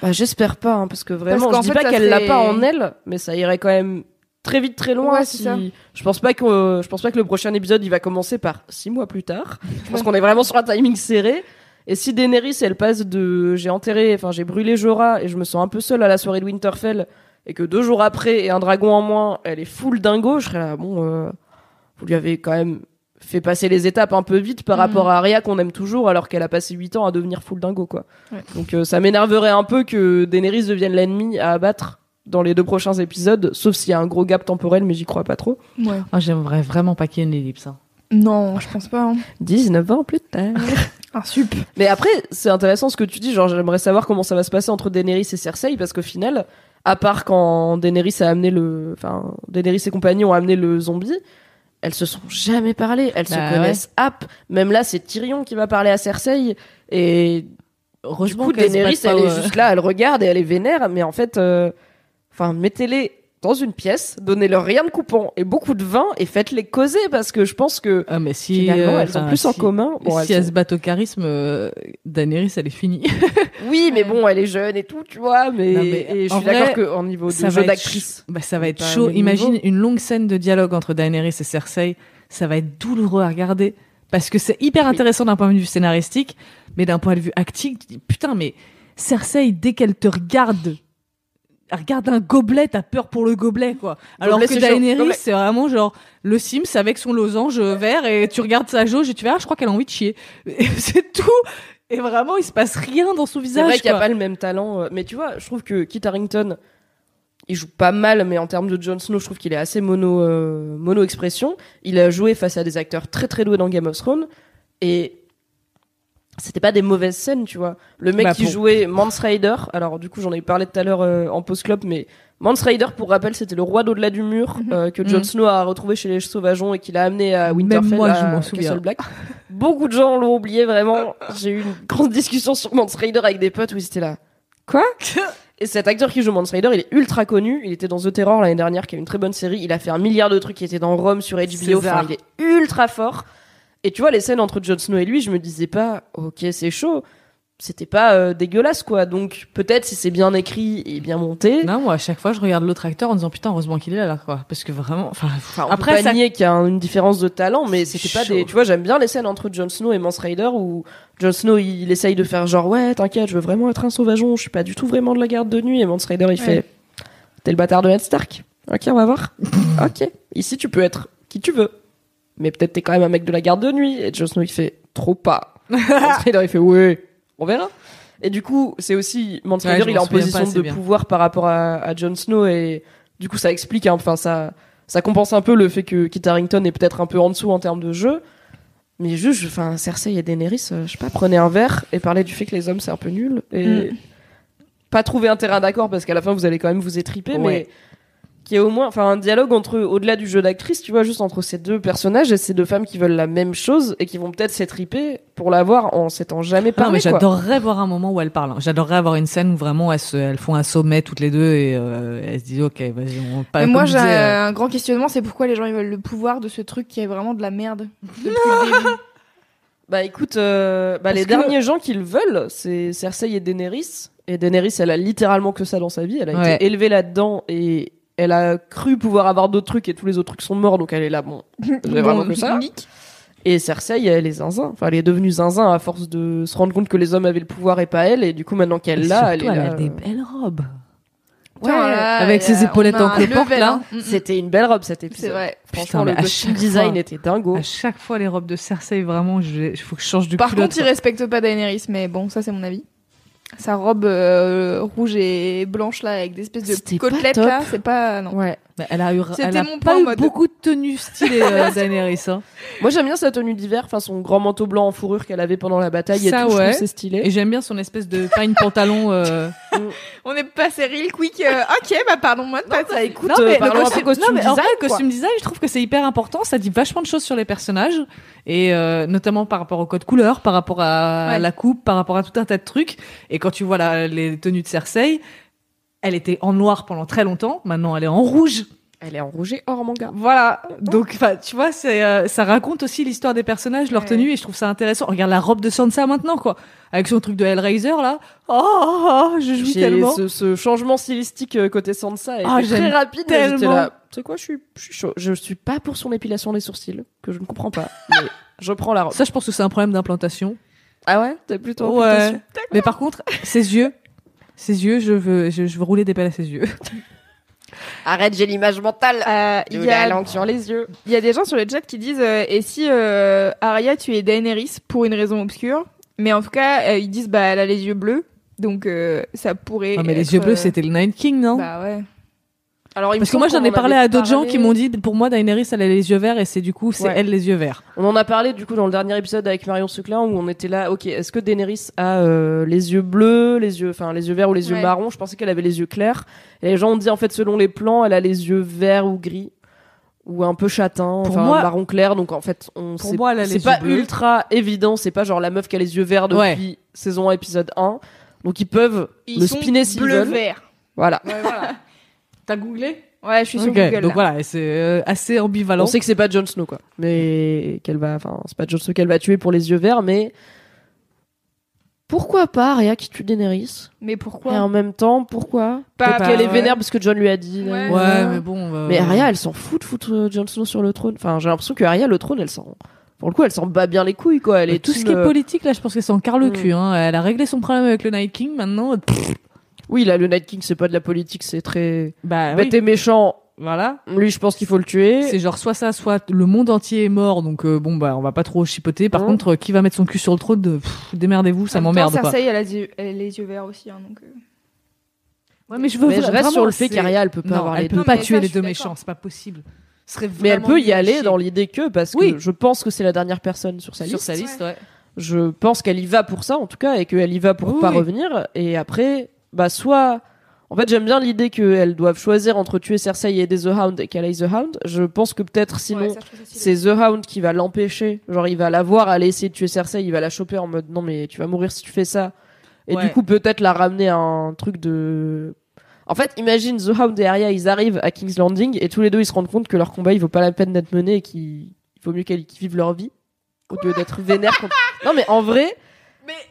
Bah, j'espère pas, hein, parce que vraiment, Parce je dis fait, pas qu'elle l'a pas en elle, mais ça irait quand même très vite, très loin. Ouais, si... ça. Je pense pas que, je pense pas que le prochain épisode, il va commencer par six mois plus tard. Je pense qu'on est vraiment sur un timing serré. Et si Daenerys, elle passe de, j'ai enterré, enfin, j'ai brûlé Jorah et je me sens un peu seule à la soirée de Winterfell, et que deux jours après, et un dragon en moins, elle est full dingo, je serais là, bon, euh, vous lui avez quand même fait passer les étapes un peu vite par Mhm. rapport à Arya qu'on aime toujours alors qu'elle a passé 8 ans à devenir full dingo quoi. Ouais. Donc euh, ça m'énerverait un peu que Daenerys devienne l'ennemi à abattre dans les deux prochains épisodes, sauf s'il y a un gros gap temporel mais j'y crois pas trop. Ouais. Ah, J'aimerais vraiment pas qu'il y ait une ellipse. hein. Non, je pense pas. hein. 19 ans plus tard. Un sup. mais après, c'est intéressant ce que tu dis, genre j'aimerais savoir comment ça va se passer entre Daenerys et Cersei parce qu'au final, à part quand Daenerys a amené le enfin Daenerys et compagnie ont amené le zombie, elles se sont jamais parlé, elles Bah se connaissent app. Même là, c'est Tyrion qui va parler à Cersei et du Heureusement coup qu'elles se Daenerys elle est juste là, elle regarde et elle est vénère mais en fait euh, enfin mettez-les dans une pièce, donnez-leur rien de coupant et beaucoup de vin et faites-les causer parce que je pense que Ah mais si finalement elles ont plus en commun. Bon, si elles sont- se battent au charisme, euh, Daenerys elle est finie. Oui, mais bon, elle est jeune et tout, tu vois. Mais, Non, mais et je suis d'accord qu'en niveau de jeu d'actrice, Bah, ça va être chaud. Imagine niveau. une longue scène de dialogue entre Daenerys et Cersei. Ça va être douloureux à regarder. Parce que c'est hyper intéressant d'un point de vue scénaristique, mais d'un point de vue acting, tu dis, putain, mais Cersei, dès qu'elle te regarde, regarde un gobelet, t'as peur pour le gobelet, quoi. Alors Gobelet, que c'est. Daenerys, c'est vraiment genre le Sims avec son losange vert et tu regardes sa jauge et tu fais, ah, je crois qu'elle a envie de chier. c'est tout. Et vraiment, il se passe rien dans son c'est visage. vrai qu'il n'y a pas le même talent. euh, Mais tu vois, je trouve que Kit Harington, il joue pas mal, mais en termes de Jon Snow, je trouve qu'il est assez mono, euh, mono expression. Il a joué face à des acteurs très très doués dans Game of Thrones et c'était pas des mauvaises scènes, tu vois. Le mec Bah, qui pour- jouait Mance Rider, alors du coup j'en ai parlé tout à l'heure euh, en post-club, mais Mance Rider, pour rappel, c'était le roi d'au-delà du mur euh, que Jon Mhm. Snow a retrouvé chez les Sauvageons et qu'il a amené à Winterfell, moi, je à m'en Castle. Black. Beaucoup de gens l'ont oublié, vraiment. J'ai eu une grande discussion sur Mance Rider avec des potes où ils étaient là. Quoi? Et cet acteur qui joue Mance Rider, il est ultra connu. Il était dans The Terror l'année dernière, qui est une très bonne série. Il a fait un milliard de trucs. Il était dans Rome sur HBO. Enfin, il est ultra fort. Et tu vois, les scènes entre Jon Snow et lui, je me disais pas, ok, c'est chaud. C'était pas euh, dégueulasse, quoi. Donc, peut-être si c'est bien écrit et bien monté. Non, moi, à chaque fois, je regarde l'autre acteur en disant putain, heureusement qu'il est là, quoi. Parce que vraiment, enfin, Enfin, on après, peut pas ça- nier qu'il y a une différence de talent, mais c'était pas des. Tu vois, j'aime bien les scènes entre Jon Snow et Mance Rider où Jon Snow il, essaye de faire genre ouais, t'inquiète, je veux vraiment être un sauvageon, je suis pas du tout vraiment de la garde de nuit, et Mance Rider il fait t'es le bâtard de Ned Stark. Ok, on va voir. ok, ici tu peux être qui tu veux, mais peut-être t'es quand même un mec de la garde de nuit. Et Jon Snow il fait trop pas. Mance Rider il fait ouais, on verra. Et du coup, c'est aussi Mance Ouais, il est en position de bien. pouvoir par rapport à, à Jon Snow et du coup ça explique, hein, enfin ça ça compense un peu le fait que Kit Harington est peut-être un peu en dessous en termes de jeu. Mais juste, enfin, Cersei et Daenerys, euh, je sais pas, prenez un verre et parlez du fait que les hommes c'est un peu nul et Mm. pas trouver un terrain d'accord parce qu'à la fin vous allez quand même vous étriper, mais. Qui est au moins, enfin, un dialogue entre, au-delà du jeu d'actrice, tu vois, juste entre ces deux personnages et ces deux femmes qui veulent la même chose et qui vont peut-être s'étriper pour l'avoir en s'étant jamais Non, parlé. mais quoi. j'adorerais voir un moment où elles parlent. J'adorerais avoir une scène où vraiment elles, se, elles font un sommet toutes les deux et euh, elles se disent ok, vas-y, on pas. Mais moi, j'ai euh, un grand questionnement, c'est pourquoi les gens ils veulent le pouvoir de ce truc qui est vraiment de la merde depuis le début. Bah écoute, euh, bah, les que- derniers gens qui le veulent, c'est Cersei et Daenerys. Et Daenerys, elle a littéralement que ça dans sa vie. Elle a Ouais. été élevée là-dedans et elle a cru pouvoir avoir d'autres trucs et tous les autres trucs sont morts, donc elle est là, bon, j'ai vraiment que ça. Et Cersei, elle est zinzin. Enfin, elle est devenue zinzin à force de se rendre compte que les hommes avaient le pouvoir et pas elle. Et du coup, maintenant qu'elle et l'a, elle est là. elle a des belles robes. Ouais, avec ses euh, épaulettes en cloporte, là. hein. Mm, mm. C'était une belle robe cet épisode. C'est vrai. Franchement, Putain, le costume design fois- était dingo. À chaque fois, les robes de Cersei, vraiment, il faut que je change de Par culotte. contre, il respecte pas Daenerys, mais bon, ça c'est mon avis. Sa robe euh, rouge et blanche là, avec des espèces de côtelettes là, c'est pas non. Ouais. Bah, elle a eu, C'était elle a mon pas point eu mode. beaucoup de tenues stylées, euh, Daenerys. Hein. Moi, j'aime bien sa tenue d'hiver, enfin son grand manteau blanc en fourrure qu'elle avait pendant la bataille. et Ça, tout, je ouais. c'est stylé. Et j'aime bien son espèce de pine pantalon. euh, On est passé real quick. euh, ok, bah pardon moi de pas ça écoute, Non, euh, mais le peu costume, costume non, mais design, costume design, je trouve que c'est hyper important. Ça dit vachement de choses sur les personnages. Et euh, notamment par rapport au code couleur, par rapport à Ouais. la coupe, par rapport à tout un tas de trucs. Et quand tu vois la- les tenues de Cersei, elle était en noir pendant très longtemps. Maintenant, elle est en rouge. Elle est en rouge et or manga. Voilà. Donc, enfin, tu vois, c'est, euh, ça raconte aussi l'histoire des personnages, leur Ouais. tenue, et je trouve ça intéressant. Regarde la robe de Sansa maintenant, quoi. Avec son truc de Hellraiser, là. Oh, oh, oh, je jouis J'ai- tellement. Ce, ce changement stylistique euh, côté Sansa est Ah, très rapide. tellement. sais quoi, je suis, je suis chaud. Je suis pas pour son épilation des sourcils, que je ne comprends pas. mais je prends la robe. Ça, je pense que c'est un problème d'implantation. Ah ouais? T'es plutôt. en Ouais. Mais par contre, ses yeux, ses yeux, je veux, je, je veux rouler des pelles à ses yeux. Arrête, j'ai l'image mentale. Euh, Il Il y, a, langue sur les yeux. il y a des gens sur le chat qui disent euh, et si euh, Arya tu es Daenerys pour une raison obscure, mais en tout cas euh, ils disent bah elle a les yeux bleus, donc euh, ça pourrait. Ah, mais être, les yeux bleus, c'était le Night King, non? Bah ouais. Alors, Parce que moi, j'en ai parlé à d'autres gens qui m'ont dit, pour moi, Daenerys, elle a les yeux verts, et c'est du coup, c'est Ouais. elle les yeux verts. On en a parlé du coup dans le dernier épisode avec Marion Seclin où on était là. Ok, est-ce que Daenerys a euh, les yeux bleus, les yeux, enfin les yeux verts ou les yeux Ouais. marrons? Je pensais qu'elle avait les yeux clairs. Et les gens ont dit en fait selon les plans, elle a les yeux verts ou gris ou un peu châtain, Pour enfin moi- marron clair. Donc en fait, on c'est- pas bleus. ultra évident. C'est pas genre la meuf qui a les yeux verts depuis Ouais. saison 1 épisode 1. Donc ils peuvent Ils le sont spinner s'ils bleu veulent. vert. Voilà. Ouais, voilà. T'as googlé Ouais, je suis sur Ok, Google. donc là. voilà, et c'est euh, assez ambivalent. On sait que c'est pas Jon Snow quoi, mais qu'elle va, enfin c'est pas Jon Snow qu'elle va tuer pour les yeux verts, mais pourquoi pas Arya qui tue Daenerys? Mais Et pourquoi en même temps, pourquoi? Pas- Peut-être qu'elle est ouais. vénère parce que John lui a dit. Ouais. euh, Ouais, mais bon. euh, Mais Arya, elle s'en fout de foutre euh, Jon Snow sur le trône. Enfin, j'ai l'impression que Arya, le trône, elle s'en. Pour le coup, elle s'en bat bien les couilles, quoi. Elle est tout ce team, qui est euh, politique, là, je pense qu'elle s'en carre le Mm. cul. Hein. Elle a réglé son problème avec le Night King, maintenant. pff, Oui, là, le Night King, c'est pas de la politique, c'est très bah bête oui, et méchant. voilà. Lui, je pense qu'il faut le tuer. C'est genre soit ça, soit le monde entier est mort, donc euh, bon bah on va pas trop chipoter. Par Mhm. contre, euh, qui va mettre son cul sur le trône de pff, démerdez-vous, ça m'emmerde. Cersei, elle a, les yeux, elle a les yeux verts aussi, hein, donc. euh. Ouais, mais je veux Mais je reste vraiment, sur le fait qu'Arya, elle peut pas non, avoir elle les peut. Non, pas tuer ça, les deux méchants, c'est pas possible. Ce serait Mais elle peut y aller chier. dans l'idée que, parce que Oui. je pense que c'est la dernière personne sur sa sur liste. sa liste, ouais. Je pense qu'elle y va pour ça, en tout cas, et qu'elle y va pour Oui, pas revenir. Et après, bah, soit. En fait, j'aime bien l'idée qu'elles doivent choisir entre tuer Cersei et aider The Hound et qu'elle aille The Hound. Je pense que peut-être sinon, Ouais, c'est The Hound qui va l'empêcher. Genre, il va la voir aller essayer de tuer Cersei, il va la choper en mode non, mais tu vas mourir si tu fais ça. Et Ouais. du coup, peut-être la ramener à un truc de. En fait, imagine The Hound et Arya, ils arrivent à King's Landing et tous les deux ils se rendent compte que leur combat il vaut pas la peine d'être mené et qu'il il vaut mieux qu'ils qu'ils vivent leur vie au lieu d'être vénères contre. Non, mais en vrai,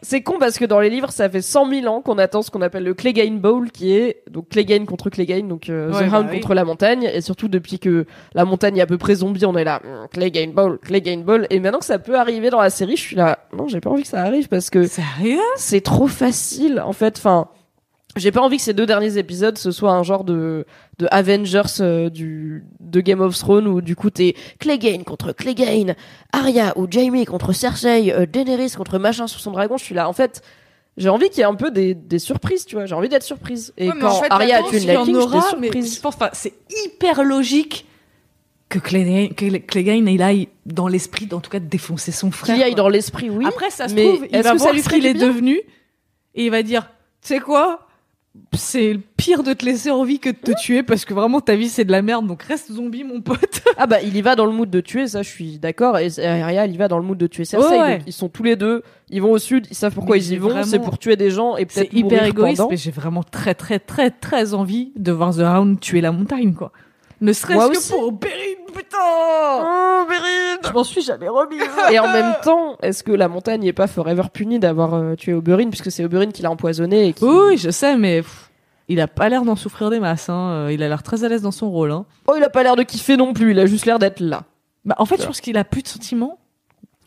c'est con parce que dans les livres, ça fait 100 000 ans qu'on attend ce qu'on appelle le Clegane Bowl qui est donc Clegane contre Clegane, donc euh, Ouais, The bah Hound oui. contre la montagne. Et surtout depuis que la montagne est à peu près zombie, on est là hum, Clegane Bowl, Clegane Bowl. Et maintenant que ça peut arriver dans la série, je suis là non, j'ai pas envie que ça arrive parce que Sérieux? c'est trop facile en fait. Enfin j'ai pas envie que ces deux derniers épisodes ce soit un genre de de Avengers euh, du de Game of Thrones où du coup t'es Clegane contre Clegane Arya ou Jaime contre Cersei euh, Daenerys contre machin sur son dragon. Je suis là en fait j'ai envie qu'il y ait un peu des, des surprises tu vois. J'ai envie d'être surprise. Et Ouais, mais quand en fait, Arya a tué une Night King j'étais surprise. je pense pas. C'est hyper logique que Clegane, que Clegane il aille dans l'esprit, en tout cas, de défoncer son frère. qu'il aille dans l'esprit oui. Après, ça se mais trouve, il va que voir ce qu'il est devenu et il va dire, tu sais quoi? C'est pire de te laisser en vie que de te tuer parce que vraiment ta vie c'est de la merde donc reste zombie mon pote. Ah bah il y va dans le mood de tuer, ça je suis d'accord. Et Arya, il y va dans le mood de tuer Cersei. Ouais, ouais. Donc ils sont tous les deux, ils vont au sud, ils savent pourquoi Mais ils y vont, vraiment- c'est pour tuer des gens et C'est peut-être hyper égoïste pendant. mais j'ai vraiment très très très très envie de voir The Hound tuer la montagne quoi. Ne serait-ce que aussi. pour Bérine putain. Oh, Bérine Je m'en suis jamais remise. Et en même temps, est-ce que la montagne est pas forever punie d'avoir euh, tué Oberyn puisque c'est Oberyn qui l'a empoisonné et qui... Oui, oui, je sais mais pff, il a pas l'air d'en souffrir des masses hein. Euh, Il a l'air très à l'aise dans son rôle hein. Oh, il a pas l'air de kiffer non plus, il a juste l'air d'être là. Bah, en fait, je pense qu'il a plus de sentiments.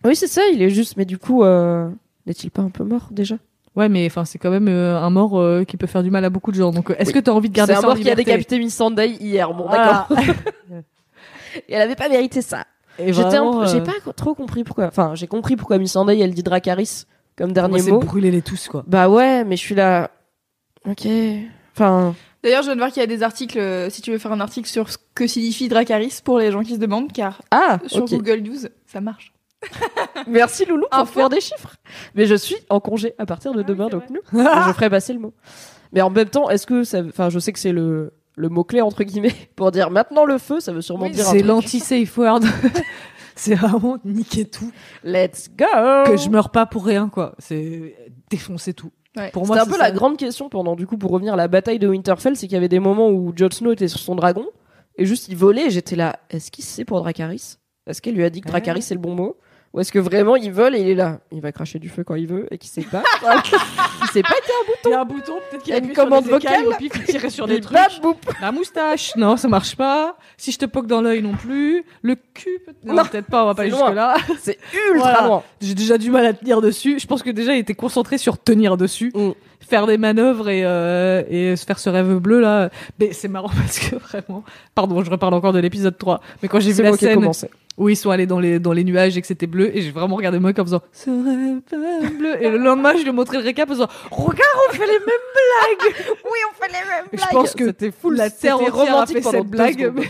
Oui, c'est ça, il est juste, mais du coup, euh, n'est-il pas un peu mort déjà? Ouais, mais enfin, c'est quand même euh, un mort euh, qui peut faire du mal à beaucoup de gens. Donc, euh, est-ce Oui. que t'as envie de C'est garder un ça en mort qui a décapité Miss Sunday hier, bon Voilà. d'accord. et elle avait pas mérité ça. Et J'étais un vraiment, peu- j'ai pas trop compris pourquoi. Enfin, j'ai compris pourquoi Miss Sunday elle dit Dracarys comme dernier moi, c'est mot. brûler les tous, quoi. Bah ouais, mais je suis là. Ok. Enfin, D'ailleurs, je viens de voir qu'il y a des articles, si tu veux faire un article sur ce que signifie Dracarys pour les gens qui se demandent, car ah, sur. Google News, ça marche. Merci Loulou pour faire des chiffres. Mais je suis en congé à partir de Ah demain, donc nous, je ferai passer le mot. Mais en même temps, est-ce que ça, enfin, je sais que c'est le le mot clé entre guillemets pour dire maintenant le feu, ça veut sûrement Oui, dire un C'est l'anti-safe word. c'est vraiment niquer tout. Let's go. Que je meurs pas pour rien, quoi. C'est défoncer tout. Ouais. Pour moi, un c'est peu ça. la grande question pendant du coup pour revenir à la bataille de Winterfell, c'est qu'il y avait des moments où Jon Snow était sur son dragon et juste il volait et j'étais là, est-ce qu'il sait pour Dracarys Est-ce qu'elle lui a dit que Ouais. Dracarys c'est le bon mot? Ou est-ce que vraiment il vole et il est là, il va cracher du feu quand il veut et qu'il sait pas Il sait pas qu'il y a un bouton. Il y a un bouton, peut-être qu'il Il y a une commande vocale. Au pif, il tirait sur Des trucs. La moustache, non, ça marche pas. Si je te poque dans l'œil non plus. Le cul, peut- non, peut-être pas, on va pas aller loin. jusque là. C'est ultra Voilà. loin. J'ai déjà du mal à tenir dessus. Je pense que déjà il était concentré sur tenir dessus, Mm. Faire des manœuvres et, euh, et se faire ce rêve bleu là. Mais c'est marrant parce que vraiment, pardon, je reparle encore de l'épisode 3. Mais quand j'ai vu la scène où ils sont allés dans les dans les nuages et que c'était bleu, et j'ai vraiment regardé moi en faisant ce rêve bleu. Et le lendemain, je lui ai montré le récap en faisant regarde, on fait les mêmes blagues. Oui, on fait les mêmes Et je pense que c'était full, la terre entière a romantique fait cette blague. mais-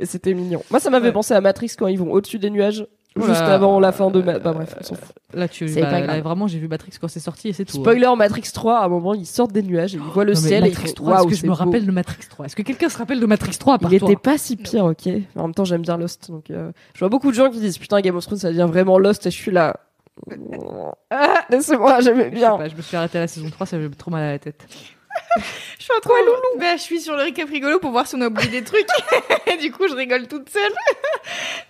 Et c'était mignon. Moi, ça m'avait Ouais. pensé à Matrix quand ils vont au-dessus des nuages, juste avant la fin de. Ma... Bah bref, on s'en fout. Là, tu, C'est bah, pas là, grave. vraiment, j'ai vu Matrix quand c'est sorti et c'est tout. hein. Spoiler Matrix 3, à un moment, ils sortent des nuages et ils voient le Non, ciel Matrix font 3, est-ce que je me beau. rappelle de Matrix 3 Est-ce que quelqu'un se rappelle de Matrix 3 à part Il toi? était pas si pire, ok. En même temps, j'aime bien Lost, donc euh, je vois beaucoup de gens qui disent putain Game of Thrones, ça devient vraiment Lost et je suis là. Ah, laissez-moi, j'aimais Je sais bien. pas, je me suis arrêté à la saison 3, ça fait trop mal à la tête. Je suis en train de... Bah, je suis sur le récap rigolo pour voir si on a oublié des trucs. Et du coup, je rigole toute seule.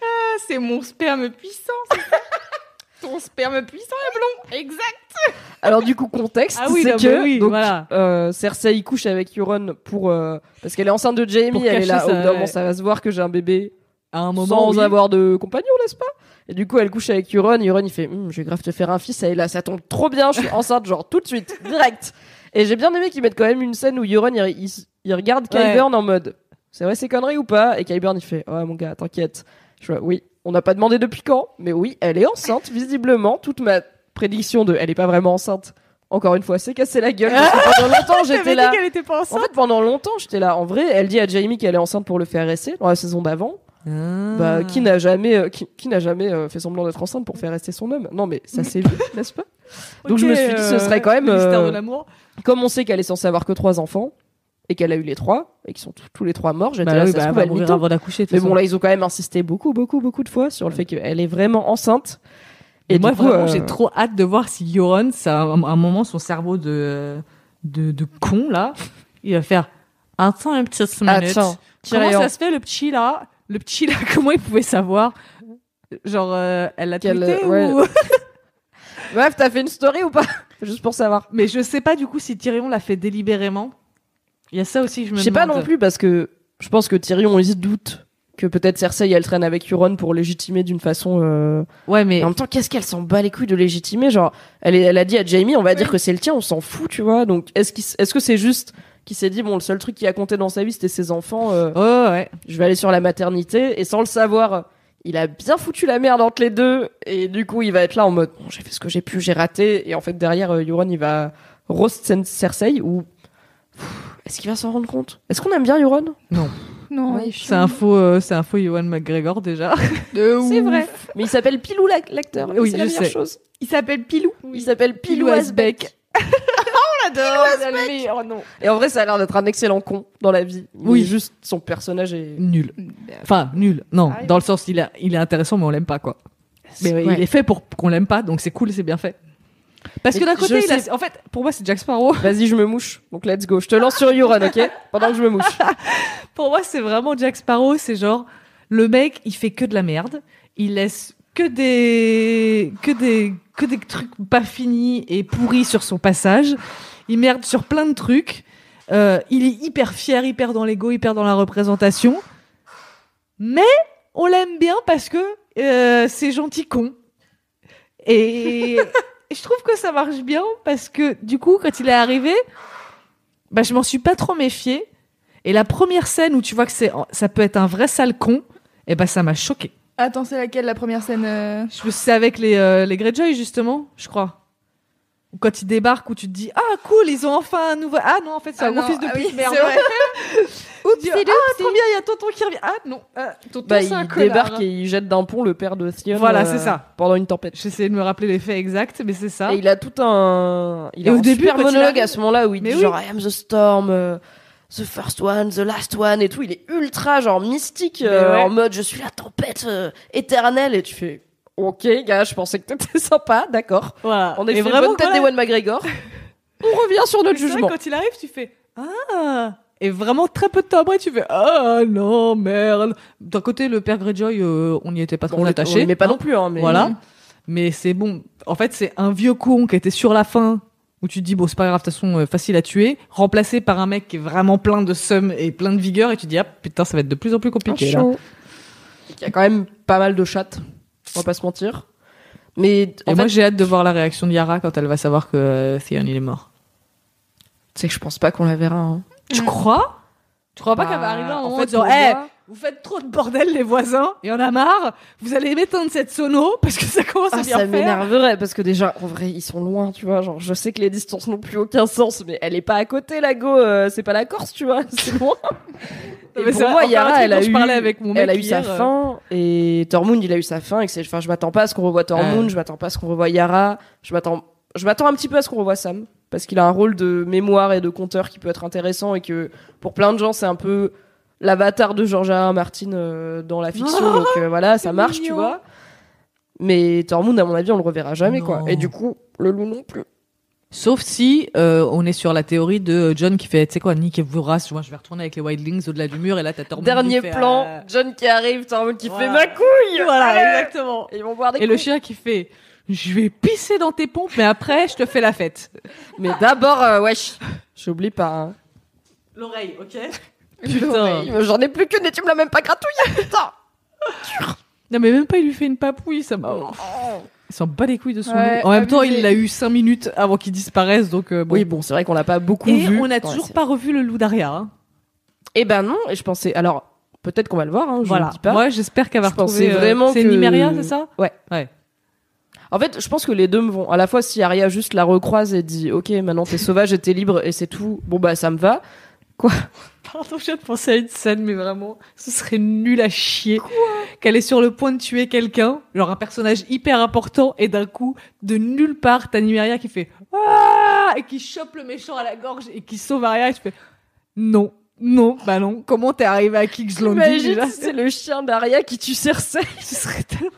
Ah, c'est mon sperme puissant. ça Ton sperme puissant est blond. Exact. Alors du coup, contexte, Ah oui, c'est que oui, donc, voilà. euh, Cersei couche avec Euron pour euh, parce qu'elle est enceinte de Jamie, elle est là. ouais. ça va se voir que j'ai un bébé À un moment, sans oui. avoir de compagnon, n'est-ce pas? Et du coup, elle couche avec Euron. Euron, il fait, Hum, je vais grave te faire un fils. Elle est là, ça tombe trop bien. Je suis enceinte, genre tout de suite, direct. Et j'ai bien aimé qu'ils mettent quand même une scène où Euron, il, il, il regarde Ouais. En mode, c'est vrai ces conneries ou pas? Et Qyburn, il fait, ouais mon gars, t'inquiète. Je vois, oui, on n'a pas demandé depuis quand, mais oui, elle est enceinte visiblement. Toute ma prédiction de, elle est pas vraiment enceinte. Encore une fois, c'est cassé la gueule. parce que pendant longtemps, j'étais dit là. qu'elle était pas En enceinte. fait, pendant longtemps, j'étais là. En vrai, elle dit à Jamie qu'elle est enceinte pour le faire essai dans la saison d'avant. Bah, qui n'a jamais, euh, qui, qui n'a jamais euh, fait semblant d'être enceinte pour faire rester son homme? Non, mais ça s'est vu, n'est-ce pas? Donc je me suis dit, ce serait quand même, euh, de l'amour. Comme on sait qu'elle est censée avoir que trois enfants et qu'elle a eu les trois et qu'ils sont tous- les trois morts, j'étais Bah là, oui, ça bah, se trouve, elle mourir avant d'accoucher. Mais bon, là, ils ont quand même insisté beaucoup, beaucoup, beaucoup de fois sur le fait qu'elle est vraiment enceinte. Et moi, euh, j'ai trop hâte de voir si Yoron, ça, à un moment, son cerveau de, de, de con, là, il va faire, attends une petite minute. Attends, Comment ça se fait, le petit, là? Le petit, là, comment il pouvait savoir? Genre, euh, elle l'a tweeté ouais. ou... Bref, t'as fait une story ou pas? Juste pour savoir. Mais je sais pas, du coup, si Tyrion l'a fait délibérément. Il y a ça aussi je me Je sais pas non plus parce que je pense que Tyrion il se doute que peut-être Cersei elle traîne avec Euron pour légitimer d'une façon. euh, Ouais, mais en même temps, qu'est-ce qu'elle s'en bat les couilles de légitimer Genre, elle, est- elle a dit à Jamie, on va dire que c'est le tien, on s'en fout, tu vois. Donc, est-ce s- est-ce que c'est juste qu'il s'est dit, bon, le seul truc qui a compté dans sa vie, c'était ses enfants. euh, Oh, ouais. je vais aller sur la maternité et sans le savoir il a bien foutu la merde entre les deux et du coup il va être là en mode bon, j'ai fait ce que j'ai pu j'ai raté et en fait derrière euh, Euron il va roast Cersei ou est-ce qu'il va s'en rendre compte? Est-ce qu'on aime bien Euron Non, Ouais, il est C'est un faux, euh, c'est un faux Ewan McGregor, déjà. de c'est vrai. mais il s'appelle Pilou l'ac- l'acteur. Oui, c'est la je meilleure sais. chose. Il s'appelle Pilou. il s'appelle Pilou Asbeck on l'adore et en vrai ça a l'air d'être un excellent con dans la vie Oui. juste son personnage est Nul. Enfin, nul. Non, Ah, dans le sens, il est, il est intéressant, mais on l'aime pas, quoi. Mais ouais, il est fait pour qu'on l'aime pas, donc c'est cool, c'est bien fait. Parce que Et d'un côté, je il a- sais- en fait, pour moi, c'est Jack Sparrow. vas-y je me mouche donc let's go je te lance sur Euron ok? Pendant que je me mouche Pour moi, c'est vraiment Jack Sparrow. C'est genre, le mec, il fait que de la merde. Il laisse que des, que des, que des trucs pas finis et pourris sur son passage. Il merde sur plein de trucs. Euh, il est hyper fier, hyper dans l'ego, hyper dans la représentation. Mais on l'aime bien parce que euh, c'est gentil con. Et je trouve que ça marche bien parce que du coup, quand il est arrivé, bah, je m'en suis pas trop méfiée. Et la première scène où tu vois que c'est, ça peut être un vrai sale con, et ben ça m'a choqué. Attends, c'est laquelle la première scène euh Je c'est avec les, euh, les Greyjoy justement, je crois. Ou Quand ils débarquent, où tu te dis ah cool, ils ont enfin un nouveau. Ah non, en fait c'est Ah un gros fils de ah pute, oui, merde. c'est vrai. Tu dis, ah trop bien, il y a tonton qui revient. Ah non, ah, tonton bah c'est un il débarque et il jette d'un pont le père de Theon Voilà, euh, c'est ça. pendant une tempête J'essayais de me rappeler les faits exacts, mais c'est ça. Et il a tout un. Il Et a au un début, super monologue à ce moment-là où il Mais dit oui. genre I am the storm, euh, the first one, the last one et tout. Il est ultra genre mystique euh, ouais. en mode je suis la tempête euh, éternelle et tu fais ok gars, je pensais que t'étais sympa, d'accord. Voilà. On est fait vraiment, bonne tête d'Ewan McGregor. On revient sur notre C'est vrai, jugement. quand il arrive, tu fais ah. Et vraiment très peu de temps après, tu fais ah non merde. D'un côté, le père Greyjoy, euh, on n'y était pas trop on attaché. mais pas hein. non plus hein. Mais Voilà. Mais c'est bon. En fait, c'est un vieux con qui était sur la fin où tu te dis bon c'est pas grave de toute façon euh, facile à tuer, remplacé par un mec qui est vraiment plein de seum et plein de vigueur et tu te dis ah putain ça va être de plus en plus compliqué là. Il y a quand même pas mal de chattes. On va pas se mentir. Mais Et en moi fait, j'ai hâte de voir la réaction de Yara quand elle va savoir que euh, Theon il est mort. c'est que je pense pas qu'on la verra. hein. Tu crois Tu crois pas Bah, qu'elle va arriver à un en moment fait, en disant pour Eh, moi- vous faites trop de bordel les voisins, il y en a marre, vous allez m'éteindre cette sono parce que ça commence à Ah, bien ça m'énerverait parce que déjà en vrai ils sont loin tu vois. Genre je sais que les distances n'ont plus aucun sens mais elle est pas à côté la go euh, c'est pas la Corse tu vois c'est loin. Et mais pour moi Yara elle a eu avec mon elle a mec eu sa hier, euh. fin et Tormund il a eu sa fin et que c'est enfin je m'attends pas à ce qu'on revoie Tormund je m'attends pas à ce qu'on revoie Yara je m'attends je m'attends un petit peu à ce qu'on revoie Sam parce qu'il a un rôle de mémoire et de conteur qui peut être intéressant et que pour plein de gens c'est un peu l'avatar de George R. R. Martin euh, dans la fiction Oh, donc euh, voilà ça marche tu vois mais Tormund à mon avis on le reverra jamais quoi et du coup le loup non plus Sauf si euh, on est sur la théorie de John qui fait, tu sais quoi, Nick et Vorace, moi je vais retourner avec les Wildlings au-delà du mur et là t'as Tormund dernier qui fait, plan euh, John qui arrive Tormund qui Voilà. fait ma couille Voilà, Allez exactement. et ils vont boire des Et le chien qui fait, je vais pisser dans tes pompes, mais après je te fais la fête. mais d'abord euh, wesh j'oublie pas hein. L'oreille, ok Putain, j'en ai plus qu'une et tu me l'as même pas gratouillé, putain. Non mais même pas il lui fait une papouille, ça m'a... Il s'en bat les couilles de son Ouais, loup. En même temps, abusé. il l'a eu 5 minutes avant qu'il disparaisse, donc euh, bon. Oui, bon, c'est vrai qu'on l'a pas beaucoup Et vu. on n'a toujours pas revu le loup d'Aria. Hein. Eh ben non, et je pensais. Alors, peut-être qu'on va le voir, hein, je Voilà. ne dis pas. Moi, j'espère qu'elle va Je pensais retrouver. euh, vraiment C'est que- Nymeria, c'est ça? Ouais. Ouais. En fait, je pense que les deux me vont. À la fois, si Arya juste la recroise et dit Ok, maintenant t'es sauvage et t'es libre et c'est tout, bon bah ça me va. Pardon, je viens de penser à une scène, mais vraiment, ce serait nul à chier. Qu'elle est sur le point de tuer quelqu'un, genre un personnage hyper important, et d'un coup, de nulle part, t'as Nymeria qui fait Ah et qui chope le méchant à la gorge et qui sauve Arya, et je fais Non, non, bah non. Comment t'es arrivé à Landing Imagine c'est le chien d'Arya qui tue Cersei. Ce serait tellement.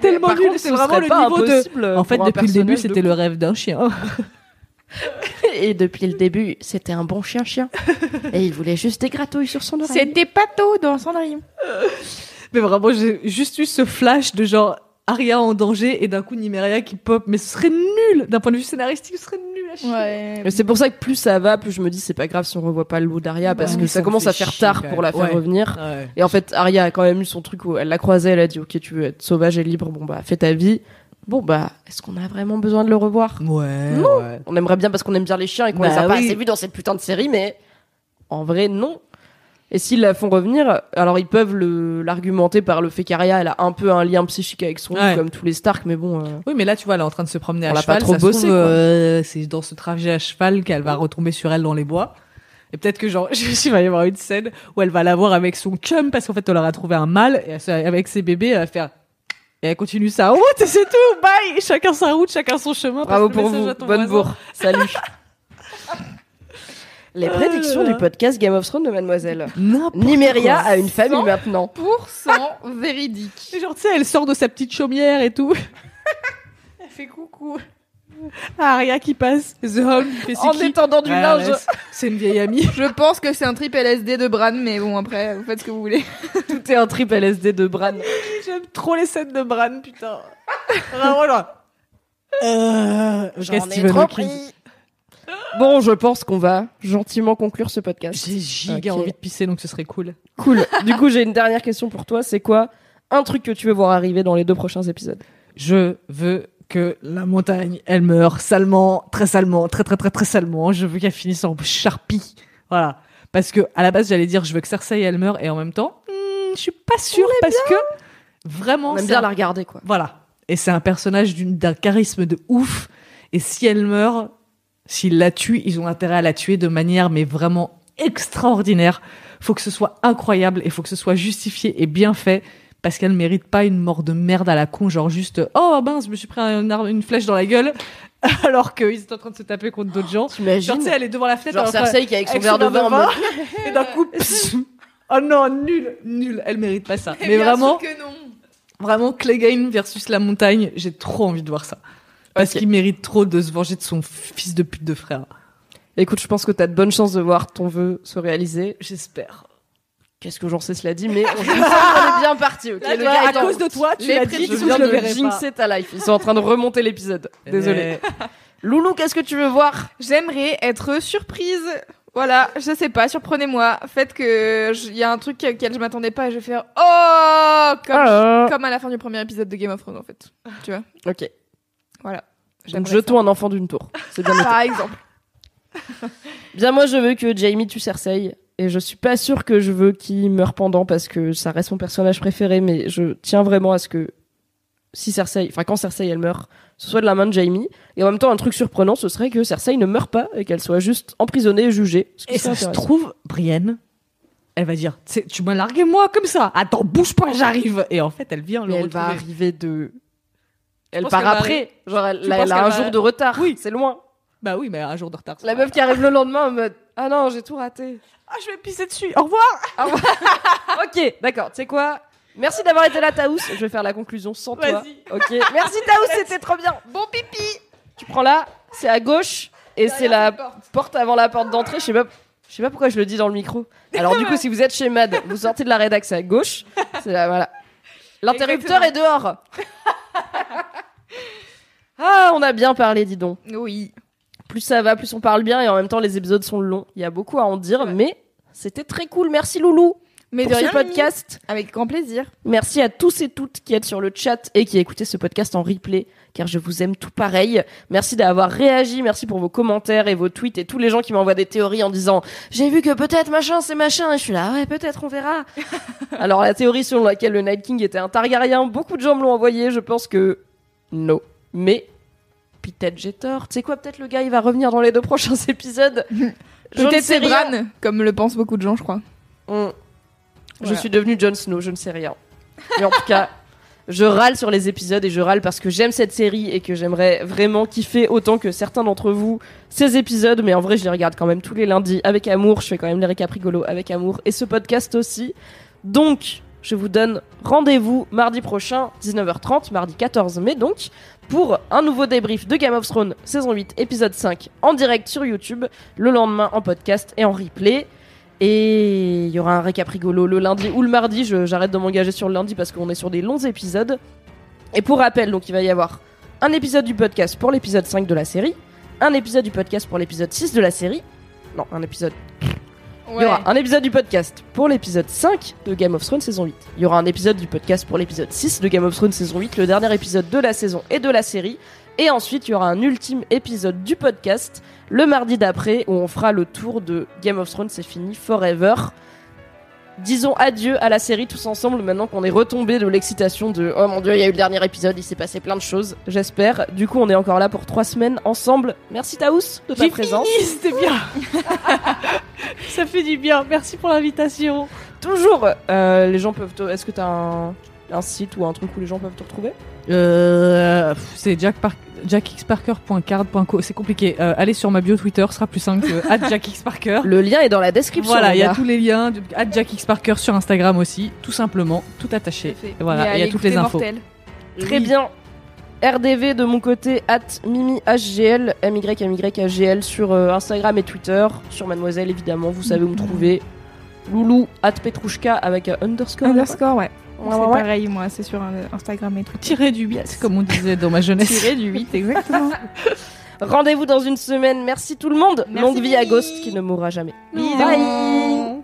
tellement nul, c'est ce vraiment le niveau de. En fait, depuis le début, c'était le rêve d'un chien. Et depuis le début, c'était un bon chien-chien. Et il voulait juste des gratouilles sur son oreille. C'était Pato dans Cendrillon. Mais vraiment, j'ai juste eu ce flash de genre Arya en danger et d'un coup Nymeria qui pop. Mais ce serait nul d'un point de vue scénaristique, ce serait nul à chier. Ouais. Mais c'est pour ça que plus ça va, plus je me dis c'est pas grave si on revoit pas le loup d'Aria parce que ça ça me commence à faire chier, tard pour la faire Ouais. revenir. Ouais. Et en fait, Arya a quand même eu son truc où elle l'a croisé, elle a dit ok tu veux être sauvage et libre, bon bah fais ta vie. Bon bah est-ce qu'on a vraiment besoin de le revoir? Ouais. Non. ouais. On aimerait bien parce qu'on aime bien les chiens et qu'on Bah les a pas oui. assez vus dans cette putain de série, mais en vrai non. Et s'ils la font revenir, alors ils peuvent l'argumenter par le fait qu'Arya elle a un peu un lien psychique avec son loup, comme tous les Stark, mais bon. euh, Oui, mais là, tu vois, elle est en train de se promener On à l'a cheval. pas trop bossé, euh, c'est dans ce trajet à cheval qu'elle va retomber sur elle dans les bois. Et peut-être que genre, il va y avoir une scène où elle va la voir avec son chum parce qu'en fait, on leur a trouvé un mâle et avec ses bébés, elle va faire. Et elle continue sa route et c'est tout. Bye. Chacun sa route, chacun son chemin. Bravo pour vous, bonne voisin. bourre. Salut. Les prédictions là. du podcast Game of Thrones de Mademoiselle. Niméria a une famille maintenant. Pour cent véridique. Genre, tu sais, elle sort de sa petite chaumière et tout. elle fait coucou. Ah, Aria qui passe. The Home qui fait c'est En étendant du Ouais, linge. c'est une vieille amie. Je pense que c'est un trip LSD de Bran, mais bon, après, vous faites ce que vous voulez. Tout est un trip LSD de Bran. J'aime trop les scènes de Bran, putain. Vraiment, genre. Euh... J'en ok, ai Stephen trop Hawking. pris. Bon, je pense qu'on va gentiment conclure ce podcast. J'ai giga Ok. envie de pisser, donc ce serait cool. Cool. du coup, j'ai une dernière question pour toi. C'est quoi un truc que tu veux voir arriver dans les deux prochains épisodes? Je veux que la montagne, elle meure salement, très salement, très très très très salement. Je veux qu'elle finisse en charpie. Voilà. Parce que, à la base, j'allais dire, je veux que Cersei, elle meure, et en même temps, hmm, je suis pas sûre parce que, vraiment, On aime c'est bien un- la regarder, quoi. Voilà. Et c'est un personnage d'un charisme de ouf. Et si elle meurt, s'ils la tuent, ils ont intérêt à la tuer de manière, mais vraiment extraordinaire. Faut que ce soit incroyable et faut que ce soit justifié et bien fait. Parce qu'elle mérite pas une mort de merde à la con, genre juste oh mince, je me suis pris un une flèche dans la gueule, alors qu'ils étaient en train de se taper contre d'autres gens. Genre, T'imagines tu sais, elle est devant la fenêtre, Genre Cersei qui est avec son verre de vin et d'un coup, pss, oh non, nul, nul, elle mérite pas ça. Mais vraiment, que non. Vraiment, Clegane versus la montagne, j'ai trop envie de voir ça. Parce qu'il mérite trop de se venger de son fils de pute de frère. Écoute, je pense que t'as de bonnes chances de voir ton vœu se réaliser. J'espère. Qu'est-ce que j'en sais cela dit, mais on, est bien parti, ok Là, Le gars à cause de toi, tu l'as dit, je viens je le de verrai pas. jinxer ta life. Ils sont en train de remonter l'épisode. Désolé. Loulou, qu'est-ce que tu veux voir? J'aimerais être surprise. Voilà, je sais pas, surprenez-moi. Faites que il y a un truc auquel je m'attendais pas et je vais faire oh comme, Ah. comme à la fin du premier épisode de Game of Thrones en fait. Tu vois? Ok. Voilà. Donc jetons un enfant d'une tour. C'est bien. Par exemple. Bien, moi, je veux que Jamie tue Cersei. Et je suis pas sûre que je veux qu'il meure pendant parce que ça reste mon personnage préféré, mais je tiens vraiment à ce que si Cersei, enfin quand Cersei elle meurt, ce soit de la main de Jamie. Et en même temps, un truc surprenant, ce serait que Cersei ne meure pas et qu'elle soit juste emprisonnée et jugée. Ce Et ça se trouve, Brienne, elle va dire, Tu m'as largué moi comme ça. Attends, bouge pas, j'arrive. Et en fait, elle vient le elle va arriver de. Elle part va après. Genre, elle, a un va- jour de retard. Oui. C'est loin. Bah oui, mais un jour de retard. La meuf qui arrive le lendemain en mode Ah non, j'ai tout raté. Ah, je vais pisser dessus. Au revoir. ok, d'accord. Tu sais quoi? Merci d'avoir été là, Taous. Je vais faire la conclusion sans toi. Ok. Merci, Taous, c'était trop bien. Bon pipi. Tu prends là, c'est à gauche et c'est la porte avant la porte d'entrée. Je sais pas. Je sais pas pourquoi je le dis dans le micro. Alors du coup, si vous êtes chez Mad, vous sortez de la c'est à gauche. C'est là, voilà. L'interrupteur est dehors. ah, on a bien parlé, dis donc. Oui. Plus ça va, plus on parle bien et en même temps les épisodes sont longs. Il y a beaucoup à en dire, Ouais. mais c'était très cool. Merci Loulou Mais pour de ce rien, podcast. Avec grand plaisir. Merci à tous et toutes qui êtes sur le chat et qui écoutez ce podcast en replay, car je vous aime tout pareil. Merci d'avoir réagi, merci pour vos commentaires et vos tweets et tous les gens qui m'envoient des théories en disant j'ai vu que peut-être machin c'est machin et je suis là ouais peut-être on verra. Alors la théorie selon laquelle le Night King était un Targaryen, beaucoup de gens me l'ont envoyé, je pense que non, mais peut-être j'ai tort. Tu sais quoi, peut-être le gars il va revenir dans les deux prochains épisodes. Peut-être c'est. Bran, comme le pensent beaucoup de gens, je crois. Mm. Je suis devenue Jon Snow, je ne sais rien. Mais en tout cas, je râle sur les épisodes et je râle parce que j'aime cette série et que j'aimerais vraiment kiffer autant que certains d'entre vous ces épisodes. Mais en vrai, je les regarde quand même tous les lundis avec amour. Je fais quand même les récaps rigolos avec amour et ce podcast aussi. Donc, je vous donne rendez-vous mardi prochain, 19h30, mardi 14 mai donc, pour un nouveau débrief de Game of Thrones saison 8, épisode 5, en direct sur YouTube, le lendemain en podcast et en replay. Et il y aura un récap rigolo le lundi ou le mardi. J'arrête de m'engager sur le lundi parce qu'on est sur des longs épisodes. Et pour rappel, donc il va y avoir un épisode du podcast pour l'épisode 5 de la série, un épisode du podcast pour l'épisode 6 de la série. Non, un épisode. Il y aura un épisode du podcast pour l'épisode 5 de Game of Thrones saison 8. Il y aura un épisode du podcast pour l'épisode 6 de Game of Thrones saison 8, le dernier épisode de la saison et de la série. Et ensuite, il y aura un ultime épisode du podcast le mardi d'après où on fera le tour de Game of Thrones, c'est fini, forever. Disons adieu à la série tous ensemble maintenant qu'on est retombé de l'excitation de oh mon dieu, il y a eu le dernier épisode, il s'est passé plein de choses, j'espère. Du coup, on est encore là pour trois semaines ensemble. Merci Taous de ta présence. c'était bien. Ça fait du bien. Merci pour l'invitation. Toujours, euh, les gens peuvent. te- Est-ce que t'as un, un site ou un truc où les gens peuvent te retrouver? Euh, c'est Jack Par- jackxparker.card.co. C'est compliqué. Euh, allez sur ma bio Twitter, ce sera plus simple que at jackxparker. Le lien est dans la description. Voilà, il y a tous les liens. jackxparker sur Instagram aussi, tout simplement, tout attaché. Voilà, il y a toutes les infos. Mortel. Très bien. RDV de mon côté, at MimiHGL, MYMYHGL sur euh, Instagram et Twitter. Sur Mademoiselle, évidemment, vous savez où me trouver. Loulou, at Petrouchka avec un underscore. Underscore, ouais. C'est ouais, pareil, moi, c'est sur Instagram et tout. Tiré du 8, comme on disait dans ma jeunesse. Tiré du 8, exactement. Rendez-vous dans une semaine. Merci tout le monde. Merci, Longue vie à. Ghost qui ne mourra jamais. Bisous. Bye.